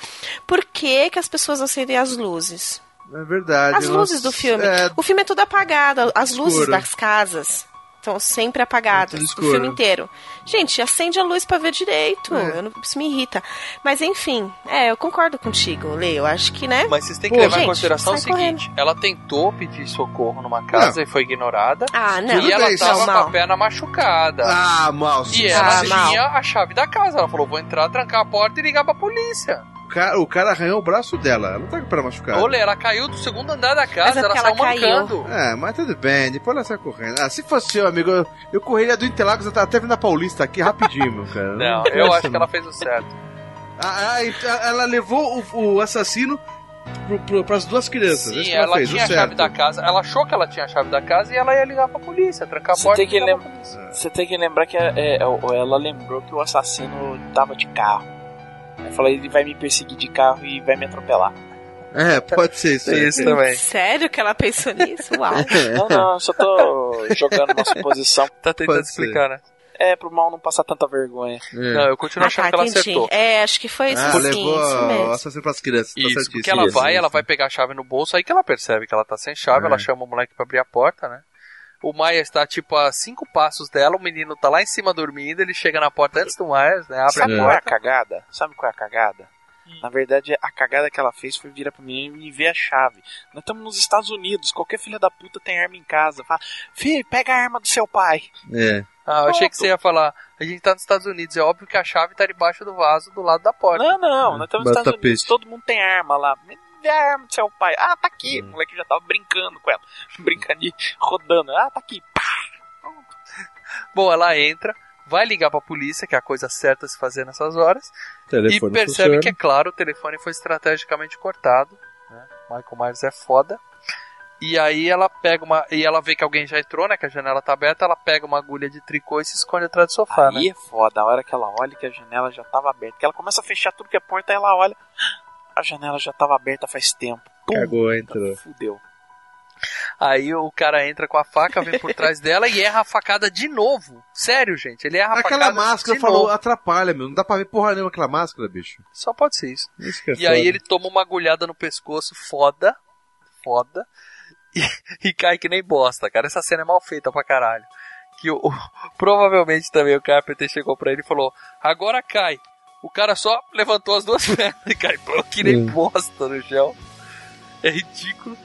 Por que, que as pessoas acendem as luzes? É verdade. As luzes do filme. É, O filme é tudo apagado. As luzes Escuro. das casas estão sempre apagadas. É tudo o filme inteiro. Gente, acende a luz pra ver direito. É. Eu não- isso me irrita. Mas enfim, é, eu concordo contigo, Lê. Eu acho que, né? Mas vocês têm que Pô, levar em gente, consideração o seguinte: ela tentou pedir socorro numa casa e foi ignorada. Ah, não. e ela bem, tava não, com a mal. perna machucada. Ah, mal. E ela Ah, mal. tinha a chave da casa. Ela falou: vou entrar, trancar a porta e ligar pra polícia. O cara, o cara arranhou o braço dela. Ela não tá com o pé machucado. Olha, ela caiu do segundo andar da casa, é ela saiu ela caiu. mancando. É, mas tudo bem, depois ela sai correndo. Ah, se fosse eu, amigo, eu, eu correria do Interlagos até até vindo na Paulista aqui rapidinho, meu cara. Não, tem eu acho que não. ela fez o certo. Ah, ah, ela levou o, o assassino pro, pras duas crianças. Sim, que ela, fez, tinha a chave da casa. Ela achou que ela tinha a chave da casa e ela ia ligar pra polícia, trancar a Você porta que pra. Você tem que lembrar que é, é, ela lembrou que o assassino tava de carro. Ela falou, ele vai me perseguir de carro e vai me atropelar. É, pode ser isso. aí. Isso também. Sério que ela pensou nisso? Uau. Não, não, eu só tô jogando uma suposição. Tá tentando Pode ser. explicar, né? É, pro mal não passar tanta vergonha. É. Não, eu continuo Ah, achando tá, que ela entendi. acertou. É, acho que foi isso Ah, sim, levou isso mesmo. assassino pras crianças. tá Isso, porque ela Isso, vai, isso. ela vai pegar a chave no bolso, aí que ela percebe que ela tá sem chave, É. ela chama o moleque pra abrir a porta, né? O Maia está, tipo, a cinco passos dela, o menino tá lá em cima dormindo, ele chega na porta antes do Myers, né? Abre Sabe a qual é a porta. cagada? Sabe qual é a cagada? Na verdade, a cagada que ela fez foi virar pro menino e ver a chave. Nós estamos nos Estados Unidos, qualquer filha da puta tem arma em casa. Fala, filho, pega a arma do seu pai. É. Ah, eu achei que você ia falar, a gente tá nos Estados Unidos, é óbvio que a chave tá debaixo do vaso do lado da porta. Não, não, nós estamos nos Estados Unidos, peixe. todo mundo tem arma lá. Vê a arma do seu pai. Ah, tá aqui. Hum. O moleque já tava brincando com ela. Brincando de rodando. Ah, tá aqui. Pá. Bom, ela entra, vai ligar pra polícia, que é a coisa certa a se fazer nessas horas, Telefone e percebe funciona. que, é claro, o telefone foi estrategicamente cortado. Né? Michael Myers é foda. E aí ela pega uma. E ela vê que alguém já entrou, né? Que a janela tá aberta, ela pega uma agulha de tricô e se esconde atrás do sofá, Aí né? é foda. A hora que ela olha que a janela já tava aberta. Que ela começa a fechar tudo que é porta, aí ela olha. A janela já tava aberta faz tempo. Cagou, entrou. Fudeu. Aí o cara entra com a faca, vem por trás dela e erra a facada de novo. Sério, gente, ele erra a Aquela facada máscara de falou, novo. atrapalha, meu. Não dá pra ver porra nenhuma aquela máscara, bicho. Só pode ser isso. Isso que é E aí foda. ele toma uma agulhada no pescoço, foda, foda, e, e cai que nem bosta, cara. Essa cena é mal feita pra caralho. Que o, o- provavelmente também o Carpenter chegou pra ele e falou: agora cai. O cara só levantou as duas pernas e cai pô, que nem Hum. bosta no chão. É ridículo.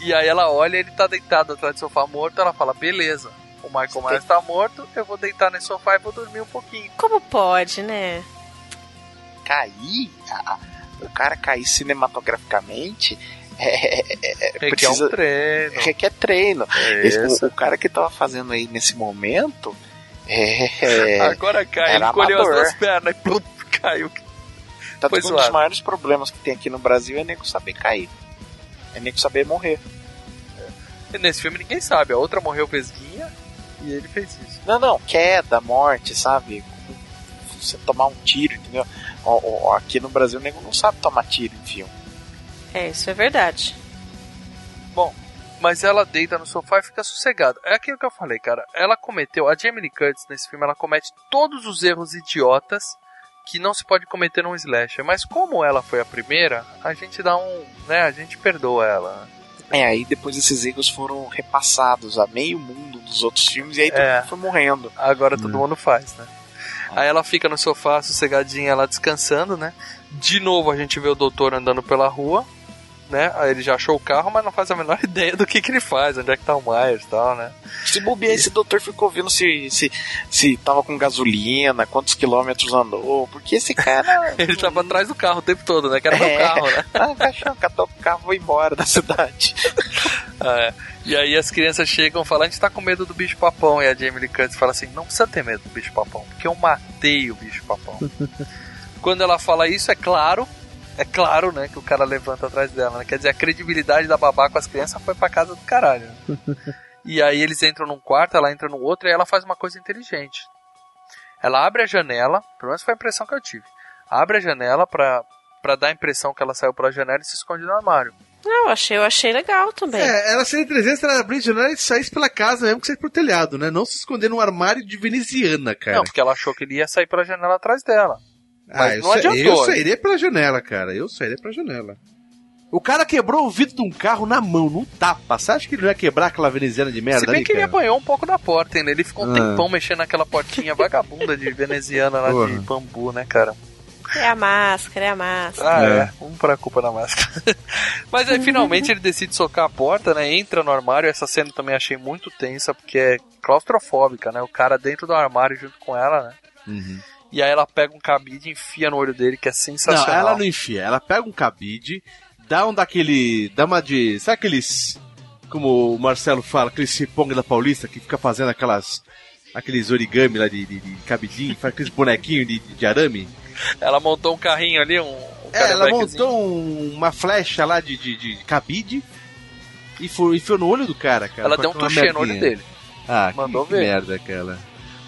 E aí ela olha, ele tá deitado atrás do sofá morto, ela fala: beleza. O Michael Myers tá morto, eu vou deitar nesse sofá e vou dormir um pouquinho. Como pode, né? Cair, a- a- o cara cair cinematograficamente é, é- é- Requer precisa, um treino. requer treino. É Esse- o, o cara que tava fazendo aí nesse momento é, Agora cai, ele era encolheu as duas pernas e pronto, caiu. Foi que um dos maiores problemas que tem aqui no Brasil é nego saber cair. É nego saber morrer. E nesse filme ninguém sabe, a outra morreu vesguinha e ele fez isso. Não, não, queda, morte, sabe? Você tomar um tiro, entendeu? Aqui no Brasil o nego não sabe tomar tiro em filme. É, isso é verdade. Bom, mas ela deita no sofá e fica sossegada. É aquilo que eu falei, cara. Ela cometeu, a Jamie Lee Curtis nesse filme, ela comete todos os erros idiotas que não se pode cometer num slasher. Mas como ela foi a primeira, a gente dá um, né, a gente perdoa ela. É, aí depois esses erros foram repassados a meio mundo dos outros filmes e aí todo É. mundo foi morrendo. Agora todo mundo faz, né? Aí ela fica no sofá sossegadinha lá descansando, né? De novo a gente vê o doutor andando pela rua, né? Ele já achou o carro, mas não faz a menor ideia do que, que ele faz, onde é que tá o Myers e tal, né? Se bobear, esse doutor ficou vendo se, se, se tava com gasolina, quantos quilômetros andou, porque esse cara. Ele tava atrás do carro o tempo todo, né? Que era meu É. carro, né? ah, caixão, catou o carro e foi embora da cidade. Ah, é. E aí as crianças chegam e falam, a gente tá com medo do bicho papão. E a Jamie Lee Curtis fala assim, não precisa ter medo do bicho papão, porque eu matei o bicho papão. Quando ela fala isso, é claro, é claro, né, que o cara levanta atrás dela, né? Quer dizer, a credibilidade da babá com as crianças foi pra casa do caralho. né? e aí eles entram num quarto, ela entra no outro e aí ela faz uma coisa inteligente. Ela abre a janela, pelo menos foi a impressão que eu tive. Abre a janela pra, pra dar a impressão que ela saiu pela janela e se esconde no armário. Não, eu achei, eu achei legal também. É, ela seria 300 ela abrir a janela e saísse pela casa mesmo que saísse pro telhado, né? Não se esconder num armário de veneziana, cara. Não, porque ela achou que ele ia sair pela janela atrás dela. Ah, Mas eu, não sa- adiantou. eu sairia pela janela, cara. Eu sairia pela janela. O cara quebrou o vidro de um carro na mão, num tapa. Você acha que ele não ia quebrar aquela veneziana de merda Se bem ali, que ele cara? apanhou um pouco da porta ainda. Ele ficou um Ah. tempão mexendo naquela portinha vagabunda de veneziana lá de Porra. bambu, né, cara? É a máscara, é a máscara. Ah, É. é. Vamos pôr a culpa na máscara. Mas aí finalmente ele decide socar a porta, né? Entra no armário. Essa cena eu também achei muito tensa, porque é claustrofóbica, né? O cara dentro do armário junto com ela, né? Uhum. E aí ela pega um cabide e enfia no olho dele, que é Não, sensacional. ela não enfia. Ela pega um cabide, dá um daquele. dá uma de. Sabe aqueles. Como o Marcelo fala, aquele cipong da Paulista que fica fazendo aquelas. aqueles origami lá de, de, de cabidinho, faz aqueles bonequinhos de, de arame? Ela montou um carrinho ali, um, um É, ela montou um- uma flecha lá de, de, de cabide e foi, enfiou no olho do cara, cara. Ela deu um aquela touché no olho dele. Ah, Mandou que, ver. que merda, cara.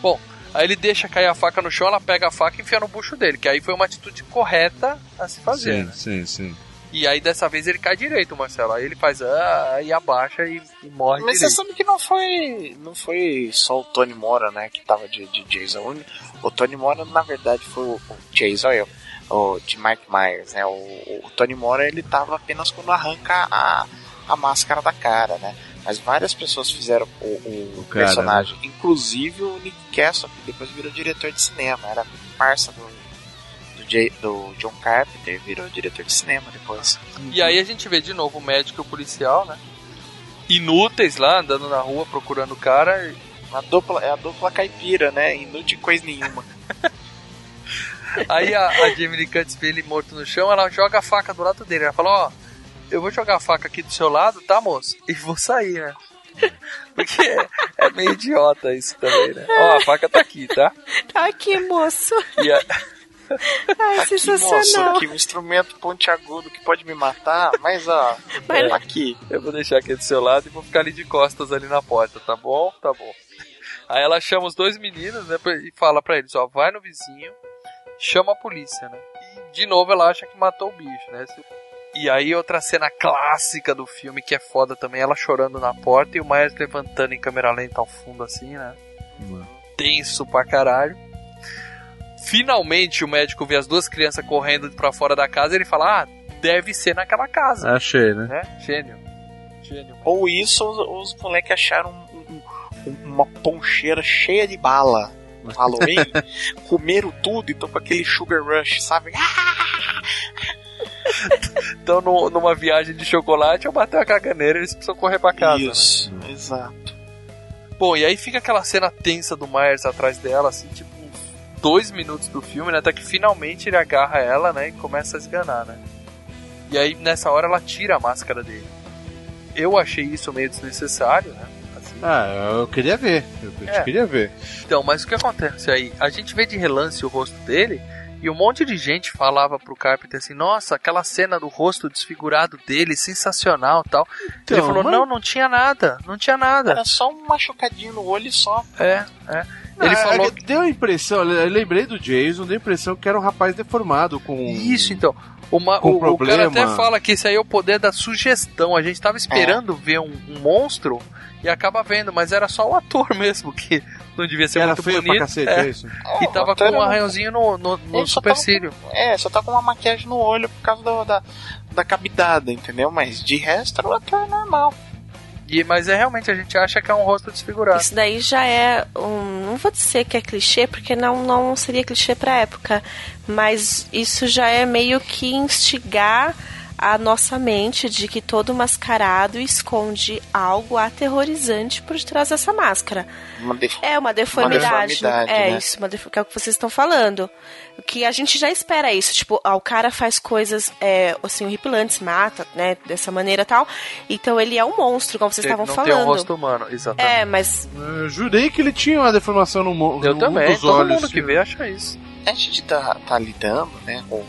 Bom, aí ele deixa cair a faca no chão, ela pega a faca e enfia no bucho dele, que aí foi uma atitude correta a se fazer. né? sim, sim. E aí dessa vez ele cai direito, Marcelo. Aí ele faz ah, e abaixa e, e morre Mas você direito. sabe que não foi, não foi só o Tony Mora, né, que tava de, de Jason. O Tony Mora, na verdade, foi o, o Jason, eu, o de Mike Myers, né. O, o Tony Mora, ele tava apenas quando arranca a, a máscara da cara, né. Mas várias pessoas fizeram o, o, O cara, personagem, inclusive o Nick Castle, que depois virou diretor de cinema, era parça do, do, Jay- do John Carpenter, e virou diretor de cinema depois. E aí a gente vê de novo o médico e o policial, né? Inúteis lá, andando na rua procurando o cara. e- A dupla, é a dupla caipira, né? Inútil coisa nenhuma. Aí a, a Jamie Lee Curtis vê ele morto no chão, ela joga a faca do lado dele. Ela fala, ó, eu vou jogar a faca aqui do seu lado, tá, moço? E vou sair, né? Porque é, é meio idiota isso também, né? Ó, a faca tá aqui, tá? Tá aqui, moço. E a- Ai, Aqui, sensacional. moço, aqui um instrumento pontiagudo que pode me matar, mas ó, Mas- aqui. Eu vou deixar aqui do seu lado e vou ficar ali de costas ali na porta, tá bom? Tá bom. Aí ela chama os dois meninos, né, e fala pra eles, ó, vai no vizinho, chama a polícia, né? E de novo ela acha que matou o bicho, né? E aí outra cena clássica do filme que é foda também, ela chorando na porta e o Myers levantando em câmera lenta ao fundo assim, né? Tenso pra caralho. Finalmente o médico vê as duas crianças correndo pra fora da casa e ele fala: "Ah, deve ser naquela casa". Achei, né? Né? Gênio. Gênio. Ou isso, os, os moleques acharam um- um- uma poncheira cheia de bala no Halloween, comeram tudo e estão com aquele sugar rush, sabe? Então no- numa viagem de chocolate eu bateu a caganeira e eles precisam correr pra casa. né? Isso, exato. Bom, e aí fica aquela cena tensa do Myers atrás dela, assim, tipo, dois minutos do filme, né? Até que finalmente ele agarra ela, né? E começa a esganar, né? E aí nessa hora ela tira a máscara dele. Eu achei isso meio desnecessário, né? Assim. Ah, eu queria ver. Eu É. queria ver. Então, mas o que acontece aí? A gente vê de relance o rosto dele e um monte de gente falava pro Carpenter assim: Nossa, aquela cena do rosto desfigurado dele, sensacional tal. Então, ele falou: mas- Não, não tinha nada, não tinha nada. Era só um machucadinho no olho e só. É, é. Ele Ah, falou. Deu a impressão, eu lembrei do Jason, deu a impressão que era um rapaz deformado com. Isso, então. Uma, Com o, o cara problema. até fala que esse aí é o poder da sugestão. A gente tava esperando ver um, um monstro e acaba vendo, mas era só o ator mesmo, que não devia ser Era muito feio bonito. pra cacete, é. é isso? E tava com um arranhãozinho no, no, no supercílio. com- É, só tá com uma maquiagem no olho por causa do- da, da cavidade, entendeu? Mas de resto era o ator normal. E, mas é realmente, a gente acha que é um rosto desfigurado. Isso daí já é um. Não vou dizer que é clichê, porque não, não seria clichê pra época. Mas isso já é meio que instigar a nossa mente de que todo mascarado esconde algo aterrorizante por trás dessa máscara. Uma def- É uma deformidade. deformidade, é né? isso, uma def... que é o que vocês estão falando. Que a gente já espera isso. Tipo, ah, o cara faz coisas é, assim, horripilantes, mata, né? Dessa maneira e tal. Então ele é um monstro, como vocês Ele estavam não falando. tem um rosto humano, exatamente. É, mas Eu jurei que ele tinha uma deformação no, mo- Eu no também, dos todo olhos. mundo que vê acha isso. A gente tá, tá lidando, né, com,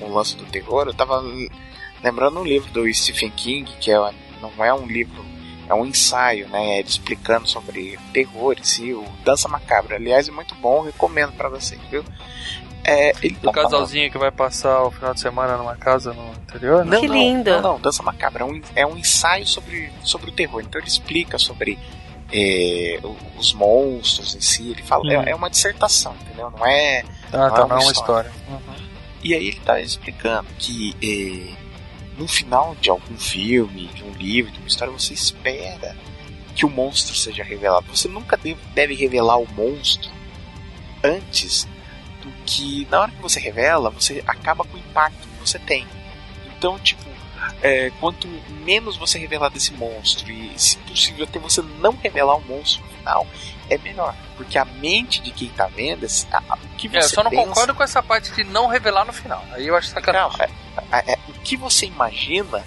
com o lance do terror. Eu tava lembrando um livro do Stephen King, que é, não é um livro, é um ensaio, né, ele explicando sobre terror em si, o Dança Macabra. Aliás, é muito bom, recomendo pra vocês, viu? É, ele tá falando- casalzinho que vai passar o final de semana numa casa no interior. né? Não, Que não, lindo. Não, não, Dança Macabra é um, é um ensaio sobre, sobre o terror. Então ele explica sobre é, o- os monstros em si. Ele fala, Hum. é, é uma dissertação, entendeu? Não é. Ah, tá, é não é uma história. E aí ele tá explicando que é, no final de algum filme, de um livro, de uma história, você espera que o monstro seja revelado. Você nunca deve, deve revelar o monstro antes do que na hora que você revela, você acaba com o impacto que você tem. Então, tipo, é, quanto menos você revelar desse monstro e, se possível, até você não revelar o monstro no final, é melhor. Porque a mente de quem tá vendo, esse- a- a- o que você É, eu só não pensa- concordo com essa parte de não revelar no final. Aí eu acho sacanagem. não, é- o que você imagina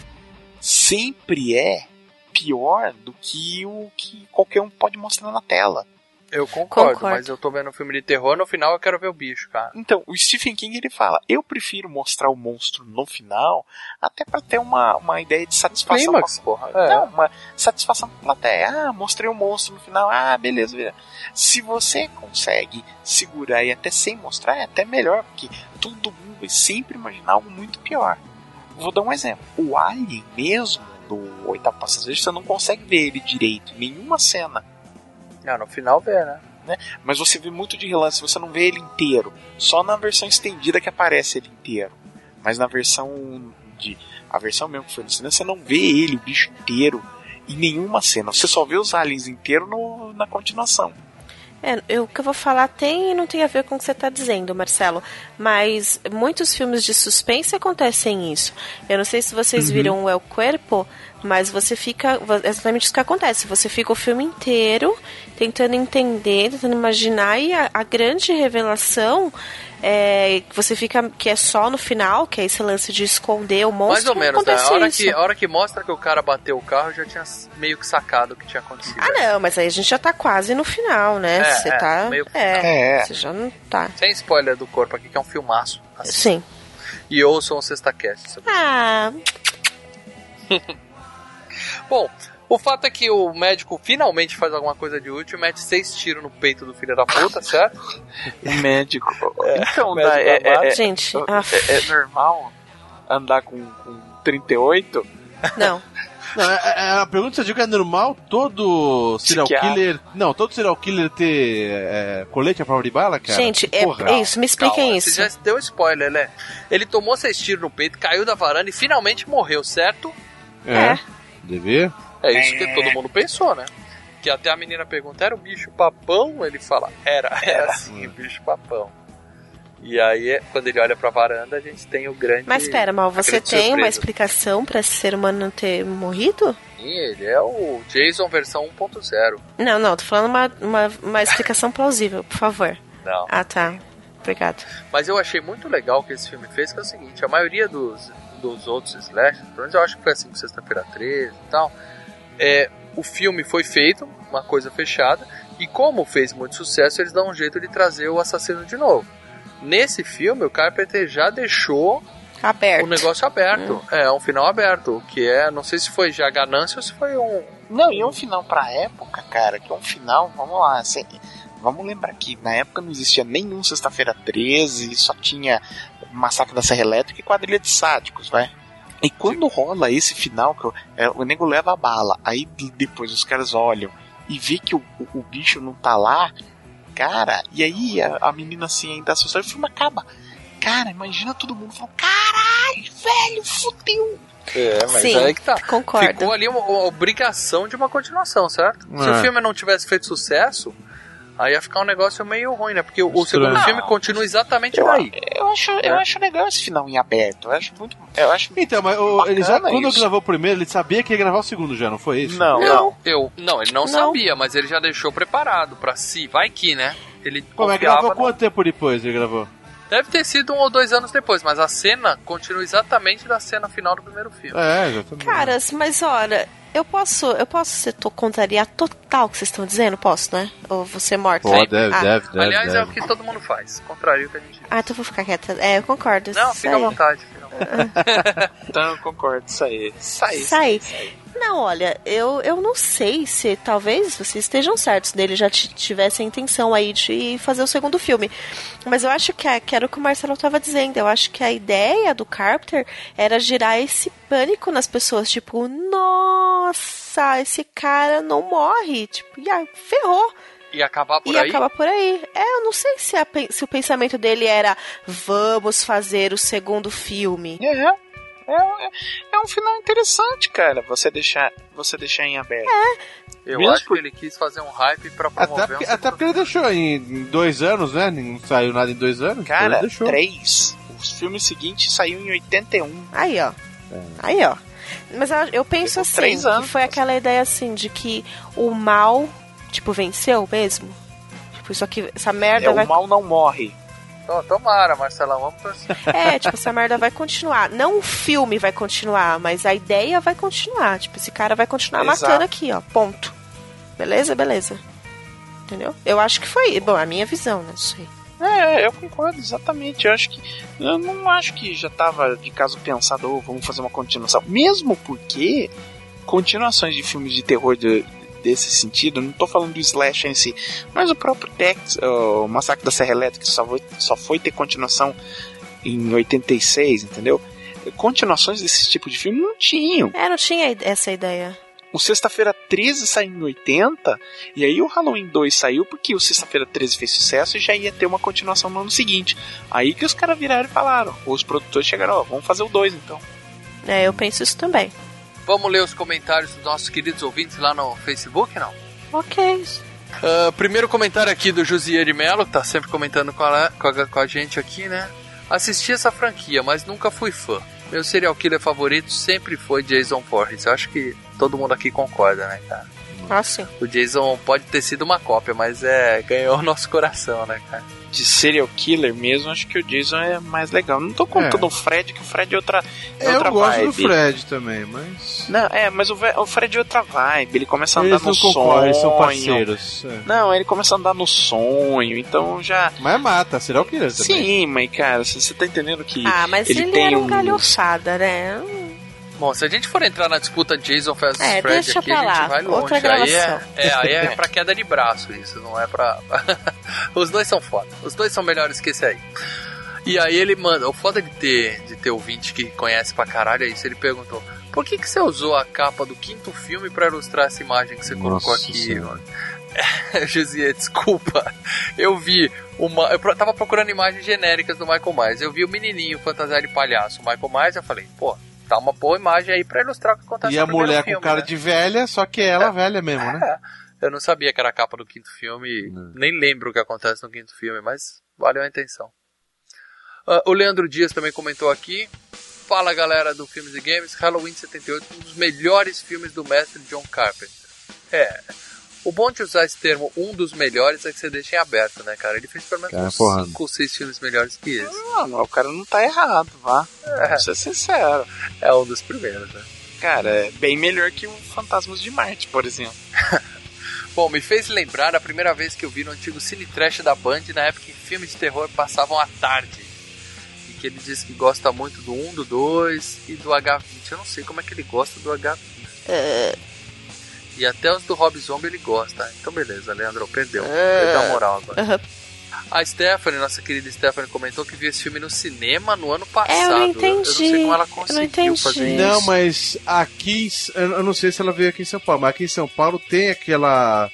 sempre é pior do que o que qualquer um pode mostrar na tela. Eu concordo, Concordo. mas eu tô vendo um filme de terror, no final eu quero ver o bicho, cara. Então, o Stephen King ele fala: eu prefiro mostrar o monstro no final, até pra ter uma, uma ideia de satisfação. A- porra. É. Não, uma satisfação com a plateia. Ah, mostrei o monstro no final. Ah, beleza, beleza. Se você consegue segurar e até sem mostrar, é até melhor, porque todo mundo vai sempre imaginar algo muito pior. Vou dar um exemplo. O Alien mesmo, do Oitavo Passageiro, você não consegue ver ele direito em nenhuma cena. Ah, no final vê, né? Mas você vê muito de relance, você não vê ele inteiro. Só na versão estendida que aparece ele inteiro. Mas na versão de. A versão mesmo que foi no cinema, você não vê ele, o bicho inteiro, em nenhuma cena. Você só vê os aliens inteiros no, na continuação. É, eu, o que eu vou falar tem e não tem a ver com o que você está dizendo, Marcelo. Mas muitos filmes de suspense acontecem isso. Eu não sei se vocês viram o El Cuerpo, mas você fica. Exatamente isso que acontece. Você fica o filme inteiro tentando entender, tentando imaginar, e a, a grande revelação é você fica. que é só no final, que é esse lance de esconder o monstro. Mais ou menos, né? A hora, isso. que, a hora que mostra que o cara bateu o carro, eu já tinha meio que sacado o que tinha acontecido. Ah, não, mas aí a gente já tá quase no final, né? É, Você é, tá. meio que- É, É. você já não tá. Sem spoiler do corpo aqui, que é um filmaço. Sim. E ouçam o Sexta Cast. Ah, Bom, o fato é que o médico finalmente faz alguma coisa de útil e mete seis tiros no peito do filho da puta, certo? O médico. então, o médico dá- é, é- é- gente. é- ah, é normal andar com, com 38? Não. Não, é, é, a pergunta se eu digo que é normal todo serial Psiquiatra. killer. Não, todo serial killer ter é, colete à prova de bala, cara. Gente, é, é isso, me expliquem Calma, isso. Você já deu spoiler, né? Ele tomou seis tiros no peito, caiu da varanda e finalmente morreu, certo? É. Dever? É isso que todo mundo pensou, né? Que até a menina pergunta, era o bicho papão? Ele fala, era, era sim, o bicho papão. E aí, é- quando ele olha pra varanda, a gente tem o grande. Mas espera, mal, você tem uma surpresa. explicação pra esse ser humano não ter morrido? Sim, ele é o Jason versão 1.0. Não, não, tô falando uma, uma, uma explicação plausível, por favor. Não. Ah, tá. Obrigado. Mas eu achei muito legal o que esse filme fez, que é o seguinte, a maioria dos, dos outros slashers, pelo menos eu acho que foi assim com Sexta-feira 13 e tal, é, o filme foi feito, uma coisa fechada, e como fez muito sucesso, eles dão um jeito de trazer o assassino de novo. Nesse filme, o Carpenter já deixou Aberto. o negócio aberto. É, um final aberto, o que é, não sei se foi já ganância ou se foi um... Não, e é um final pra época, cara, que é um final, vamos lá, assim, vamos lembrar que na época não existia nenhum Sexta-feira 13, só tinha Massacre da Serra Elétrica e Quadrilha de Sádicos, vai. E quando rola esse final, que o- é, o nego leva a bala, aí depois os caras olham e vê que o, o, o bicho não tá lá, cara, e aí a, a menina assim ainda assustada, o filme acaba. Cara, imagina todo mundo falando, caralho, velho, fudeu. É, mas Sim, aí que tá. concordo. Ficou ali uma, uma obrigação de uma continuação, certo? Se É. o filme não tivesse feito sucesso, aí ia ficar um negócio meio ruim, né? Porque o, o segundo filme continua exatamente Eu, daí. eu, acho, eu É. acho legal esse final em aberto. Eu acho muito. Eu acho Então, mas o, ele já, quando isso. gravou o primeiro, ele sabia que ia gravar o segundo já, não foi isso? Não, Eu, não. eu, não, ele não, Não. sabia, mas ele já deixou preparado pra si. Vai que, né? Ele Pô, mas confiava gravou quanto tempo depois ele gravou? Deve ter sido um ou dois anos depois, mas a cena continua exatamente da cena final do primeiro filme. É, exatamente. Caras, mas olha, eu posso, eu posso ser contrariar total o que vocês estão dizendo? Posso, né? Ou você morto? Pô, deve, ah. deve, deve. Aliás, é o deve. que todo mundo faz. Contrário do que a gente Ah, então eu vou ficar quieta. É, eu concordo. Não, fica à aí. vontade. Fica à vontade. Então eu concordo, isso aí. Isso aí. Isso aí. Não, olha, eu, eu não sei se talvez vocês estejam certos dele já tivesse a intenção aí de fazer o segundo filme. Mas eu acho que, é- que era o que o Marcelo estava dizendo. Eu acho que a ideia do Carpenter era gerar esse pânico nas pessoas. Tipo, nossa, esse cara não morre. Tipo, e aí, ferrou. E acabar por e aí. acaba por aí. É, eu não sei se, a se o pensamento dele era vamos fazer o segundo filme. É, é, é, é um final interessante, cara. Você deixar, você deixar em aberto. Eu Mesmo acho por- que ele quis fazer um hype pra Até promover porque, um até porque ele deixou em, dois anos, né? Não saiu nada em dois anos. então Cara, ele deixou. três. O filme seguinte saiu em 81. Aí, ó. Aí, ó. Mas eu, eu penso assim, três anos. que foi aquela ideia assim de que o mal, tipo, venceu mesmo. Tipo, isso aqui, essa merda É, vai. o mal não morre. Então, tomara, Marcelão, vamos torcer. É, tipo, essa merda vai continuar. Não o filme vai continuar, mas a ideia vai continuar. Tipo, esse cara vai continuar Exato. matando aqui, ó. Ponto. Beleza? Beleza. Entendeu? Eu acho que foi. Bom, a minha visão, né? Não sei. É, eu concordo, exatamente. Eu acho que. Eu não acho que já tava de caso pensado, "Oh, vamos fazer uma continuação. Mesmo porque continuações de filmes de terror de- desse sentido, não tô falando do Slash em si, mas o próprio Tex, o Massacre da Serra Elétrica, só foi, só foi ter continuação em 86, entendeu? Continuações desse tipo de filme não tinham. É, não tinha essa ideia. O Sexta-feira 13 saiu em 80, e aí o Halloween 2 saiu porque o Sexta-feira 13 fez sucesso e já ia ter uma continuação no ano seguinte. Aí que os caras viraram e falaram, os produtores chegaram, ó, vamos fazer o 2 então. É, eu penso isso também. Vamos ler os comentários dos nossos queridos ouvintes lá no Facebook, não? Ok. Ah, primeiro comentário aqui do Josier de Mello, tá sempre comentando com a, com, a, com a gente aqui, né? Assisti essa franquia, mas nunca fui fã. Meu serial killer favorito sempre foi Jason Voorhees. Eu acho que todo mundo aqui concorda, né, cara? Ah, sim. O Jason pode ter sido uma cópia, mas é ganhou o nosso coração, né, cara? De serial killer mesmo, acho que o Jason é mais legal. Não tô contando É. o Fred, que o Fred é outra, é Eu outra gosto vibe. do Fred também, mas. Não, é, mas o, o Fred é outra vibe. Ele começa a andar Eles no concorrem, eles são sonho. parceiros. é. Não, ele começa a andar no sonho, então já. Mas mata, será o killer também. Sim, mas cara, você tá entendendo que. Ah, mas ele, ele tem era um um- galhoçada, né? Bom, se a gente for entrar na disputa Jason versus É, Fred deixa aqui, pra a gente lá. vai longe. Outra aí, é, é, aí é pra queda de braço isso, não é pra... Os dois são foda. Os dois são melhores que esse aí. E aí ele manda, o foda de ter, de ter ouvinte que conhece pra caralho é isso, ele perguntou, por que, que você usou a capa do quinto filme pra ilustrar essa imagem que você colocou Nossa aqui? Senhora. Josia, desculpa. Eu vi uma. Eu tava procurando imagens genéricas do Michael Myers. Eu vi o menininho fantasiado de palhaço, o Michael Myers. Eu falei, pô, tá uma boa imagem aí pra ilustrar o que acontece E a mulher filme, com cara né? de velha, só que ela velha mesmo, né? É, eu não sabia que era a capa do quinto filme. Nem lembro o que acontece no quinto filme, mas valeu a intenção. Ah, o Leandro Dias também comentou aqui. Fala galera do Filmes e Games, Halloween 78, um dos melhores filmes do mestre John Carpenter. É. O bom de usar esse termo, um dos melhores, é que você deixa em aberto, né, cara? Ele fez pelo menos Cara, uns porra. 5 ou 6 filmes melhores que esse. Não, não, o cara não tá errado, vá. Vamos ser sincero. É um dos primeiros, né? Cara, é bem melhor que o Fantasmas de Marte, por exemplo. Bom, me fez lembrar a primeira vez que eu vi no antigo Cine Trash da Band, na época que filmes de terror passavam à tarde. E que ele disse que gosta muito do 1, do 2 e do H20. Eu não sei como é que ele gosta do H20. E até os do Rob Zombie ele gosta. Então beleza, Leandro, perdeu. Perdeu a moral agora. A Stephanie, nossa querida Stephanie, comentou que viu esse filme no cinema no ano passado. É, eu não Eu não sei entendi. como ela Eu não conseguiu entendi. fazer isso. Não, mas aqui, eu eu não sei se ela veio aqui em São Paulo, mas aqui em São Paulo tem aquela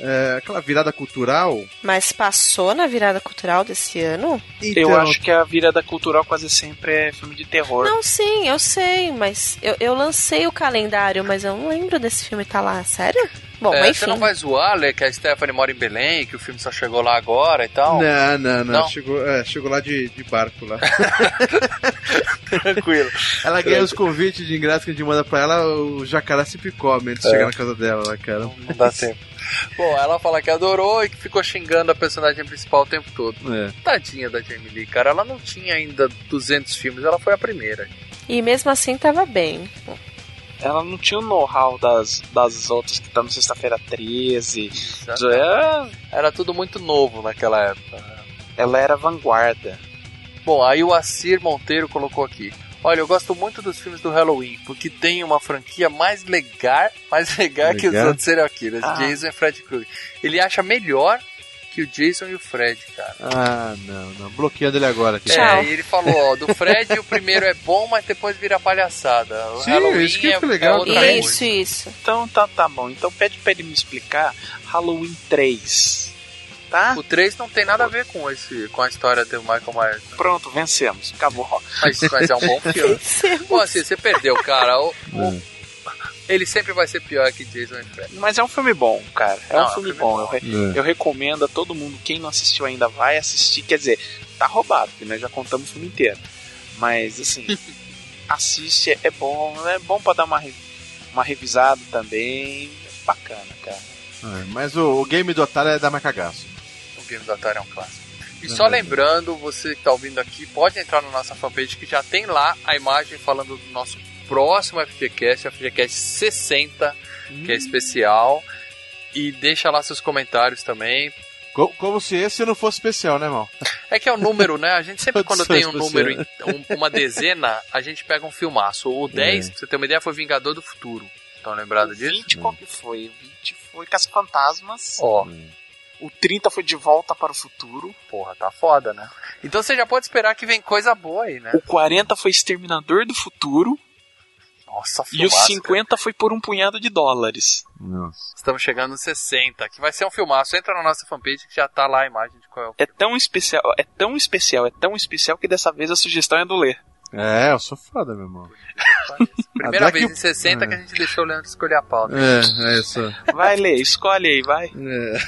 é, aquela virada cultural. Mas passou na virada cultural desse ano? Então, Eu acho que a virada cultural quase sempre é filme de terror. Não, sim, eu sei, mas eu, eu lancei o calendário, mas eu não lembro desse filme tá lá, sério? Bom, É, você não vai zoar, Lê, que a Stephanie mora em Belém, que o filme só chegou lá agora e tal? Não, não, não. Não? Chegou, é, chegou lá de, de barco lá. Tranquilo. ela ganha os convites de ingresso que a gente manda pra ela, o jacaré se picome antes de É. chegar na casa dela cara. Não dá tempo. Bom, ela fala que adorou e que ficou xingando a personagem principal o tempo todo. É. Tadinha da Jamie Lee, cara. Ela não tinha ainda 200 filmes, ela foi a primeira. E mesmo assim tava bem. Ela não tinha o know-how das, das outras que estão no Sexta-feira 13. Exato. É, Era tudo muito novo naquela época. ela era vanguarda. Bom, aí o Assir Monteiro colocou aqui. Olha, eu gosto muito dos filmes do Halloween, porque tem uma franquia mais legal, mais legal, que os Legal? outros serial killers, Ah. Jason e Fred Krueger. Ele acha melhor que o Jason e o Fred, cara. Ah, não, não. Bloqueando ele agora aqui. É, e ele falou, ó, do Fred o primeiro é bom, mas depois vira palhaçada. O Sim, Halloween isso que é, legal é também. coisa. Isso, isso. Então tá, tá bom. Então pede pra ele me explicar Halloween 3. Tá? O 3 não tem nada a ver com esse com a história do Michael Myers. né? Pronto, vencemos. Acabou. Mas, mas é um bom filme. Pô, assim, você perdeu, cara. O- o- ele sempre vai ser pior que Jason Fred. Mas é um filme bom, cara. É Não, um filme bom. Eu, re- É. eu recomendo a todo mundo. Quem não assistiu ainda vai assistir. Quer dizer, tá roubado, porque nós já contamos o filme inteiro. Mas assim, assiste, é bom. É bom pra dar uma, re- uma revisada também. Bacana, cara. É, mas o, o game do otário é dar mais cagaço. O Game do Atari é um clássico. E só lembrando, você que tá ouvindo aqui, pode entrar na nossa fanpage que já tem lá a imagem falando do nosso próximo FGCast, FGCast 60, que é especial. E deixa lá seus comentários também. Co- Como se esse não fosse especial, né, irmão? É que é o número, né? A gente sempre quando tem um número, em- um- uma dezena, a gente pega um filmaço. O 10, É. pra você ter uma ideia, foi Vingador do Futuro. Estão lembrados disso? 20 qual que foi? O 20 foi Caça-Fantasmas. Ó, O 30 foi De Volta para o Futuro. porra, tá foda, né? Então você já pode esperar que vem coisa boa aí, né? O 40 foi Exterminador do Futuro. Nossa, E o filmaço, 50 foi por um punhado de dólares. Nossa. Estamos chegando nos 60, que vai ser um filmaço. Entra na nossa fanpage que já tá lá a imagem de qual é o É tão especial, é tão especial, é tão especial que dessa vez a sugestão é do Ler. É, eu sou foda, meu irmão. Primeira vez que em o- 60 que a gente deixou o Leandro escolher a pauta. É, é isso. Vai, Ler, escolhe aí, vai. É.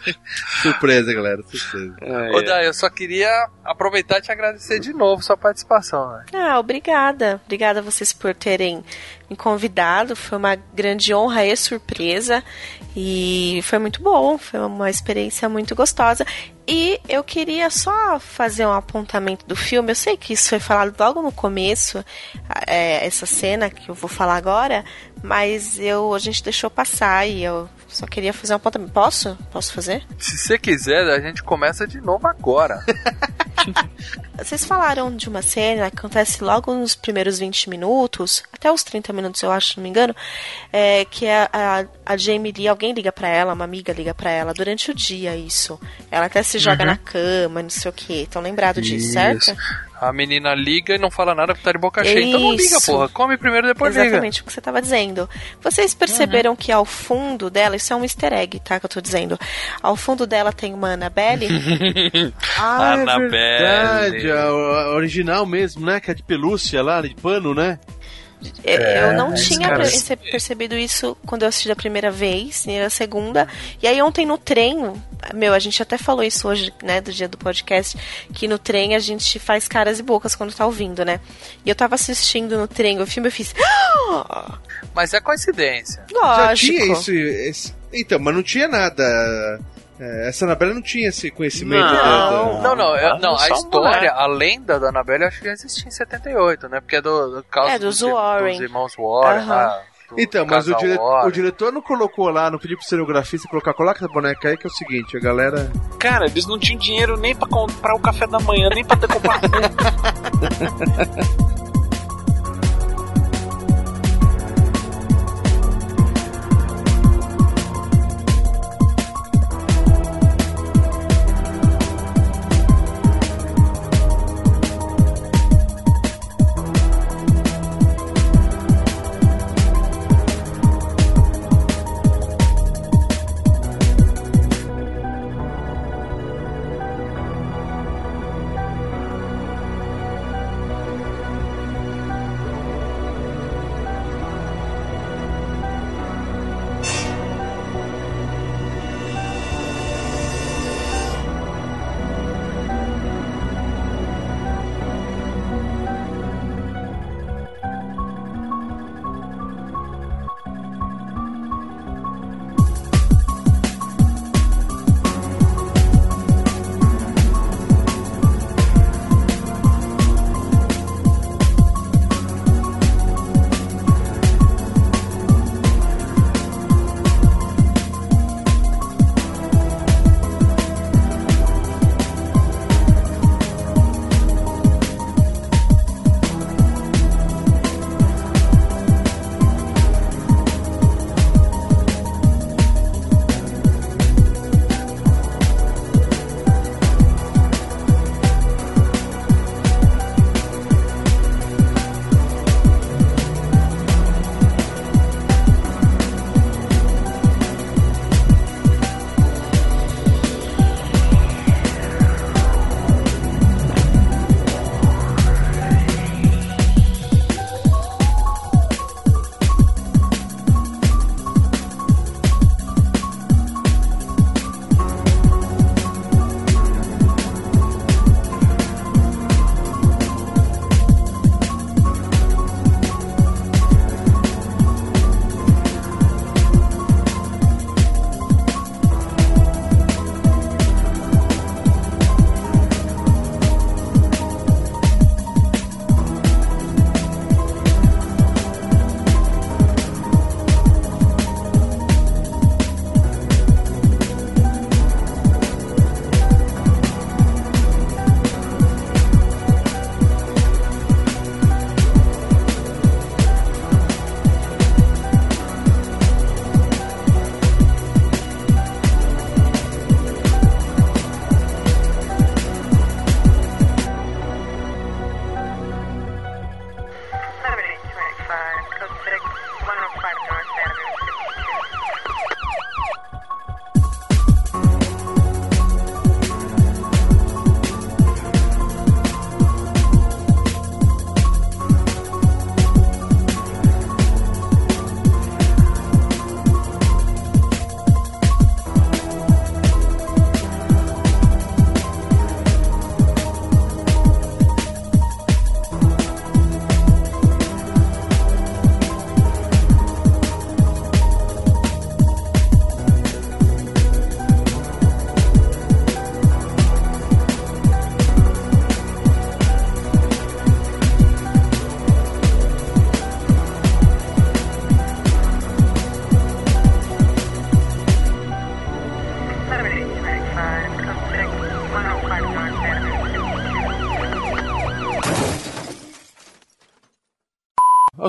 surpresa, galera, surpresa. Ô, Dai, eu só queria aproveitar e te agradecer de novo sua participação, né? Ah, obrigada. Obrigada a vocês por terem me convidado. Foi uma grande honra e surpresa. E foi muito bom. Foi uma experiência muito gostosa. E eu queria só fazer um apontamento do filme. Eu sei que isso foi falado logo no começo, é, essa cena que eu vou falar agora, mas eu a gente deixou passar e eu só queria fazer uma ponta. Posso? Posso fazer? Se você quiser, a gente começa de novo agora. Vocês falaram de uma cena que acontece logo nos primeiros 20 minutos, até os 30 minutos, eu acho, se não me engano, é, que a, a, a Jamie Lee, alguém liga pra ela, uma amiga liga pra ela durante o dia, isso. Ela até se joga Uhum. na cama, não sei o que. Estão lembrados disso, certo? A menina liga e não fala nada porque tá de boca cheia. Então não liga, Isso. porra. Come primeiro, depois Exatamente liga. o que você estava dizendo. Vocês perceberam que ao fundo dela, isso é um easter egg, tá? Que eu tô dizendo. Ao fundo dela tem uma Annabelle. Ah, é Annabelle. verdade, a, a original mesmo, né? Que é de pelúcia lá, de pano, né? Eu- eu não tinha perce- percebido isso quando eu assisti da primeira vez, e a segunda. E aí ontem no trem, meu, a gente até falou isso hoje, né, do dia do podcast, que no trem a gente faz caras e bocas quando tá ouvindo, né? E eu tava assistindo no trem o filme, eu fiz. "Ah!" Mas é coincidência. Já Lógico. tinha isso, esse- Então, mas não tinha nada. É, essa Anabela não tinha esse conhecimento. Não, da- da- não, não, é- não, a história, mulher. a lenda da Annabelle, eu acho que já existia em 78, né? Porque é do, do caso É, dos dos, Warren. dos irmãos Warren. Do Então, mas o, dire- o diretor não colocou lá, não pediu pro cenografista colocar, coloca essa boneca aí, que é o seguinte, a galera. Cara, eles não tinham dinheiro nem pra comprar o café da manhã, nem pra ter comprado.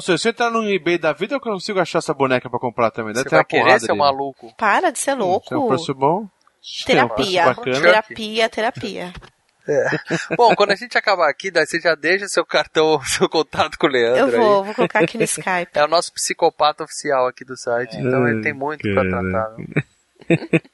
Ou seja, se eu entrar no eBay da vida, eu consigo achar essa boneca pra comprar também. Deve Você ter vai uma querer, porrada seu ali. maluco? Para de ser louco. Se é um preço bom. se é um preço Terapia. terapia, terapia. Bom, quando a gente acabar aqui, daí você já deixa seu cartão, seu contato com o Leandro Eu vou, aí. vou colocar aqui no Skype. É o nosso psicopata oficial aqui do site, então ele tem muito pra tratar.